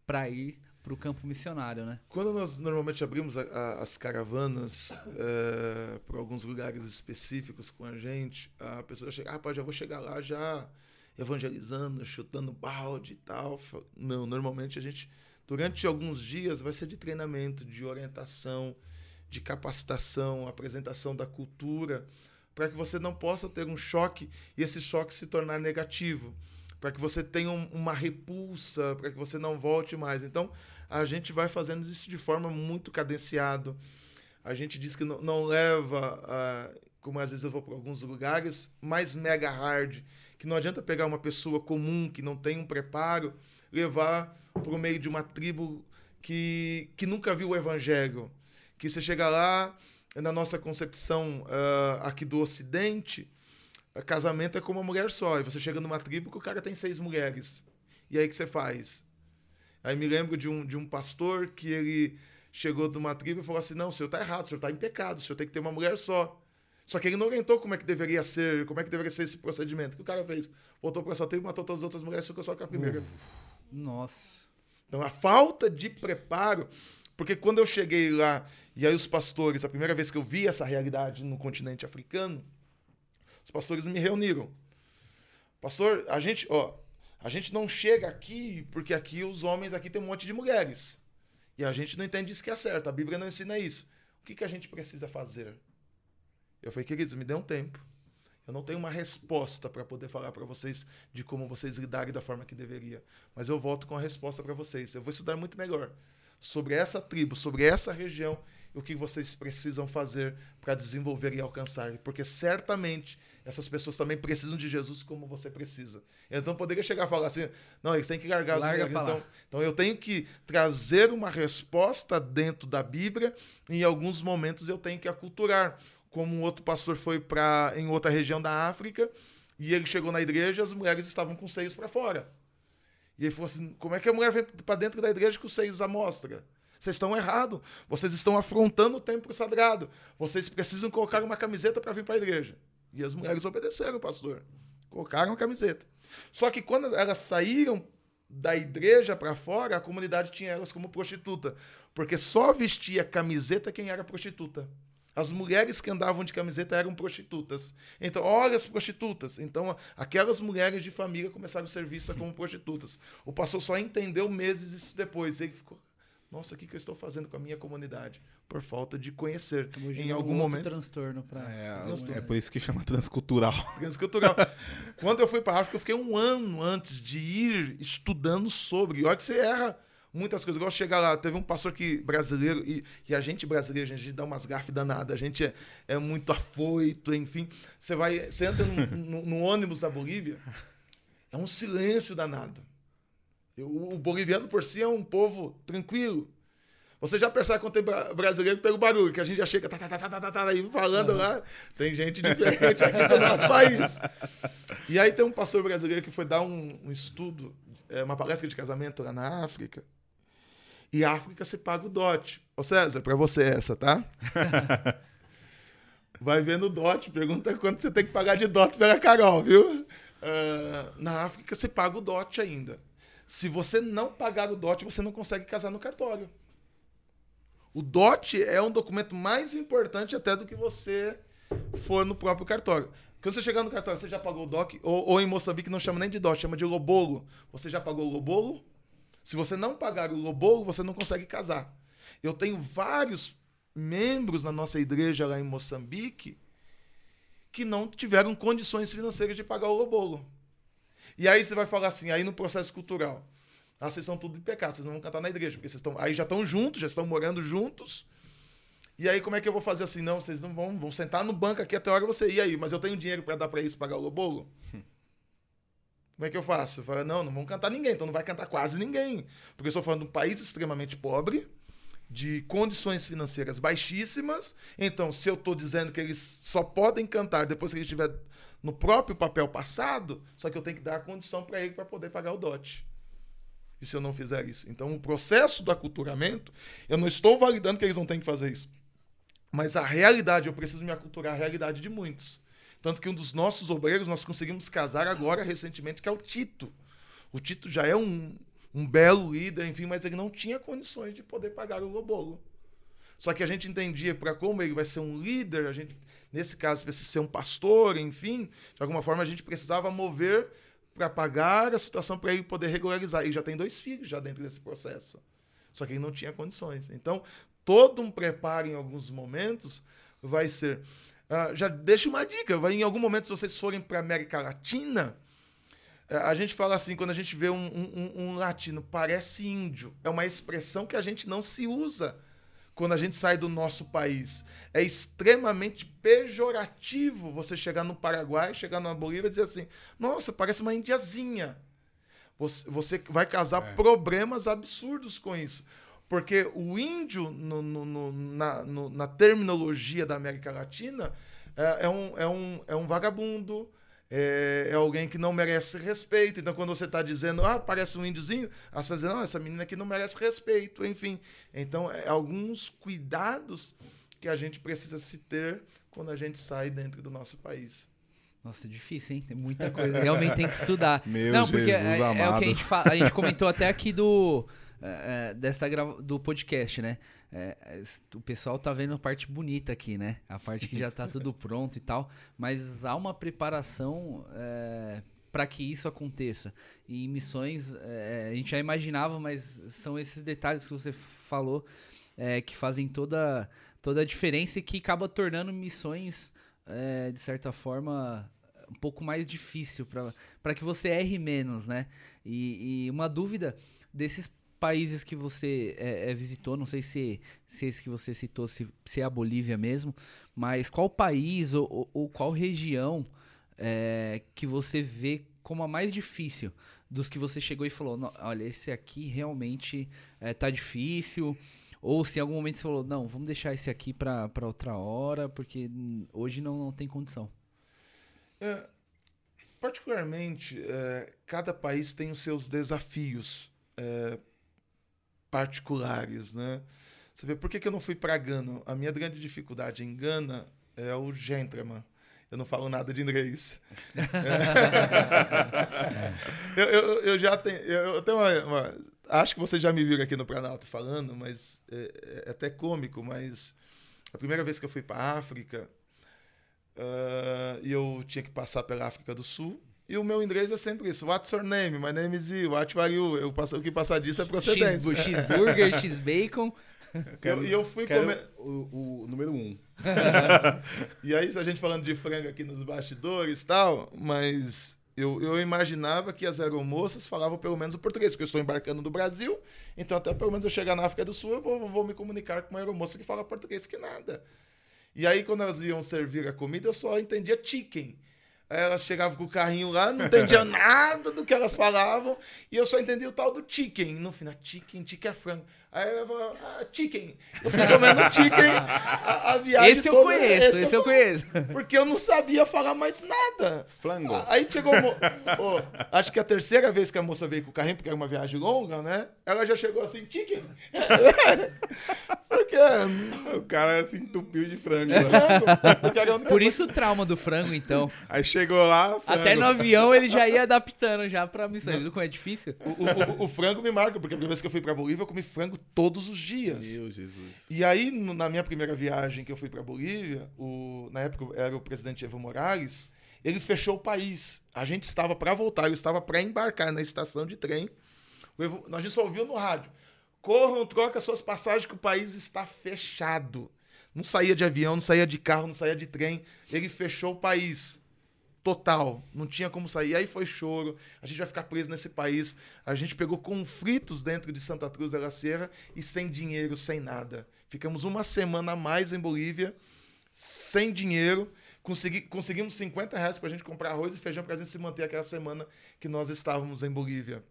para ir para o campo missionário, né? Quando nós normalmente abrimos a, a, as caravanas é, para alguns lugares específicos com a gente, a pessoa chega, ah, rapaz, já vou chegar lá já evangelizando, chutando balde e tal. Não, normalmente a gente, durante alguns dias, vai ser de treinamento, de orientação, de capacitação, apresentação da cultura, para que você não possa ter um choque e esse choque se tornar negativo, para que você tenha um, uma repulsa, para que você não volte mais. Então, a gente vai fazendo isso de forma muito cadenciado. A gente diz que não, não leva, uh, como às vezes eu vou para alguns lugares, mais mega hard, que não adianta pegar uma pessoa comum que não tem um preparo, levar para o meio de uma tribo que, que nunca viu o evangelho. Que você chega lá, na nossa concepção uh, aqui do Ocidente, casamento é como uma mulher só. E você chega numa tribo que o cara tem seis mulheres. E aí que você faz? Aí me lembro de um, de um pastor que ele chegou de uma tribo e falou assim: Não, o senhor está errado, o senhor está em pecado, o senhor tem que ter uma mulher só. Só que ele não orientou como é que deveria ser, como é que deveria ser esse procedimento. O que o cara fez? Voltou para sua tribo, matou todas as outras mulheres, ficou só com a primeira. Uh, nossa. Então a falta de preparo. Porque quando eu cheguei lá, e aí os pastores, a primeira vez que eu vi essa realidade no continente africano, os pastores me reuniram. Pastor, a gente, ó, a gente não chega aqui porque aqui os homens aqui tem um monte de mulheres. E a gente não entende isso que é certo. A Bíblia não ensina isso. O que, que a gente precisa fazer? Eu falei, queridos, me dê um tempo. Eu não tenho uma resposta para poder falar para vocês de como vocês lidarem da forma que deveria. Mas eu volto com a resposta para vocês. Eu vou estudar muito melhor sobre essa tribo, sobre essa região e o que vocês precisam fazer para desenvolver e alcançar. Porque certamente essas pessoas também precisam de Jesus como você precisa. Então poderia chegar a falar assim: não, eles têm que largar as Larga mulheres. Então, então eu tenho que trazer uma resposta dentro da Bíblia e em alguns momentos eu tenho que aculturar como um outro pastor foi para em outra região da África e ele chegou na igreja as mulheres estavam com seios para fora. E ele falou assim: como é que a mulher vem para dentro da igreja com os seios à mostra? Vocês estão errados. Vocês estão afrontando o templo sagrado. Vocês precisam colocar uma camiseta para vir para a igreja. E as mulheres obedeceram, pastor. Colocaram a camiseta. Só que quando elas saíram da igreja para fora, a comunidade tinha elas como prostituta. Porque só vestia camiseta quem era prostituta. As mulheres que andavam de camiseta eram prostitutas. Então, olha as prostitutas. Então, aquelas mulheres de família começaram a ser vistas como prostitutas. O pastor só entendeu meses isso depois. Ele ficou, nossa, o que, que eu estou fazendo com a minha comunidade? Por falta de conhecer. em algum momento. transtorno para. É, é por isso que chama transcultural. Transcultural. Quando eu fui para a África, eu fiquei um ano antes de ir estudando sobre. E olha que você erra muitas coisas. Igual chegar lá, teve um pastor que brasileiro, e, e a gente brasileiro, a gente dá umas gafes danadas, a gente é, é muito afoito, enfim. Você vai, você entra no, no, no ônibus da Bolívia, é um silêncio danado. O, o boliviano por si é um povo tranquilo. Você já percebe quando tem brasileiro que pega o barulho, que a gente já chega tá, tá, tá, tá, tá, tá, tá aí falando lá. Tem gente diferente aqui do nosso país. E aí tem um pastor brasileiro que foi dar um, um estudo, é, uma palestra de casamento lá na África. E África você paga o dote. Ô César, para você essa, tá? Vai vendo o dote, pergunta quanto você tem que pagar de dote pela Carol, viu? Uh, na África você paga o dote ainda. Se você não pagar o DOT, você não consegue casar no cartório. O DOT é um documento mais importante até do que você for no próprio cartório. Quando você chegar no cartório, você já pagou o DOC, ou, ou em Moçambique não chama nem de DOT, chama de lobolo. Você já pagou o lobolo? Se você não pagar o lobolo, você não consegue casar. Eu tenho vários membros na nossa igreja lá em Moçambique que não tiveram condições financeiras de pagar o lobolo. E aí você vai falar assim, aí no processo cultural, ah, vocês estão tudo de pecado, vocês não vão cantar na igreja, porque vocês estão, aí já estão juntos, já estão morando juntos. E aí como é que eu vou fazer assim? Não, vocês não vão, vão sentar no banco aqui até a hora você ir aí, mas eu tenho dinheiro para dar para isso, pagar o lobolo? Como é que eu faço? Eu falo, não, não vão cantar ninguém, então não vai cantar quase ninguém. Porque eu estou falando de um país extremamente pobre, de condições financeiras baixíssimas. Então, se eu estou dizendo que eles só podem cantar depois que ele estiver no próprio papel passado, só que eu tenho que dar a condição para ele para poder pagar o dote. E se eu não fizer isso? Então, o processo do aculturamento, eu não estou validando que eles não têm que fazer isso. Mas a realidade, eu preciso me aculturar a realidade de muitos. Tanto que um dos nossos obreiros nós conseguimos casar agora, recentemente, que é o Tito. O Tito já é um, um belo líder, enfim, mas ele não tinha condições de poder pagar o lobolo. Só que a gente entendia para como ele vai ser um líder, a gente, nesse caso, precisa ser um pastor, enfim, de alguma forma a gente precisava mover para pagar a situação para ele poder regularizar. E já tem dois filhos já dentro desse processo. Só que ele não tinha condições. Então, todo um preparo em alguns momentos vai ser. Uh, já deixa uma dica: vai, em algum momento, se vocês forem para América Latina, uh, a gente fala assim, quando a gente vê um, um, um, latino, parece índio. É uma expressão que a gente não se usa quando a gente sai do nosso país. É extremamente pejorativo você chegar no Paraguai, chegar na Bolívia e dizer assim: nossa, parece uma indiazinha. Você, você vai causar é. problemas absurdos com isso. Porque o índio, no, no, no, na, na, terminologia da América Latina, é, é, um, é, um, é um vagabundo, é, é, alguém que não merece respeito. Então, quando você está dizendo, ah, parece um índiozinho, você está dizendo, não, essa menina aqui não merece respeito, enfim. Então, é alguns cuidados que a gente precisa se ter quando a gente sai dentro do nosso país. Nossa, difícil, hein? Tem muita coisa. Realmente tem que estudar. Meu não, porque é, é, o que a gente, fala, a gente comentou até aqui do é, é, dessa do podcast, né? É, é, o pessoal tá vendo a parte bonita aqui, né? A parte que já tá tudo pronto e tal. Mas há uma preparação é, para que isso aconteça. E missões, é, a gente já imaginava, mas são esses detalhes que você falou que fazem toda, toda a diferença e que acaba tornando missões, de certa forma, um pouco mais difícil para que você erre menos, né? E, e uma dúvida desses países que você é, é, visitou, não sei se, se esse que você citou, se, se é a Bolívia mesmo, mas qual país ou, ou, ou qual região é, que você vê como a mais difícil dos que você chegou e falou, olha, esse aqui realmente é, tá difícil, ou se em algum momento você falou, não, vamos deixar esse aqui para outra hora, porque hoje não, não tem condição. É, particularmente, é, cada país tem os seus desafios. É, particulares, né? Você vê, por que, que eu não fui para Gana? A minha grande dificuldade em Gana é o gentleman. Eu não falo nada de inglês. eu, eu, eu, já tenho, eu tenho uma, uma, Acho que vocês já me viram aqui no Planalto falando, mas é, é até cômico, mas a primeira vez que eu fui para a África, uh, eu tinha que passar pela África do Sul, e o meu inglês é sempre isso. What's your name? My name is you. What are you? Eu passo, o que passar disso é procedência. X-burger, X-bacon. E eu, eu, fui comer... O, o, número um. e aí, a gente falando de frango aqui nos bastidores e tal, mas eu, eu imaginava que as aeromoças falavam pelo menos o português, porque eu estou embarcando no Brasil, então até pelo menos eu chegar na África do Sul, eu vou, vou me comunicar com uma aeromoça que fala português que nada. E aí, quando elas iam servir a comida, eu só entendia chicken. Ela chegava com o carrinho lá, não entendia nada do que elas falavam, e eu só entendia o tal do chicken. No final, chicken, chicken é frango. Aí eu falava, ah, chicken. Eu fui comendo chicken a, a viagem Esse eu toda. conheço, esse eu conheço. Porque eu não sabia falar mais nada. Flango. Aí chegou. Ô, acho que a terceira vez que a moça veio com o carrinho, porque era uma viagem longa, né? Ela já chegou assim, chicken. porque. O cara se entupiu de frango. É. a única Por isso o trauma do frango, então. Aí chegou lá. Frango. Até no avião ele já ia adaptando já pra missão. Viu como é difícil? O, o- o- o frango me marca, porque a primeira vez que eu fui pra Bolívia, eu comi frango todos os dias. Meu Jesus. E aí, no- na minha primeira viagem que eu fui pra Bolívia, o, na época era o presidente Evo Morales, ele fechou o país. A gente estava para voltar, eu estava para embarcar na estação de trem. O Evo, a gente só ouviu no rádio: corram, troca suas passagens que o país está fechado. Não saía de avião, não saía de carro, não saía de trem. Ele fechou o país. Total. Não tinha como sair. Aí foi choro. A gente vai ficar preso nesse país. A gente pegou conflitos dentro de Santa Cruz da la Sierra e sem dinheiro, sem nada. Ficamos uma semana a mais em Bolívia, sem dinheiro. Consegui, conseguimos 50 reais para a gente comprar arroz e feijão para a gente se manter aquela semana que nós estávamos em Bolívia.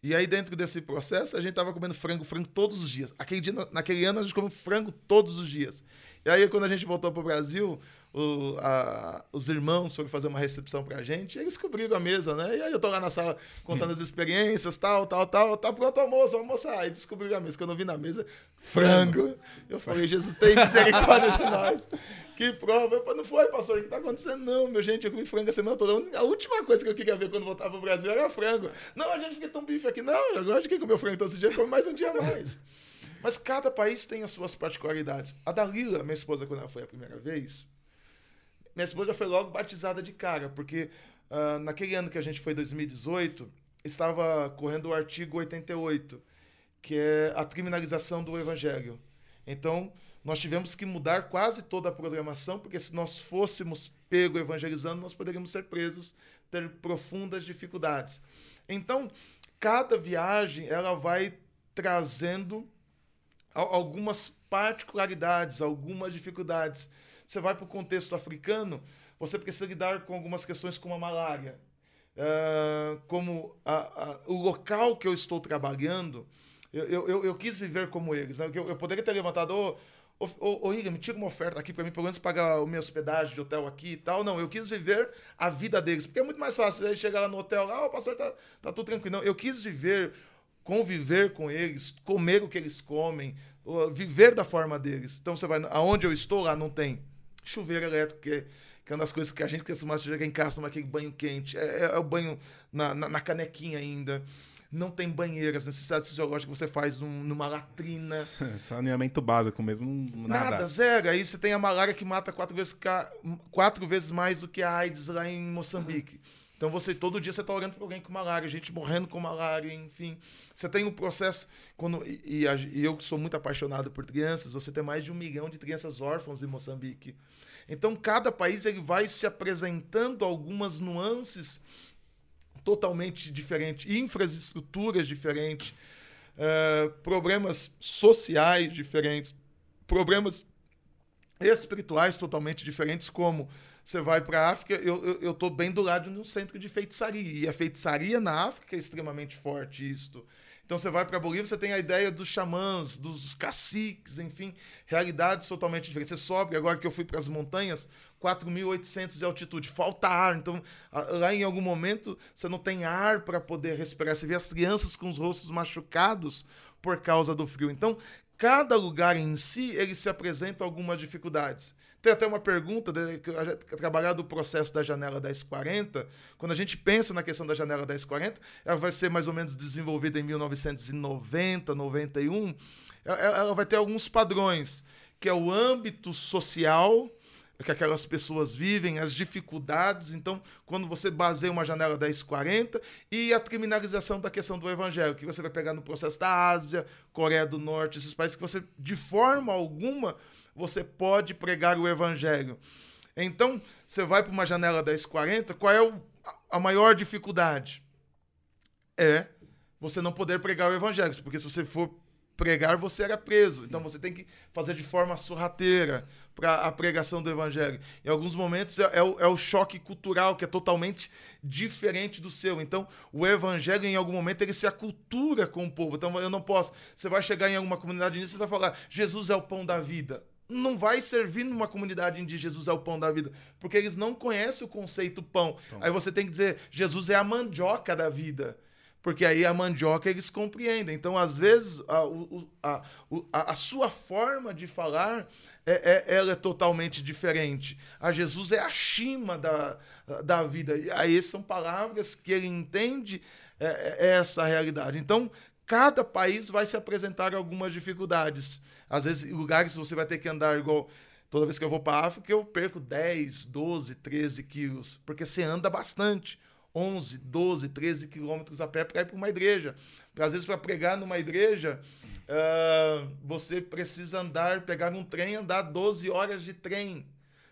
E aí, dentro desse processo, a gente tava comendo frango, frango todos os dias. Aquele dia, naquele ano, a gente comeu frango todos os dias. E aí, quando a gente voltou pro Brasil, o- a- os irmãos foram fazer uma recepção pra gente, e eles cobriram a mesa, né? E aí eu tô lá na sala contando as experiências, tal, tal, tal. Tá pronto almoço, almoçar. Aí descobriram a mesa. Quando eu vi na mesa, frango. Eu falei, Jesus, tem misericórdia de nós. Que prova. Eu falei, não foi, pastor, o que tá acontecendo? Não, meu gente, eu comi frango a semana toda. A última coisa que eu queria ver quando voltava pro Brasil era frango. Não, a gente fica tão bife aqui. Não, eu gosto de quem comeu frango todo esse dia, come mais um dia a mais. Mas cada país tem as suas particularidades. A Dalila, minha esposa, quando ela foi a primeira vez, minha esposa foi logo batizada de cara, porque ah, naquele ano que a gente foi, 2018, estava correndo o artigo 88, que é a criminalização do evangelho. Então, nós tivemos que mudar quase toda a programação, porque se nós fôssemos pego evangelizando, nós poderíamos ser presos, ter profundas dificuldades. Então, cada viagem ela vai trazendo al- algumas particularidades, algumas dificuldades. Você vai para o contexto africano, você precisa lidar com algumas questões como a malária. Ah, como a- a- o local que eu estou trabalhando, eu, eu, eu- quis viver como eles. né? Eu, eu poderia ter levantado, ô, ô, ô Igor, me tira uma oferta aqui para mim, pelo menos pagar a minha hospedagem de hotel aqui e tal. Não, eu quis viver a vida deles, porque é muito mais fácil. Aí chegar lá no hotel, lá, o pastor tá, tá tudo tranquilo. Não, eu quis viver, conviver com eles, comer o que eles comem, uh, viver da forma deles. Então você vai, aonde eu estou lá não tem chuveiro elétrico, que é, que é uma das coisas que a gente costuma chegar em casa, tomar aquele banho quente. É, é- é o banho na, na, na canequinha ainda. Não tem banheiro, as necessidades fisiológicas que você faz num- numa latrina. Saneamento básico mesmo, Nada, nada. zero. Aí você tem a malária que mata quatro vezes, quatro vezes mais do que a AIDS lá em Moçambique. Então você todo dia você está olhando para alguém com malária, gente morrendo com malária, enfim. Você tem um processo quando e, e e eu que sou muito apaixonado por crianças, você tem mais de um milhão de crianças órfãos em Moçambique. Então cada país ele vai se apresentando algumas nuances totalmente diferentes, infraestruturas diferentes, eh, problemas sociais diferentes, problemas espirituais totalmente diferentes, como você vai para a África, eu, tô bem do lado de um centro de feitiçaria, e a feitiçaria na África é extremamente forte isto. Então você vai para Bolívia, você tem a ideia dos xamãs, dos caciques, enfim, realidades totalmente diferentes. Você sobe, agora que eu fui para as montanhas, 4.800 de altitude, falta ar. Então, lá em algum momento, você não tem ar para poder respirar. Você vê as crianças com os rostos machucados por causa do frio. Então, cada lugar em si, ele se apresenta algumas dificuldades. Tem até uma pergunta, trabalhar do processo da janela 1040. Quando a gente pensa na questão da janela 1040, ela vai ser mais ou menos desenvolvida em 1990, 91. Ela, ela vai ter alguns padrões, que é o âmbito social, que aquelas pessoas vivem, as dificuldades. Então, quando você baseia uma janela 1040 e a criminalização da questão do evangelho, que você vai pegar no processo da Ásia, Coreia do Norte, esses países que você, de forma alguma, você pode pregar o evangelho. Então, você vai para uma janela 1040, qual é o- a- maior dificuldade? É você não poder pregar o evangelho, porque se você for pregar, você era preso. Então você tem que fazer de forma sorrateira para a pregação do evangelho. Em alguns momentos é, é, o, é, o, choque cultural que é totalmente diferente do seu. Então o evangelho em algum momento ele se acultura com o povo. Então eu não posso. Você vai chegar em alguma comunidade e você vai falar: Jesus é o pão da vida não vai servir numa comunidade onde Jesus é o pão da vida, porque eles não conhecem o conceito pão. Aí você tem que dizer, Jesus é a mandioca da vida porque aí a mandioca eles compreendem. Então, às vezes, a, a, a, a sua forma de falar é, é, ela é totalmente diferente. A Jesus é a chima da, da vida. E aí são palavras que ele entende é, é essa realidade. Então, cada país vai se apresentar algumas dificuldades. Às vezes, lugares você vai ter que andar igual. Toda vez que eu vou para a África, eu perco 10, 12, 13 quilos, porque você anda bastante. 11, 12, 13 quilômetros a pé para ir para uma igreja. Às vezes, para pregar numa igreja, uh, você precisa andar, pegar um trem, andar 12 horas de trem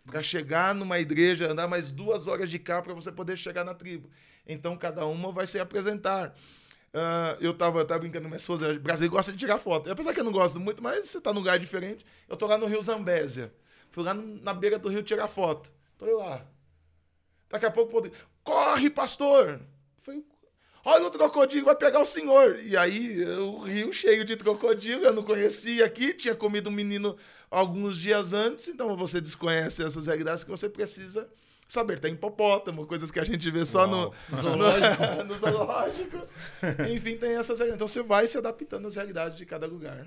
para chegar numa igreja, andar mais duas horas de carro para você poder chegar na tribo. Então, cada uma vai se apresentar. Uh, eu estava tava brincando com minha esposa, o Brasil gosta de tirar foto. Apesar que eu não gosto muito, mas você está num lugar diferente. Eu estou lá no Rio Zambésia. Fui lá na beira do rio tirar foto. Estou lá. Daqui a pouco, corre, pastor! Falei, olha o crocodilo, vai pegar o senhor. E aí, o rio cheio de crocodilo, eu não conhecia aqui, tinha comido um menino alguns dias antes, então você desconhece essas realidades que você precisa saber. Tem hipopótamo, coisas que a gente vê só no, no, zoológico. no zoológico. Enfim, tem essas realidades. Então você vai se adaptando às realidades de cada lugar.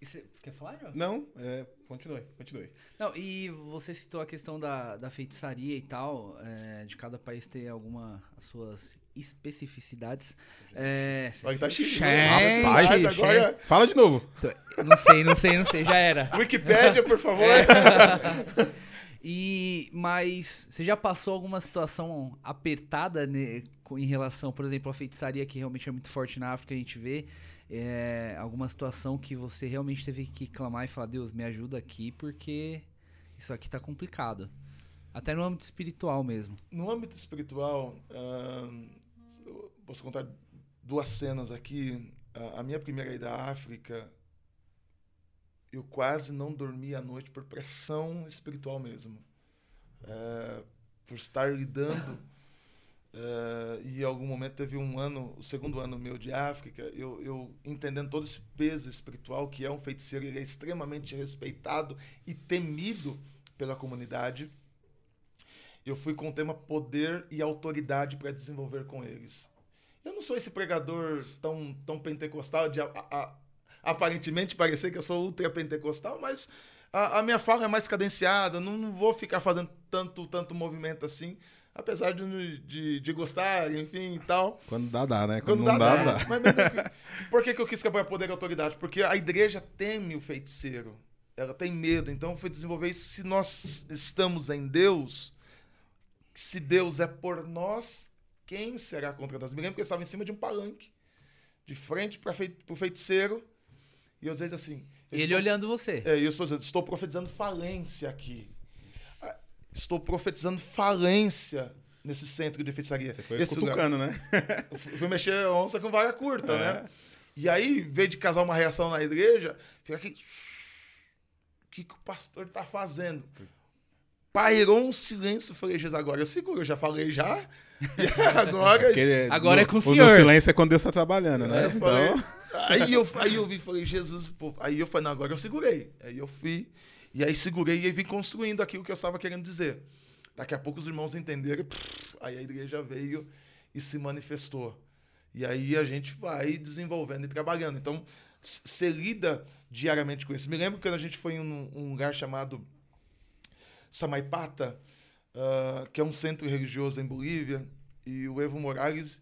Você quer falar, João? Não, é, continue, continue. Não, e você citou a questão da, da feitiçaria e tal, é, de cada país ter alguma as suas especificidades. É, Olha, tá chique. Gente, agora... Fala de novo. Não sei, não sei, não sei, já era. Wikipédia, por favor. É. E, mas você já passou alguma situação apertada né, em relação, por exemplo, à feitiçaria que realmente é muito forte na África, a gente vê é, alguma situação que você realmente teve que clamar e falar, Deus, me ajuda aqui, porque isso aqui tá complicado. Até no âmbito espiritual mesmo. No âmbito espiritual, uh, posso contar duas cenas aqui. A, a minha primeira ida à África, eu quase não dormi à noite por pressão espiritual mesmo. Uh, por estar lidando Uh, e em algum momento teve um ano, o segundo ano meu de África, eu, eu entendendo todo esse peso espiritual que é um feiticeiro, ele é extremamente respeitado e temido pela comunidade. Eu fui com o tema poder e autoridade para desenvolver com eles. Eu não sou esse pregador tão, tão pentecostal, de a, a, aparentemente parecer que eu sou ultra pentecostal, mas a, a minha fala é mais cadenciada, não, não vou ficar fazendo tanto, tanto movimento assim apesar de, de, de, gostar, enfim e tal. Quando dá, dá, né? Quando, Quando não dá, dá. dá. Mas, por que, que eu quis apoiar poder e autoridade? Porque a igreja teme o feiticeiro. Ela tem medo. Então eu fui desenvolver isso. Se nós estamos em Deus, se Deus é por nós, quem será contra nós? Me lembro que eu estava em cima de um palanque, de frente para o feiticeiro. E às vezes assim. Ele estou, olhando você. É, eu estou, estou profetizando falência aqui estou profetizando falência nesse centro de feitiçaria. Você foi Esse cutucando, lugar. né? eu fui mexer onça com vara curta, é. né? E aí, em vez de casar uma reação na igreja, fica aqui. O que, que o pastor está fazendo? Pairou um silêncio. Eu falei, Jesus, agora eu seguro, eu já falei já. E agora. Agora no, é com o senhor. O silêncio é quando Deus está trabalhando, né? Eu então... falei, aí, eu, aí eu vi, falei, Jesus, pô. Aí eu falei, não, agora eu segurei. Aí eu fui. E aí segurei e aí vim construindo aquilo que eu estava querendo dizer. Daqui a pouco os irmãos entenderam, aí a igreja veio e se manifestou. E aí a gente vai desenvolvendo e trabalhando. Então, você lida diariamente com isso. Me lembro quando a gente foi em um, um lugar chamado Samaipata, uh, que é um centro religioso em Bolívia, e o Evo Morales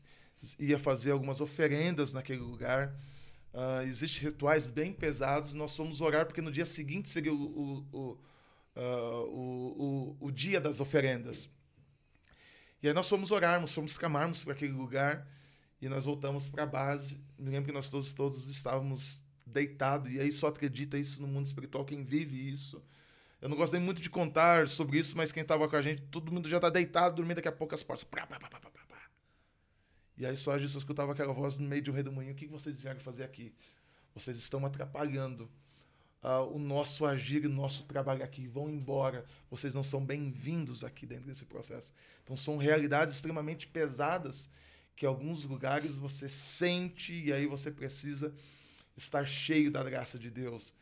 ia fazer algumas oferendas naquele lugar. Uh, Existem rituais bem pesados. Nós fomos orar porque no dia seguinte seria o, o, o, uh, o, o, o, dia das oferendas. E aí nós fomos orarmos, fomos camarmos para aquele lugar e nós voltamos para a base. Me lembro que nós todos, todos estávamos deitados e aí só acredita isso no mundo espiritual quem vive isso. Eu não gostei muito de contar sobre isso, mas quem estava com a gente, todo mundo já está deitado, dormindo, daqui a pouco as portas. E aí só Jesus escutava aquela voz no meio de um redemoinho: O que vocês vieram fazer aqui? vocês estão atrapalhando uh, o nosso agir, o nosso trabalho aqui. Vão embora. Vocês não são bem-vindos aqui dentro desse processo. Então, são realidades extremamente pesadas que alguns lugares você sente e aí você precisa estar cheio da graça de Deus.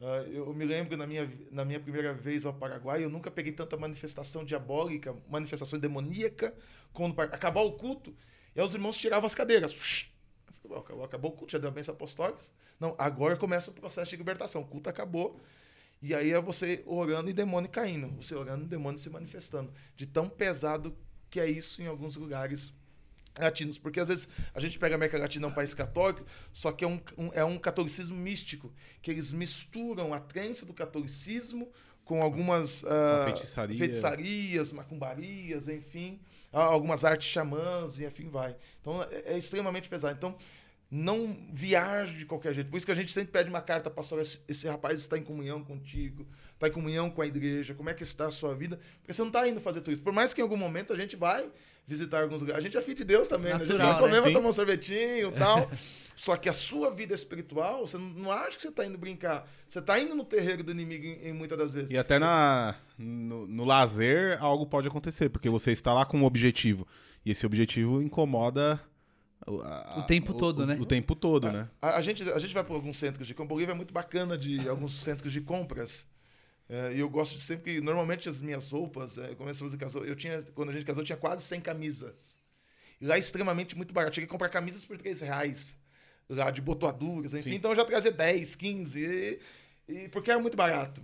Uh, eu me lembro na minha, na minha primeira vez ao Paraguai, eu nunca peguei tanta manifestação diabólica, manifestação demoníaca, quando acabar o culto, e aí os irmãos tiravam as cadeiras. Acabou, acabou o culto, já deu a benção apostólica. Não, agora começa o processo de libertação. O culto acabou. E aí é você orando e demônio caindo. Você orando e demônio se manifestando. De tão pesado que é isso em alguns lugares latinos. Porque às vezes a gente pega a América Latina, um país católico, só que é um, um, é um catolicismo místico. Que eles misturam a crença do catolicismo com algumas uh, feitiçaria. feitiçarias, macumbarias, enfim, algumas artes xamãs e enfim vai. Então é, é, extremamente pesado. Então não viaje de qualquer jeito. Por isso que a gente sempre pede uma carta pastoral. Esse, esse rapaz está em comunhão contigo, está em comunhão com a igreja, como é que está a sua vida? Porque você não está indo fazer tudo isso. Por mais que em algum momento a gente vai visitar alguns lugares. A gente é filho de Deus também, Natural, né? A gente vai comer, né? vai tomar um sorvetinho e tal. Só que a sua vida espiritual, você não acha que você está indo brincar. Você está indo no terreiro do inimigo em, em, muitas das vezes. E até na, no, no lazer algo pode acontecer, porque Sim. você está lá com um objetivo. E esse objetivo incomoda a, o tempo todo, o, né? O, tempo todo, a, né? A, a, gente, a gente vai para alguns centros de compra. Bolívia é muito bacana de alguns centros de compras. É, e eu gosto de sempre que, normalmente, as minhas roupas, é, quando a casou, eu tinha, quando a gente casou, eu tinha quase 100 camisas. E lá é extremamente muito barato. Cheguei a comprar camisas por 3 reais. Lá de botoaduras, enfim. Sim. Então eu já trazia 10, 15. E, e, porque era muito barato.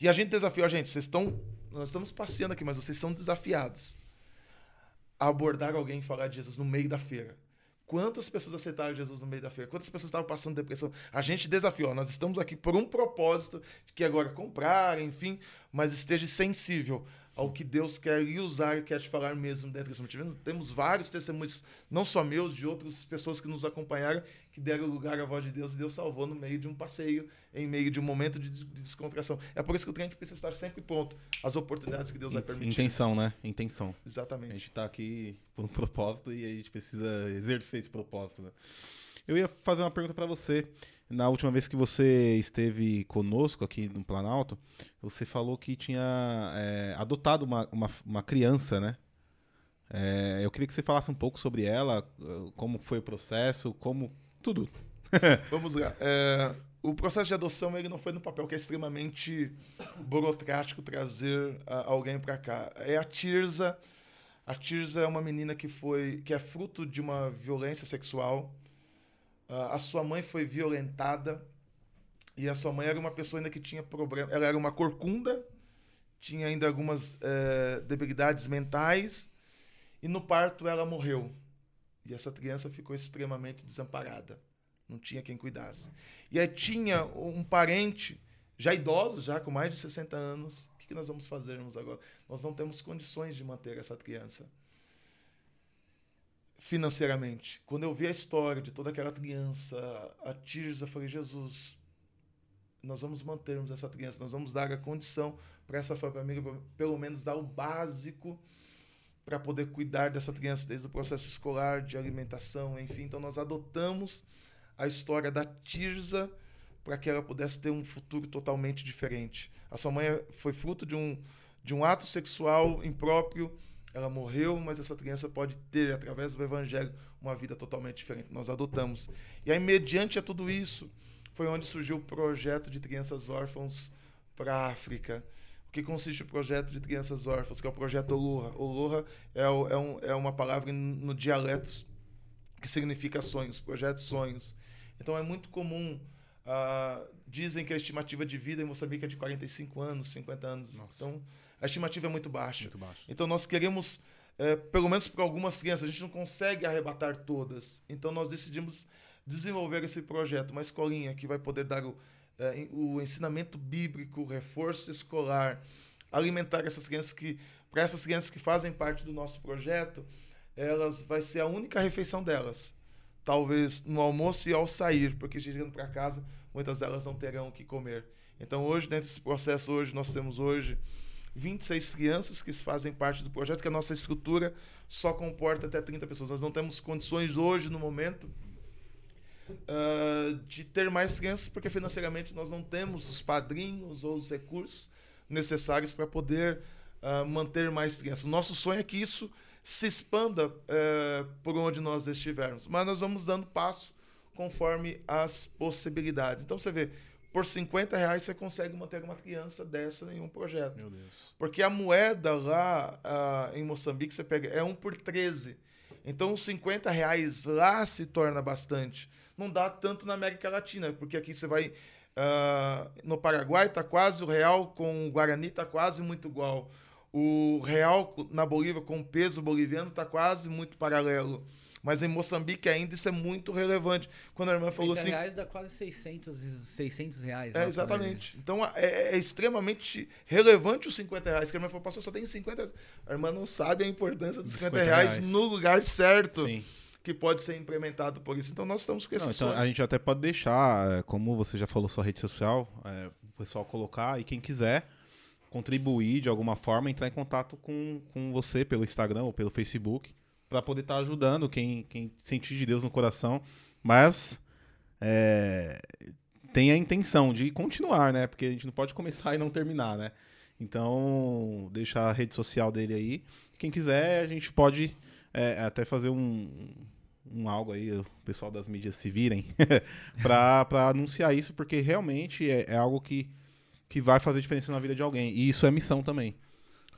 E a gente desafiou a gente. Vocês estão. Nós estamos passeando aqui, mas vocês são desafiados abordar alguém e falar de Jesus no meio da feira. Quantas pessoas aceitaram Jesus no meio da feira? Quantas pessoas estavam passando depressão? A gente desafiou. Nós estamos aqui por um propósito, que agora comprar, enfim, mas esteja sensível ao que Deus quer lhe usar e quer te falar mesmo dentro desse motivo. Temos vários testemunhos, não só meus, de outras pessoas que nos acompanharam, que deram lugar à voz de Deus e Deus salvou no meio de um passeio, em meio de um momento de, descontração. É por isso que o cliente precisa estar sempre pronto às oportunidades que Deus vai permitir. Intenção, né? Intenção. Exatamente. A gente está aqui por um propósito e a gente precisa exercer esse propósito, né? Eu ia fazer uma pergunta para você. Na última vez que você esteve conosco aqui no Planalto, você falou que tinha é, adotado uma, uma, uma, criança, né? É, eu queria que você falasse um pouco sobre ela, como foi o processo, como. tudo. Vamos lá. É, o processo de adoção ele não foi no papel, que é extremamente burocrático trazer a, alguém para cá. É a Tirza. A Tirza é uma menina que foi que é fruto de uma violência sexual a sua mãe foi violentada e a sua mãe era uma pessoa ainda que tinha problema. Ela era uma corcunda, tinha ainda algumas é, debilidades mentais e no parto ela morreu. E essa criança ficou extremamente desamparada. Não tinha quem cuidasse. E aí tinha um parente, já idoso, já com mais de 60 anos. O que nós vamos fazermos agora? Nós não temos condições de manter essa criança financeiramente. Quando eu vi a história de toda aquela criança, a Tirza, eu falei, Jesus, nós vamos mantermos essa criança, nós vamos dar a condição para essa família, pelo menos dar o básico para poder cuidar dessa criança desde o processo escolar, de alimentação, enfim. Então nós adotamos a história da Tirza para que ela pudesse ter um futuro totalmente diferente. A sua mãe foi fruto de um, de um ato sexual impróprio ela morreu, mas essa criança pode ter, através do Evangelho, uma vida totalmente diferente. Nós adotamos. E aí, mediante a tudo isso, foi onde surgiu o projeto de crianças órfãos para a África. O que consiste o projeto de crianças órfãs, que é o projeto Oloha. Oloha é, o, é, um, é uma palavra no dialeto que significa sonhos, projeto sonhos. Então é muito comum. Uh, dizem que a estimativa de vida em Moçambique é de 45 anos, 50 anos. Nossa. Então a estimativa é muito baixa. Muito baixa. Então nós queremos, é, pelo menos para algumas crianças, a gente não consegue arrebatar todas. Então nós decidimos desenvolver esse projeto, uma escolinha que vai poder dar o, é, o ensinamento bíblico, o reforço escolar, alimentar essas crianças que, para essas crianças que fazem parte do nosso projeto, elas vai ser a única refeição delas. Talvez no almoço e ao sair, porque chegando para casa, muitas delas não terão o que comer. Então hoje, dentro desse processo, hoje nós temos hoje 26 crianças que fazem parte do projeto, que a nossa estrutura só comporta até 30 pessoas. Nós não temos condições hoje, no momento, uh, de ter mais crianças, porque financeiramente nós não temos os padrinhos ou os recursos necessários para poder uh, manter mais crianças. Nosso sonho é que isso se expanda uh, por onde nós estivermos, mas nós vamos dando passo conforme as possibilidades. Então você vê, por 50 reais você consegue manter uma criança dessa em um projeto. Meu Deus. Porque a moeda lá uh, em Moçambique, você pega, é 1 por 13. Então os 50 reais lá se torna bastante. Não dá tanto na América Latina, porque aqui você vai. Uh, no Paraguai tá quase o real com o Guarani tá quase muito igual. O real na Bolívia com o peso boliviano tá quase muito paralelo. Mas em Moçambique ainda isso é muito relevante. Quando a irmã falou assim. reais dá quase 600, 600 reais. É, exatamente. Então é, é, extremamente relevante os 50 reais. Que a irmã falou, pastor, só tem 50 A irmã não sabe a importância dos 50, 50 reais, reais, no lugar certo. Sim. Que pode ser implementado por isso. Então nós estamos com esse não, então, A gente até pode deixar, é, como você já falou, sua rede social, é, o pessoal colocar e quem quiser contribuir de alguma forma, entrar em contato com, com você pelo Instagram ou pelo Facebook para poder estar tá ajudando quem, quem sentir de Deus no coração, mas é, tem a intenção de continuar, né? Porque a gente não pode começar e não terminar, né? Então, deixa a rede social dele aí. Quem quiser, a gente pode é, até fazer um, um algo aí, o pessoal das mídias se virem, para anunciar isso, porque realmente é, é, algo que, que vai fazer diferença na vida de alguém. E isso é missão também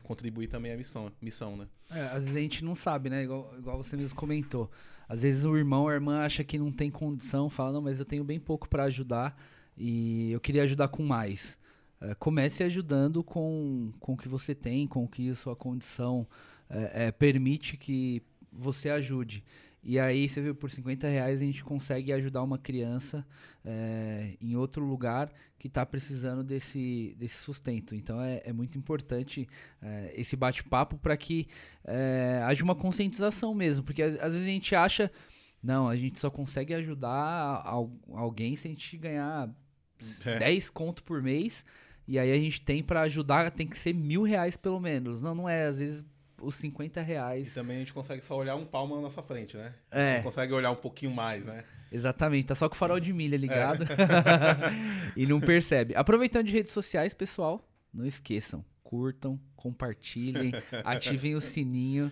contribuir também à missão, missão né? É, às vezes a gente não sabe, né? Igual, igual você mesmo comentou. Às vezes o irmão ou a irmã acha que não tem condição, fala, não, mas eu tenho bem pouco para ajudar e eu queria ajudar com mais. É, comece ajudando com, com o que você tem, com o que a sua condição é, é, permite que você ajude. E aí, você viu, por 50 reais a gente consegue ajudar uma criança é, em outro lugar que está precisando desse, desse sustento. Então, é, é muito importante é, esse bate-papo para que é, haja uma conscientização mesmo. Porque às, às, vezes a gente acha, não, a gente só consegue ajudar alguém se a gente ganhar é. 10 conto por mês. E aí a gente tem para ajudar, tem que ser mil reais pelo menos. Não, não é. Às vezes os 50 reais. E também a gente consegue só olhar um palmo na nossa frente, né? É. Não consegue olhar um pouquinho mais, né? Exatamente, tá só com o farol de milha ligado é. e não percebe. Aproveitando de redes sociais, pessoal, não esqueçam, curtam, compartilhem, ativem o sininho,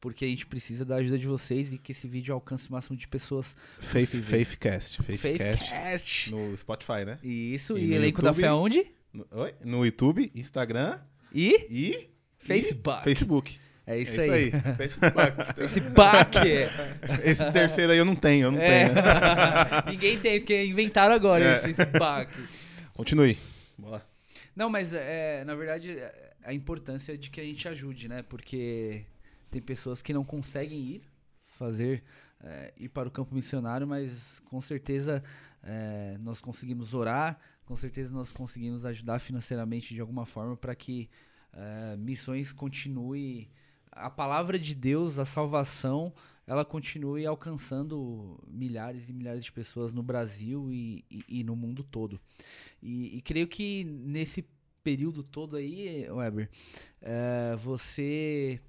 porque a gente precisa da ajuda de vocês e que esse vídeo alcance o máximo de pessoas. Faith, Faithcast. Faithcast. Faithcast. No Spotify, né? Isso, e, e elenco YouTube, da fé onde? No, oi? no YouTube, Instagram e, e Facebook. Facebook. É isso, é isso aí. aí. Facebook. Facebook. Esse terceiro aí eu não tenho, eu não é. tenho. Ninguém tem, porque inventaram agora é. esse Facebook. Continue. Boa. Não, mas é, na verdade a importância de que a gente ajude, né? Porque tem pessoas que não conseguem ir fazer é, ir para o campo missionário, mas com certeza é, nós conseguimos orar, com certeza nós conseguimos ajudar financeiramente de alguma forma para que é, missões continue a palavra de Deus, a salvação, ela continue alcançando milhares e milhares de pessoas no Brasil e, e, e no mundo todo. E, e, creio que nesse período todo aí, Weber, é, você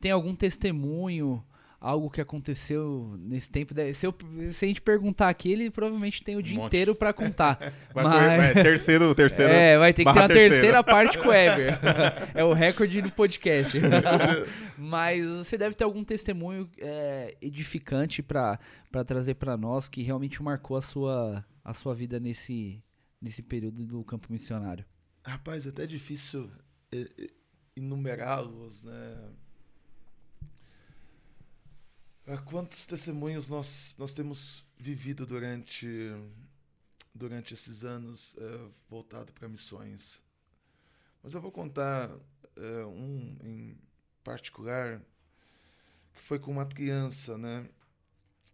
tem algum testemunho algo que aconteceu nesse tempo. Se, eu, se a gente perguntar aqui, ele provavelmente tem o dia um inteiro para contar. vai, mas... vai, terceiro, terceiro. É, vai ter que ter uma terceira, terceira parte com o Ever. é o recorde do podcast. mas você deve ter algum testemunho é, edificante para trazer para nós que realmente marcou a sua, a sua vida nesse, nesse período do campo missionário. Rapaz, é até difícil enumerá-los, né? Ah, quantos testemunhos nós, nós temos vivido durante, durante esses anos é, voltado para missões? Mas eu vou contar é, um em particular que foi com uma criança, né?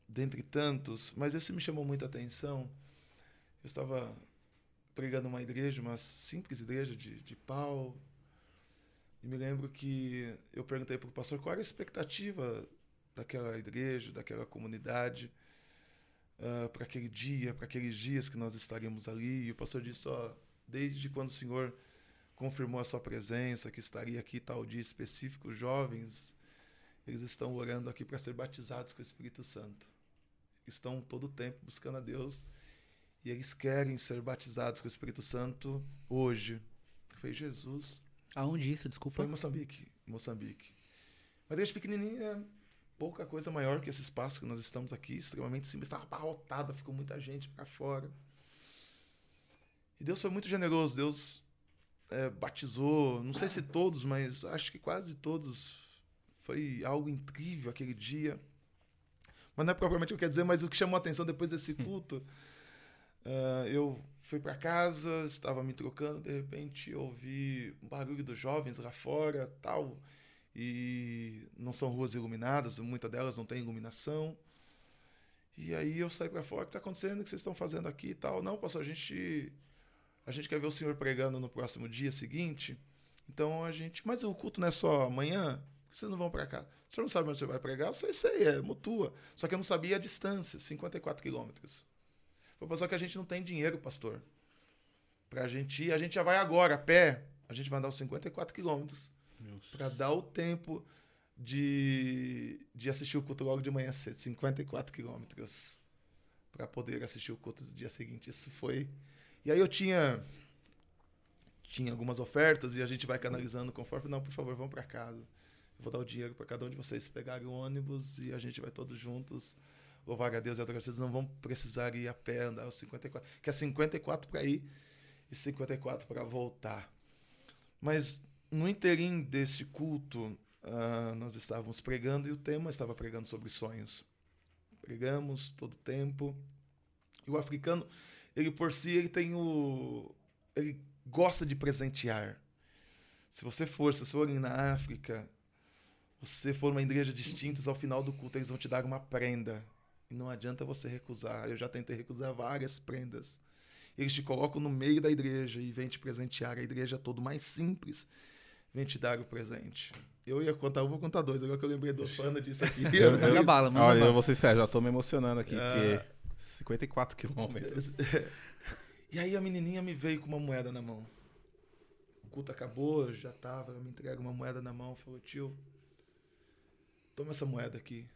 Dentre tantos, mas esse me chamou muita atenção. Eu estava pregando uma igreja, uma simples igreja de, de pau, e me lembro que eu perguntei para o pastor qual era a expectativa daquela igreja, daquela comunidade, uh, para aquele dia, para aqueles dias que nós estaríamos ali. E o pastor disse: ó, desde quando o Senhor confirmou a sua presença, que estaria aqui tal dia específico, jovens, eles estão orando aqui para ser batizados com o Espírito Santo. estão todo o tempo buscando a Deus e eles querem ser batizados com o Espírito Santo hoje. Foi Jesus. Aonde isso, desculpa? Foi em Moçambique. Moçambique. Uma igreja pequenininha, pouca coisa maior que esse espaço que nós estamos aqui, extremamente simples. Estava abarrotada, ficou muita gente para fora. E Deus foi muito generoso. Deus é, batizou, não sei se todos, mas acho que quase todos. Foi algo incrível aquele dia. Mas não é propriamente o que eu quero dizer, mas o que chamou a atenção depois desse culto. Uh, eu fui para casa, estava me trocando, de repente ouvi um barulho dos jovens lá fora, tal, e não são ruas iluminadas, muitas delas não têm iluminação. E aí eu saí para fora, o que está acontecendo? O que vocês estão fazendo aqui e tal? Não, pastor, a gente a gente quer ver o senhor pregando no próximo dia seguinte. Então a gente, mas o culto não é só amanhã? Por que vocês não vão para cá? O senhor não sabe onde você vai pregar? Eu sei, sei, é mutua. Só que eu não sabia a distância, 54 quilômetros. Foi só que a gente não tem dinheiro, pastor. Pra gente ir, a gente já vai agora, a pé. A gente vai andar os 54 quilômetros. Para dar o tempo de, de assistir o culto logo de manhã cedo. 54 quilômetros. Para poder assistir o culto do dia seguinte. Isso foi e aí eu tinha tinha algumas ofertas e a gente vai canalizando conforme. Não, por favor, vão para casa. Eu vou dar o dinheiro para cada um de vocês pegarem o ônibus e a gente vai todos juntos louvar a Deus e adorar Vocês não vão precisar ir a pé, andar os 54. Que é 54 para ir e 54 para voltar. Mas no interim desse culto, uh, nós estávamos pregando e o tema estava pregando sobre sonhos. Pregamos todo tempo. E o africano ele por si ele tem o ele gosta de presentear. Se você for, se for na África, você for numa igreja distinta, ao final do culto eles vão te dar uma prenda. E não adianta você recusar. Eu já tentei recusar várias prendas. Eles te colocam no meio da igreja e vêm te presentear. A igreja é todo mais simples. Vem te dar o presente. Eu ia contar, eu vou contar dois, agora que eu lembrei do fã disso aqui. manda bala, manda Olha, bala. eu vou ser sério, já tô me emocionando aqui, ah. porque 54 quilômetros. e aí a menininha me veio com uma moeda na mão. O culto acabou, já tava, ela me entrega uma moeda na mão, falou, tio, toma essa moeda aqui.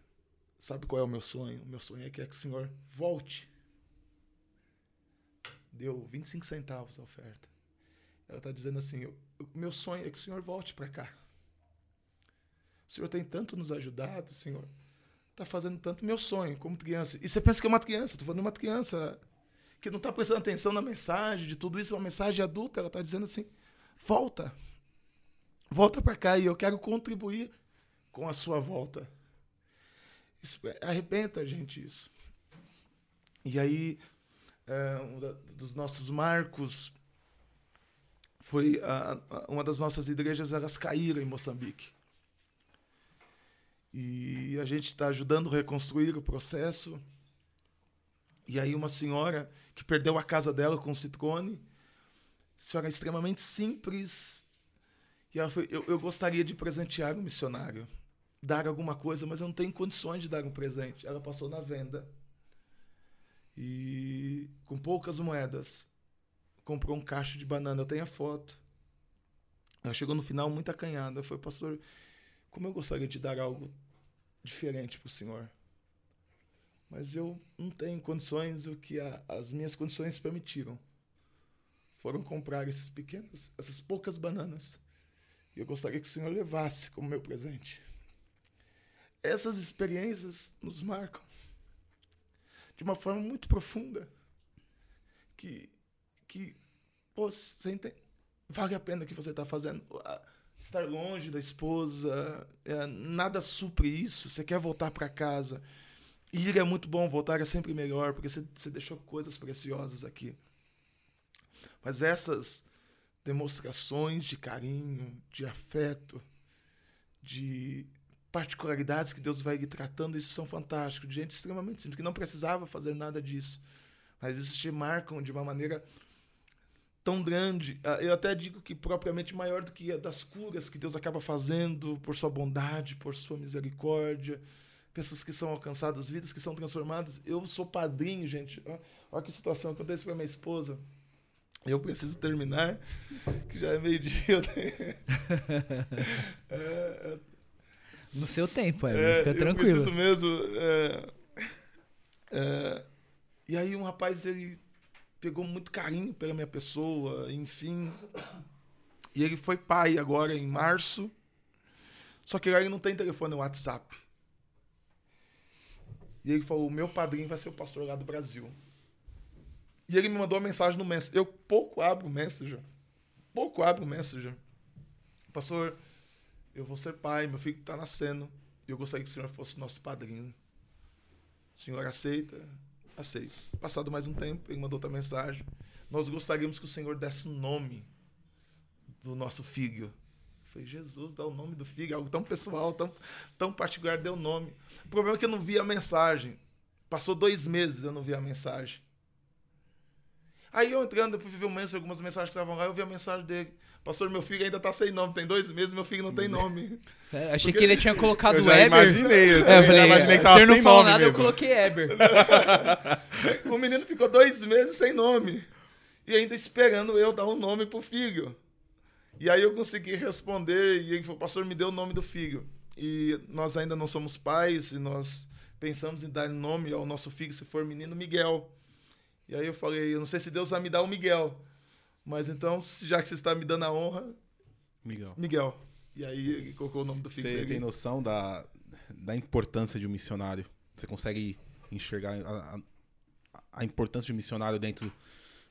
Sabe qual é o meu sonho? O meu sonho é que, é que o senhor volte. Deu 25 centavos a oferta. Ela está dizendo assim: o meu sonho é que o senhor volte para cá. O senhor tem tanto nos ajudado, senhor tá fazendo tanto meu sonho como criança. E você pensa que é uma criança, tô falando de uma criança que não tá prestando atenção na mensagem, de tudo isso, é uma mensagem adulta, ela tá dizendo assim: volta. Volta para cá e eu quero contribuir com a sua volta. Isso, arrebenta a gente isso. E aí, é, um dos nossos marcos foi a, a, uma das nossas igrejas, elas caíram em Moçambique. E a gente está ajudando a reconstruir o processo. E aí uma senhora que perdeu a casa dela com citrone, senhora extremamente simples, e ela foi, eu, eu gostaria de presentear um missionário, dar alguma coisa, mas eu não tenho condições de dar um presente. Ela passou na venda e com poucas moedas comprou um cacho de banana. Eu tenho a foto. Ela chegou no final muito acanhada. Foi, pastor, como eu gostaria de dar algo diferente para o Senhor. Mas eu não tenho condições, o que a, as minhas condições permitiram. Foram comprar esses pequenos, essas poucas bananas. E eu gostaria que o Senhor levasse como meu presente. Essas experiências nos marcam de uma forma muito profunda. Que, que pô, você entende, vale a pena o que você está fazendo estar longe da esposa, é, nada supre isso. Você quer voltar para casa. Ir é muito bom, voltar é sempre melhor, porque você, você deixou coisas preciosas aqui. Mas essas demonstrações de carinho, de afeto, de particularidades que Deus vai lhe tratando, isso são fantásticos. De gente extremamente simples, que não precisava fazer nada disso. Mas isso te marcam de uma maneira tão grande. Ah, eu até digo que propriamente maior do que a das curas que Deus acaba fazendo por sua bondade, por sua misericórdia. Pessoas que são alcançadas, vidas que são transformadas. Eu sou padrinho, gente. Olha que situação. acontece para minha esposa. Eu preciso terminar, que já é meio-dia. é, é, no seu tempo, é, fica tranquilo. Eu preciso mesmo. É, É, e aí um rapaz, ele pegou muito carinho pela minha pessoa, enfim. E ele foi pai agora em março. Só que ele não tem telefone no WhatsApp. E ele falou: o meu padrinho vai ser o pastor lá do Brasil. E ele me mandou uma mensagem no Messenger. Eu pouco abro o Messenger. Pouco abro o Messenger. Pastor, eu vou ser pai, meu filho está nascendo. E eu gostaria que o senhor fosse nosso padrinho. O senhor aceita? Aceito. Passado mais um tempo, ele mandou outra mensagem. Nós gostaríamos que o senhor desse o nome do nosso filho. Eu falei, Jesus, dá o nome do filho, algo tão pessoal, tão, tão particular, deu o nome. O problema é que eu não vi a mensagem. Passou dois meses eu não vi a mensagem. Aí eu entrando, vi um mês, algumas mensagens que estavam lá, eu vi a mensagem dele. Pastor, meu filho ainda tá sem nome, tem dois meses, meu filho não tem nome. É, achei Porque... que ele tinha colocado eu já Eber. Imaginei, eu, é, eu falei, imaginei que tava sem não falou nada, mesmo. eu coloquei Eber. o menino ficou dois meses sem nome. E ainda esperando eu dar um nome pro filho. E aí eu consegui responder e ele falou, pastor, me deu o nome do filho. E nós ainda não somos pais e nós pensamos em dar nome ao nosso filho, se for menino, Miguel. E aí eu falei, eu não sei se Deus vai me dar o Miguel. Mas então, já que você está me dando a honra. Miguel. Miguel. E aí colocou o nome do filho. Você dele. tem noção da, da importância de um missionário? Você consegue enxergar a, a, a importância de um missionário dentro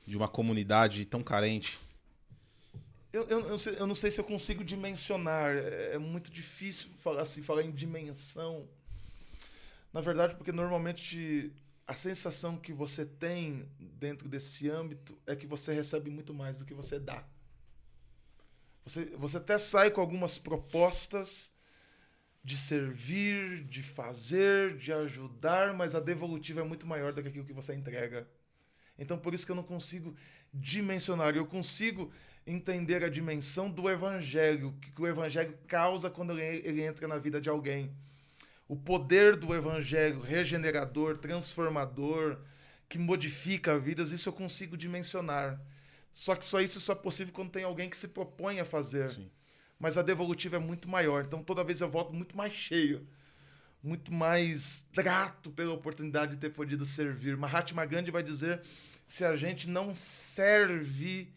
de uma comunidade tão carente? Eu, eu, eu, sei, eu, não sei se eu consigo dimensionar. É, é muito difícil falar assim, falar em dimensão. Na verdade, porque normalmente a sensação que você tem dentro desse âmbito é que você recebe muito mais do que você dá. Você, você até sai com algumas propostas de servir, de fazer, de ajudar, mas a devolutiva é muito maior do que aquilo que você entrega. Então, por isso que eu não consigo dimensionar. Eu consigo entender a dimensão do evangelho, que o evangelho causa quando ele, ele entra na vida de alguém o poder do evangelho regenerador, transformador, que modifica vidas, isso eu consigo dimensionar. Só que só isso só é possível quando tem alguém que se propõe a fazer. Sim. Mas a devolutiva é muito maior. Então toda vez eu volto muito mais cheio, muito mais grato pela oportunidade de ter podido servir. Mahatma Gandhi vai dizer: se a gente não serve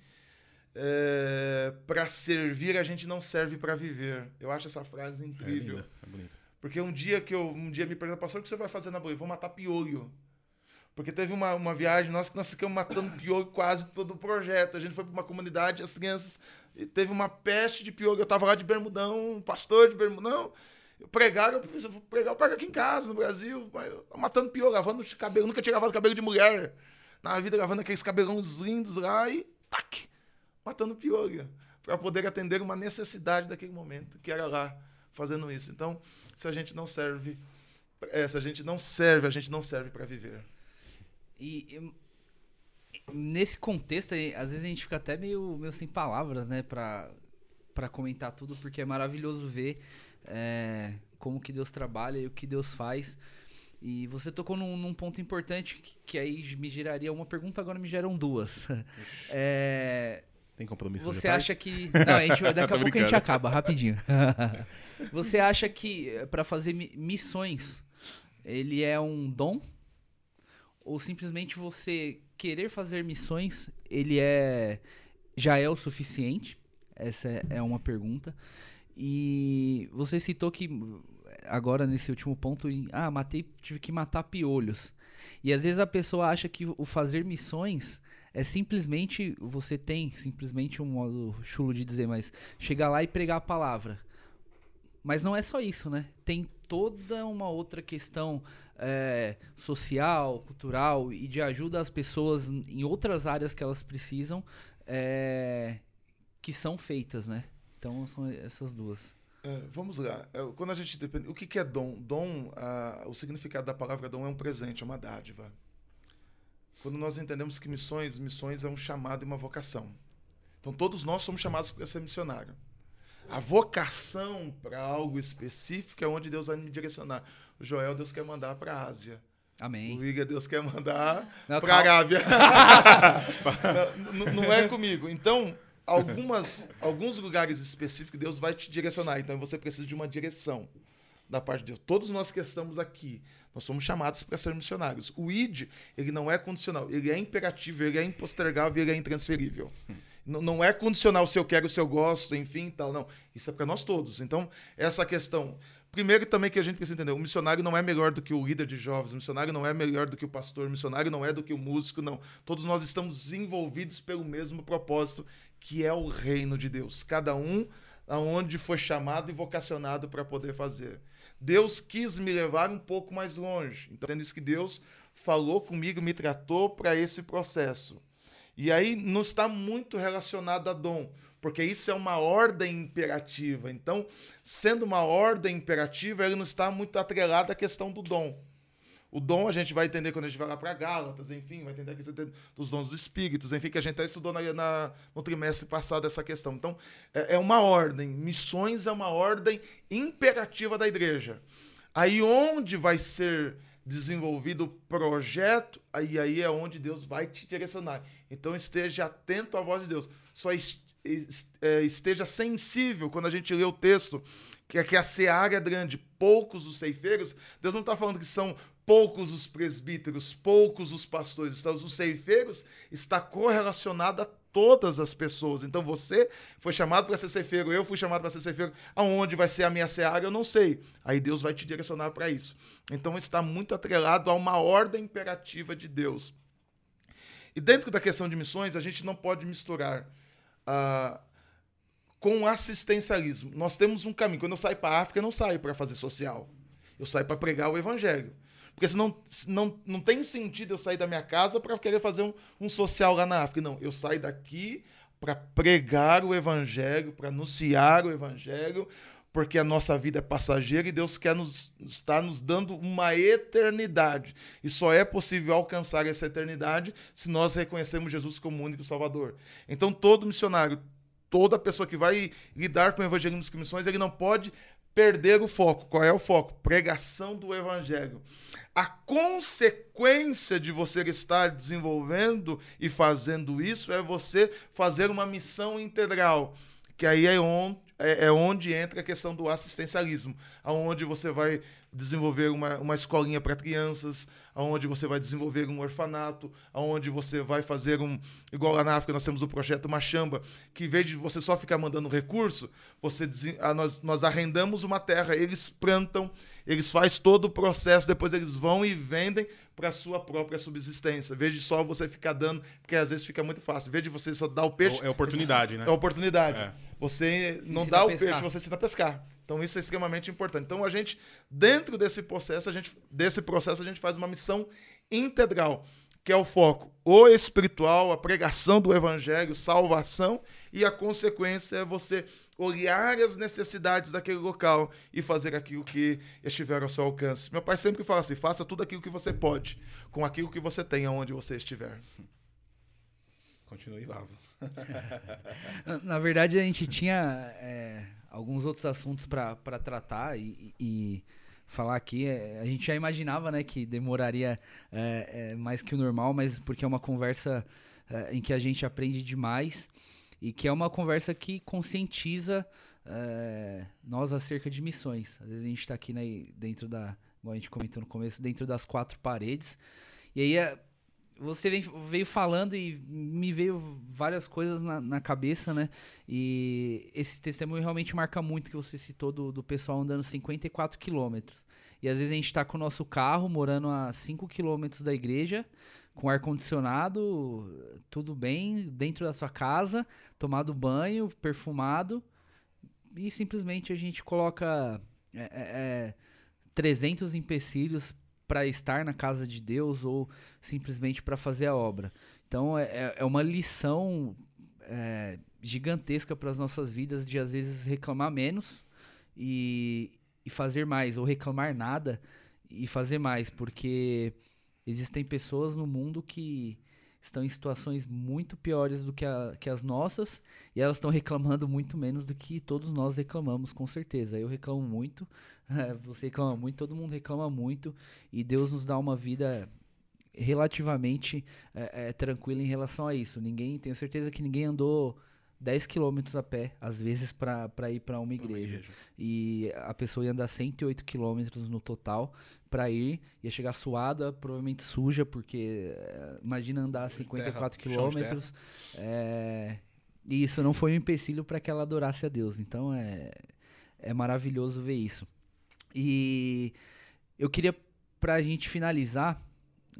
é, para servir, a gente não serve para viver. Eu acho essa frase incrível. É, linda, é bonita. Porque um dia que eu um dia me perguntaram, pastor, o que você vai fazer na Bolívia? Vou matar piolho. Porque teve uma, uma viagem nossa que nós ficamos matando piolho quase todo o projeto. A gente foi para uma comunidade, as crianças. Teve uma peste de piolho. Eu estava lá de bermudão, um pastor de bermudão. Eu pregaram, eu pensei, vou pregar, eu prego aqui em casa, no Brasil. Matando piolho, lavando os cabelos. Nunca tinha lavado cabelo de mulher. Na vida, lavando aqueles cabelões lindos lá e tac, matando piolho. Para poder atender uma necessidade daquele momento, que era lá fazendo isso. Então, se a gente não serve, é, se a gente não serve, a gente não serve para viver. E, nesse contexto, às vezes a gente fica até meio, meio sem palavras, né, para para comentar tudo, porque é maravilhoso ver é, como que Deus trabalha e o que Deus faz. E você tocou num, num ponto importante que, que, aí me geraria uma pergunta, agora me geram duas. é, tem compromisso Você acha que. Não, a gente, daqui a pouco a gente acaba, rapidinho. Você acha que eh, para fazer missões ele é um dom? Ou simplesmente você querer fazer missões ele é já é o suficiente? Essa é, é uma pergunta. E você citou que agora nesse último ponto, ah, matei, tive que matar piolhos. E às vezes a pessoa acha que o fazer missões é simplesmente você tem simplesmente um modo chulo de dizer, mas chegar lá e pregar a palavra. Mas não é só isso, né? Tem toda uma outra questão é, social, cultural e de ajuda às pessoas em outras áreas que elas precisam é, que são feitas, né? Então são essas duas. É, vamos lá. É, quando a gente depende, o que, é dom? Dom, a, o significado da palavra dom é um presente, é uma dádiva. Quando nós entendemos que missões, missões é um chamado e uma vocação. Então todos nós somos chamados para ser missionário. A vocação para algo específico é onde Deus vai me direcionar. O Joel, Deus quer mandar para a Ásia. Amém. O Iga, Deus quer mandar para a Arábia. não, não é comigo. Então, algumas, alguns lugares específicos Deus vai te direcionar. Então você precisa de uma direção. Da parte de Deus. Todos nós que estamos aqui, nós somos chamados para ser missionários. O ID, ele não é condicional, ele é imperativo, ele é impostergável, ele é intransferível. Hum. Não, não é condicional se eu quero, se eu gosto, enfim, tal, não. Isso é para nós todos. Então, essa questão Primeiro também que a gente precisa entender, o missionário não é melhor do que o líder de jovens, o missionário não é melhor do que o pastor, o missionário não é do que o músico, não. Todos nós estamos envolvidos pelo mesmo propósito, que é o reino de Deus. Cada um aonde foi chamado e vocacionado para poder fazer. Deus quis me levar um pouco mais longe. Então, tendo isso que Deus falou comigo, me tratou para esse processo. E aí não está muito relacionado a dom porque isso é uma ordem imperativa. Então, sendo uma ordem imperativa, ele não está muito atrelado à questão do dom. O dom a gente vai entender quando a gente vai lá para Gálatas, enfim, vai entender a questão dos dons dos espíritos, enfim, que a gente até estudou na, na, no trimestre passado essa questão. Então, é, é uma ordem. Missões é uma ordem imperativa da igreja. Aí onde vai ser desenvolvido o projeto, aí, aí é onde Deus vai te direcionar. Então esteja atento à voz de Deus. Só é, esteja sensível quando a gente lê o texto, que é que a seara é grande, poucos os ceifeiros, Deus não está falando que são poucos os presbíteros, poucos os pastores, então, os ceifeiros está correlacionado a todas as pessoas. Então você foi chamado para ser ceifeiro, eu fui chamado para ser ceifeiro. Aonde vai ser a minha seara, eu não sei. Aí Deus vai te direcionar para isso. Então está muito atrelado a uma ordem imperativa de Deus. E dentro da questão de missões, a gente não pode misturar ah, com assistencialismo. Nós temos um caminho. Quando eu saio para a África, eu não saio para fazer social. Eu saio para pregar o evangelho. Porque senão não, não tem sentido eu sair da minha casa para querer fazer um, um social lá na África. Não, eu saio daqui para pregar o evangelho, para anunciar o evangelho, porque a nossa vida é passageira e Deus quer nos está nos dando uma eternidade. E só é possível alcançar essa eternidade se nós reconhecemos Jesus como único Salvador. Então todo missionário, toda pessoa que vai lidar com o evangelho nas missões, ele não pode perder o foco. Qual é o foco? Pregação do evangelho. A consequência de você estar desenvolvendo e fazendo isso é você fazer uma missão integral, que aí é onde é, é onde entra a questão do assistencialismo, aonde você vai desenvolver uma, uma escolinha para crianças, aonde você vai desenvolver um orfanato, aonde você vai fazer um igual lá na África nós temos o projeto Machamba, que em vez de você só ficar mandando recurso, você nós, nós arrendamos uma terra, eles plantam, eles fazem todo o processo, depois eles vão e vendem para sua própria subsistência. Veja só você ficar dando, porque às vezes fica muito fácil. Veja você só dar o peixe. É oportunidade, né? É oportunidade. É. Você não ensina dá o peixe, você ensina a pescar. Então isso é extremamente importante. Então a gente dentro desse processo, a gente desse processo a gente faz uma missão integral, que é o foco o espiritual, a pregação do evangelho, salvação e a consequência é você olhar as necessidades daquele local e fazer aquilo que estiver ao seu alcance. Meu pai sempre fala assim: faça tudo aquilo que você pode, com aquilo que você tem aonde você estiver. Continue vaso. Na verdade, a gente tinha é, alguns outros assuntos para tratar e, e, falar aqui. É, a gente já imaginava né, que demoraria é, é, mais que o normal, mas porque é uma conversa é, em que a gente aprende demais e que é uma conversa que conscientiza é, nós acerca de missões. Às vezes a gente está aqui né, dentro da, como a gente comentou no começo, dentro das quatro paredes. E aí é, você vem, veio falando e me veio várias coisas na, na, cabeça, né? E esse testemunho realmente marca muito que você citou do, do pessoal andando 54 quilômetros. E às vezes a gente está com o nosso carro morando a 5 quilômetros da igreja, com ar-condicionado, tudo bem, dentro da sua casa, tomado banho, perfumado, e simplesmente a gente coloca é, é, é 300 empecilhos para estar na casa de Deus ou simplesmente para fazer a obra. Então é, é, é uma lição é, gigantesca para as nossas vidas de às vezes reclamar menos e, e fazer mais, ou reclamar nada e fazer mais, porque Existem pessoas no mundo que estão em situações muito piores do que, a, que as nossas e elas estão reclamando muito menos do que todos nós reclamamos, com certeza. Eu reclamo muito, você reclama muito, todo mundo reclama muito e Deus nos dá uma vida relativamente é, é, tranquila em relação a isso. Ninguém, tenho certeza que ninguém andou 10 quilômetros a pé, às vezes, para ir para uma igreja. igreja. E a pessoa ia andar 108 quilômetros no total para ir, ia chegar suada, provavelmente suja, porque eh, imagina andar 54 quilômetros. É, e isso não foi um empecilho para que ela adorasse a Deus. Então é, é maravilhoso ver isso. E eu queria, para a gente finalizar,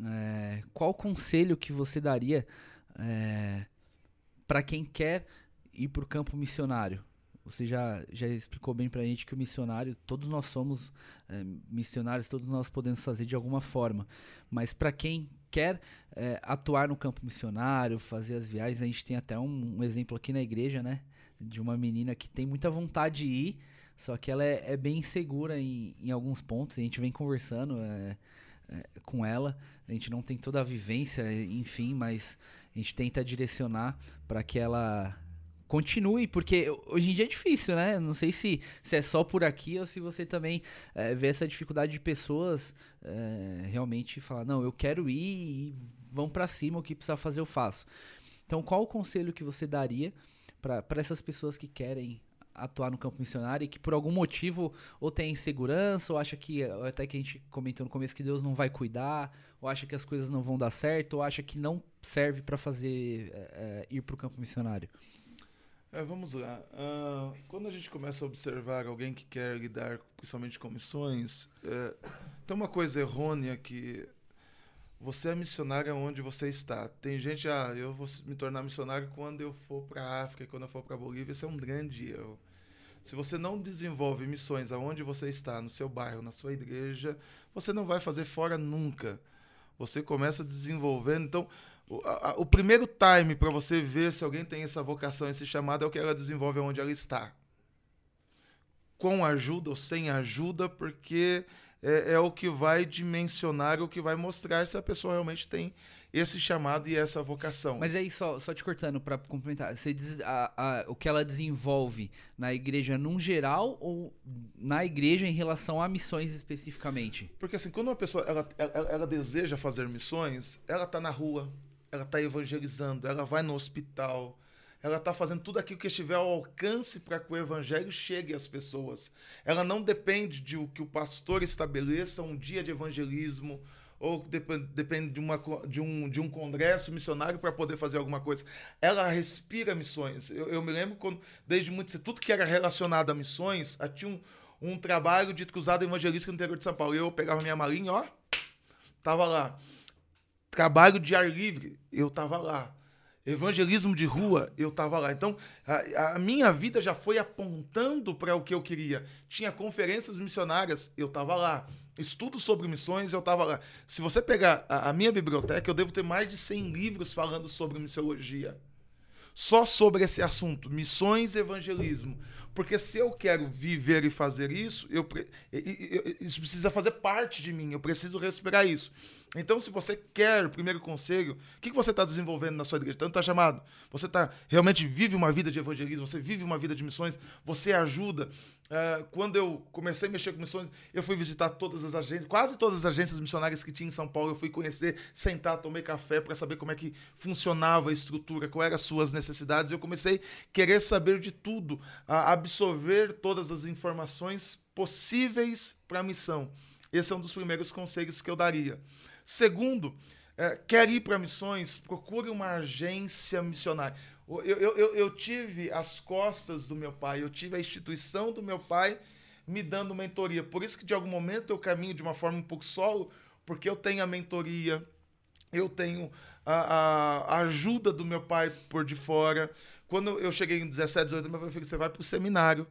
é, qual conselho que você daria é, para quem quer ir para o campo missionário? Você já, já explicou bem para a gente que o missionário, todos nós somos é, missionários, todos nós podemos fazer de alguma forma. Mas para quem quer é, atuar no campo missionário, fazer as viagens, a gente tem até um, um, exemplo aqui na igreja, né? De uma menina que tem muita vontade de ir, só que ela é, é bem insegura em, em, alguns pontos. A gente vem conversando é, é, com ela, a gente não tem toda a vivência, enfim, mas a gente tenta direcionar para que ela continue, porque hoje em dia é difícil, né? Não sei se, se é só por aqui ou se você também é, vê essa dificuldade de pessoas é, realmente falar, não, eu quero ir e vão para cima, o que precisa fazer eu faço. Então, qual o conselho que você daria para essas pessoas que querem atuar no campo missionário e que por algum motivo ou tem insegurança, ou acha que, até que a gente comentou no começo, que Deus não vai cuidar, ou acha que as coisas não vão dar certo, ou acha que não serve para fazer é, ir para o campo missionário? É, vamos lá. Uh, quando a gente começa a observar alguém que quer lidar principalmente com missões, é, tem uma coisa errônea que você é missionário onde você está. Tem gente, ah, eu vou me tornar missionário quando eu for para a África, quando eu for para a Bolívia. Isso é um grande erro. Se você não desenvolve missões aonde você está, no seu bairro, na sua igreja, você não vai fazer fora nunca. Você começa desenvolvendo. Então, o, a, o primeiro time para você ver se alguém tem essa vocação, esse chamado, é o que ela desenvolve onde ela está. Com ajuda ou sem ajuda, porque é, é o que vai dimensionar, o que vai mostrar se a pessoa realmente tem esse chamado e essa vocação. Mas aí, só, só te cortando para complementar, você diz a, a, o que ela desenvolve na igreja num geral ou na igreja em relação a missões especificamente? Porque assim, quando uma pessoa ela, ela, ela deseja fazer missões, ela está na rua, ela está evangelizando, ela vai no hospital, ela está fazendo tudo aquilo que estiver ao alcance para que o evangelho chegue às pessoas. Ela não depende de o que o pastor estabeleça um dia de evangelismo ou depende de, uma, de, um, de um congresso missionário para poder fazer alguma coisa. Ela respira missões. Eu, eu me lembro quando, desde muito tudo que era relacionado a missões, tinha um, um trabalho de cruzada evangelística no interior de São Paulo. Eu pegava minha malinha, ó, tava lá. Trabalho de ar livre, eu estava lá. Evangelismo de rua, eu estava lá. Então, a, a, minha vida já foi apontando para o que eu queria. Tinha conferências missionárias, eu estava lá. Estudos sobre missões, eu estava lá. Se você pegar a, a minha biblioteca, eu devo ter mais de 100 livros falando sobre missiologia só sobre esse assunto, missões e evangelismo. Porque se eu quero viver e fazer isso, eu, isso precisa fazer parte de mim, eu preciso respirar isso. Então, se você quer o primeiro conselho, o que, você está desenvolvendo na sua igreja? Tanto está chamado, você tá, realmente vive uma vida de evangelismo, você vive uma vida de missões, você ajuda. Uh, quando eu comecei a mexer com missões, eu fui visitar todas as agências, quase todas as agências missionárias que tinha em São Paulo. Eu fui conhecer, sentar, tomei café para saber como é que funcionava a estrutura, quais eram as suas necessidades. Eu comecei a querer saber de tudo, a absorver todas as informações possíveis para a missão. Esse é um dos primeiros conselhos que eu daria. Segundo, é, quer ir para missões, procure uma agência missionária. Eu, eu, eu, eu, tive as costas do meu pai, eu tive a instituição do meu pai me dando mentoria. Por isso que de algum momento eu caminho de uma forma um pouco solo, porque eu tenho a mentoria, eu tenho a, a ajuda do meu pai por de fora. Quando eu cheguei em 17, 18, meu pai falou: você vai para o seminário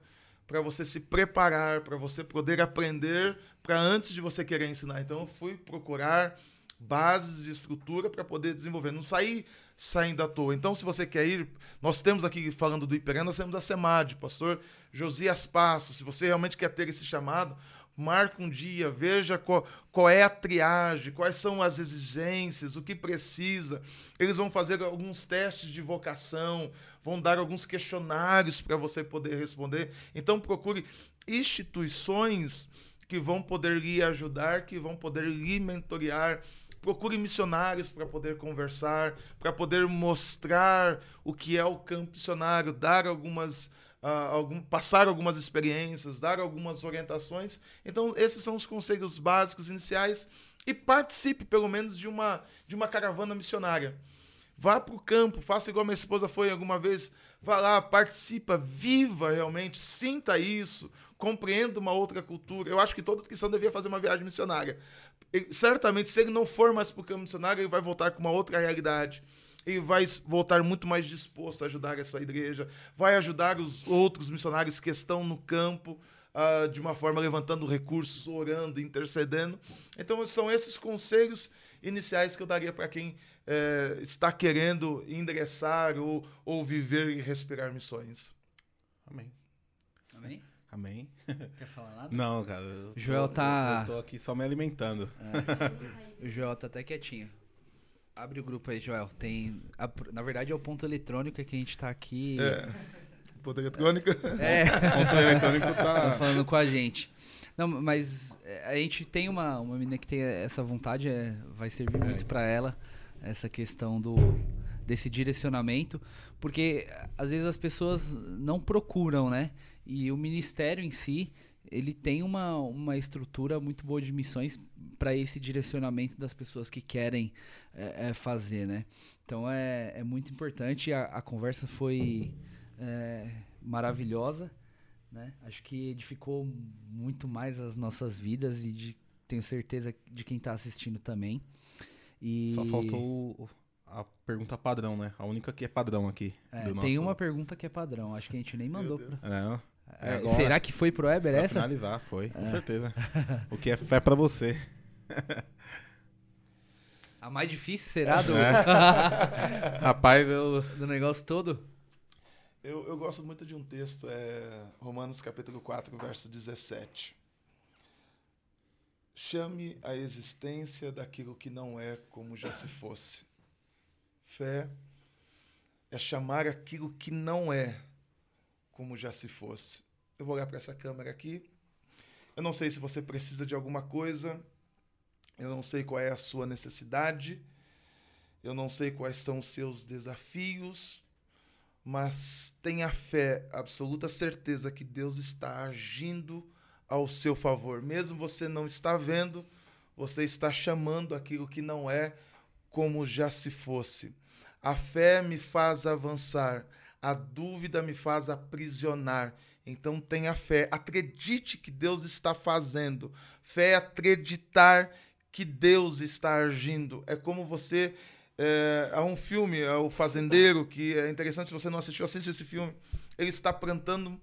para você se preparar, para você poder aprender, para antes de você querer ensinar. Então eu fui procurar bases e estrutura para poder desenvolver. Não sair saindo à toa. Então, se você quer ir, nós temos aqui, falando do Iperã, nós temos a SEMAD, pastor Josias Passos. Se você realmente quer ter esse chamado, marca um dia, veja qual, qual é a triagem, quais são as exigências, o que precisa. Eles vão fazer alguns testes de vocação, vão dar alguns questionários para você poder responder. Então procure instituições que vão poder lhe ajudar, que vão poder lhe mentorear procure missionários para poder conversar, para poder mostrar o que é o campo missionário, dar algumas, uh, algum, passar algumas experiências, dar algumas orientações. Então, esses são os conselhos básicos iniciais e participe pelo menos de uma, de uma caravana missionária. Vá para o campo, faça igual minha esposa foi alguma vez. Vá lá, participa, viva realmente, sinta isso, compreenda uma outra cultura. Eu acho que todo cristão devia fazer uma viagem missionária. E, certamente, se ele não for mais para o campo missionário, ele vai voltar com uma outra realidade. Ele vai voltar muito mais disposto a ajudar essa igreja, vai ajudar os outros missionários que estão no campo, uh, de uma forma levantando recursos, orando, intercedendo. Então, são esses conselhos iniciais que eu daria para quem é, está querendo ingressar ou, ou viver e respirar missões. Amém. Amém? Amém. Quer falar nada? Não, cara. O Joel tá. Eu tô aqui só me alimentando. É. o Joel tá até quietinho. Abre o grupo aí, Joel. Tem. Na verdade é o ponto eletrônico que a gente tá aqui. É. Ponto eletrônico? É. o ponto eletrônico tá... tá falando com a gente. Não, mas é, a gente tem uma, uma menina que tem essa vontade, é, vai servir muito é. para ela, essa questão do desse direcionamento, porque às vezes as pessoas não procuram, né? E o ministério em si, ele tem uma, uma estrutura muito boa de missões para esse direcionamento das pessoas que querem é, é, fazer, né? Então é, é muito importante. A, a conversa foi é, maravilhosa. Né? Acho que edificou muito mais as nossas vidas e de, tenho certeza de quem está assistindo também. E... Só faltou a pergunta padrão, né? A única que é padrão aqui. É, tem nosso... uma pergunta que é padrão. Acho que a gente nem mandou. Pra... É, é, agora, será que foi pro Weber essa? finalizar, foi, com é. certeza. o que é fé para você. A mais difícil será do. É. Rapaz, eu. Do negócio todo? Eu, eu gosto muito de um texto, é Romanos capítulo 4, verso 17. Chame a existência daquilo que não é como já se fosse. Fé é chamar aquilo que não é como já se fosse. Eu vou olhar para essa câmera aqui. Eu não sei se você precisa de alguma coisa. Eu não sei qual é a sua necessidade. Eu não sei quais são os seus desafios mas tenha fé, absoluta certeza que Deus está agindo ao seu favor. Mesmo você não está vendo, você está chamando aquilo que não é como já se fosse. A fé me faz avançar, a dúvida me faz aprisionar. Então tenha fé, acredite que Deus está fazendo. Fé é acreditar que Deus está agindo. É como você é, há um filme, é O Fazendeiro, que é interessante se você não assistiu, assiste esse filme. Ele está plantando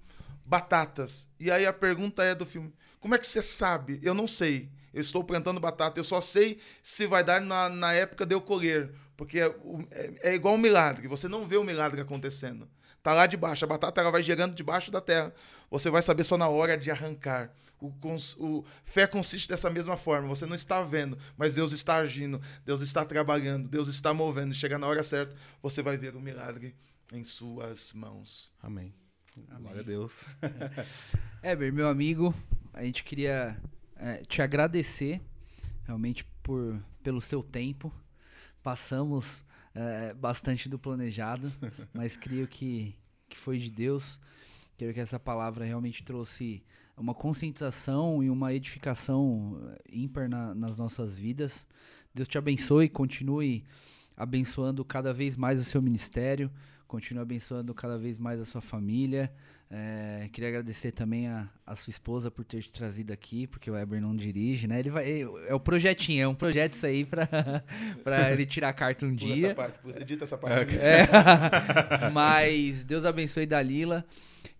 batatas. E aí a pergunta é do filme: como é que você sabe? Eu não sei. Eu estou plantando batata. Eu só sei se vai dar na, na época de eu colher. Porque é, é, é igual um milagre. Você não vê o milagre acontecendo. Tá lá debaixo. A batata ela vai gerando debaixo da terra. Você vai saber só na hora de arrancar. O, o, fé consiste dessa mesma forma. Você não está vendo, mas Deus está agindo, Deus está trabalhando, Deus está movendo. Chega na hora certa, você vai ver o milagre em suas mãos. Amém. Amém. Glória a Deus. Eber, meu amigo, a gente queria é, te agradecer realmente por, pelo seu tempo. Passamos é, bastante do planejado, mas creio que, que foi de Deus. Quero que essa palavra realmente trouxe uma conscientização e uma edificação eh, ímpar na, nas nossas vidas. Deus te abençoe, continue abençoando cada vez mais o seu ministério, continue abençoando cada vez mais a sua família. É, queria agradecer também a, a, sua esposa por ter te trazido aqui, porque o Eber não dirige, né? Ele vai, é o projetinho, é um projeto isso aí pra, pra ele tirar a carta um dia. Essa parte, edita essa parte. É, mas Deus abençoe Dalila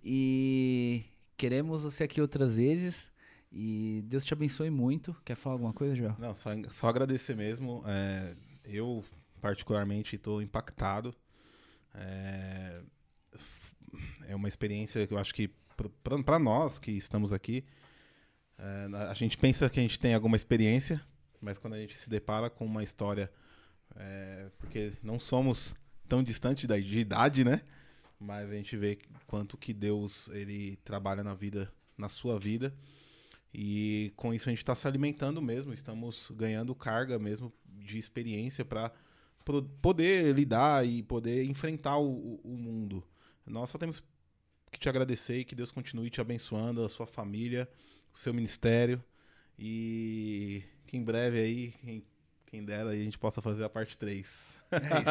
e Queremos você aqui outras vezes. E Deus te abençoe muito. Quer falar alguma coisa, Joel? Não, só, só agradecer mesmo. É, eu, particularmente, estou impactado. É, é uma experiência que eu acho que, para nós que estamos aqui, é, a gente pensa que a gente tem alguma experiência, mas quando a gente se depara com uma história, é, porque não somos tão distantes da de idade, né? Mas a gente vê quanto que Deus ele trabalha na vida, na sua vida. E com isso a gente está se alimentando mesmo, estamos ganhando carga mesmo de experiência para poder lidar e poder enfrentar o, o mundo. Nós só temos que te agradecer e que Deus continue te abençoando, a sua família, o seu ministério. E que em breve aí, quem, quem dera, a gente possa fazer a parte 3. É isso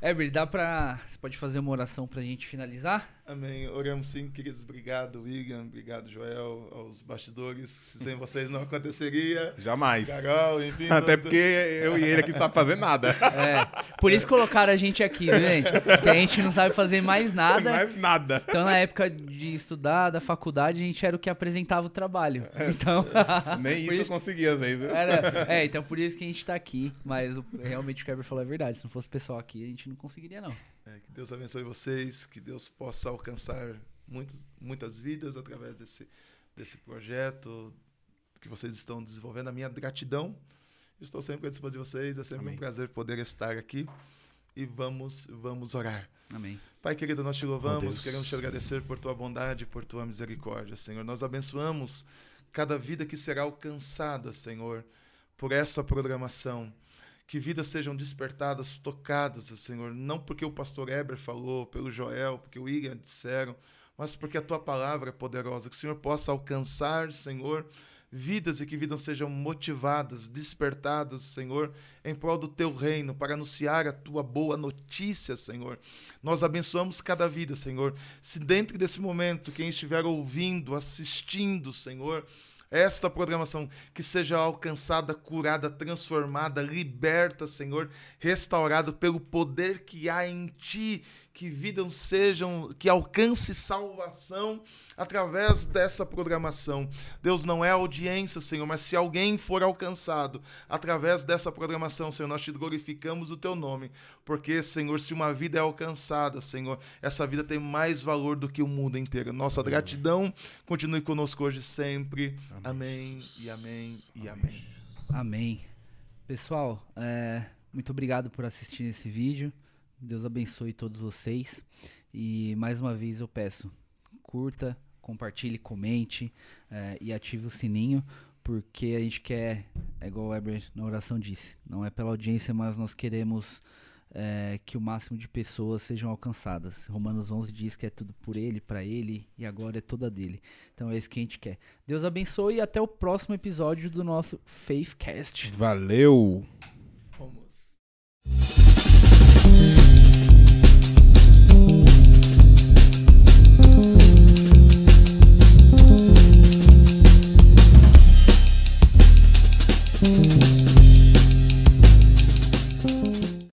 aí. Eber, dá pra. Você pode fazer uma oração pra gente finalizar? Amém. Oramos sim, queridos. Obrigado, William. Obrigado, Joel, aos bastidores. Sem vocês não aconteceria. Jamais. Carol, enfim. Até porque eu e ele aqui não sabe fazer nada. É. Por isso colocaram a gente aqui, viu, gente? Porque a gente não sabe fazer mais nada. Mais nada. Então, na época de estudar, da faculdade, a gente era o que apresentava o trabalho. É. Então. Nem isso, isso eu conseguia, às vezes. Era... É, então por isso que a gente tá aqui. Mas o realmente o Kerber falou a verdade. Se não fosse o pessoal aqui, a gente não conseguiria, não. É, que Deus abençoe vocês, que Deus possa alcançar muitos, muitas vidas através desse, desse projeto que vocês estão desenvolvendo. A minha gratidão. Estou sempre à disposição de vocês. É sempre Amém. um prazer poder estar aqui. E vamos, vamos orar. Amém. Pai querido, nós te louvamos, oh, queremos te agradecer por tua bondade, por tua misericórdia, Senhor. Nós abençoamos cada vida que será alcançada, Senhor, por essa programação que vidas sejam despertadas, tocadas, Senhor, não porque o pastor Eber falou, pelo Joel, porque o William disseram, mas porque a tua palavra é poderosa, que o Senhor possa alcançar, Senhor, vidas e que vidas sejam motivadas, despertadas, Senhor, em prol do teu reino, para anunciar a tua boa notícia, Senhor. Nós abençoamos cada vida, Senhor. Se dentro desse momento quem estiver ouvindo, assistindo, Senhor, esta programação que seja alcançada, curada, transformada, liberta, Senhor, restaurada pelo poder que há em Ti, que vidas sejam, que alcance salvação através dessa programação. Deus não é audiência, Senhor, mas se alguém for alcançado através dessa programação, Senhor, nós te glorificamos o teu nome, porque, Senhor, se uma vida é alcançada, Senhor, essa vida tem mais valor do que o mundo inteiro. Nossa gratidão continue conosco hoje sempre. Amém, amém e amém e amém. Amém. Pessoal, é, muito obrigado por assistir esse vídeo. Deus abençoe todos vocês. E mais uma vez eu peço, curta, compartilhe, comente é, e ative o sininho, porque a gente quer, é igual o Weber na oração disse, não é pela audiência, mas nós queremos é, que o máximo de pessoas sejam alcançadas. Romanos 11 diz que é tudo por ele, para ele e agora é toda dele. Então é isso que a gente quer. Deus abençoe e até o próximo episódio do nosso Faithcast. Valeu! Vamos.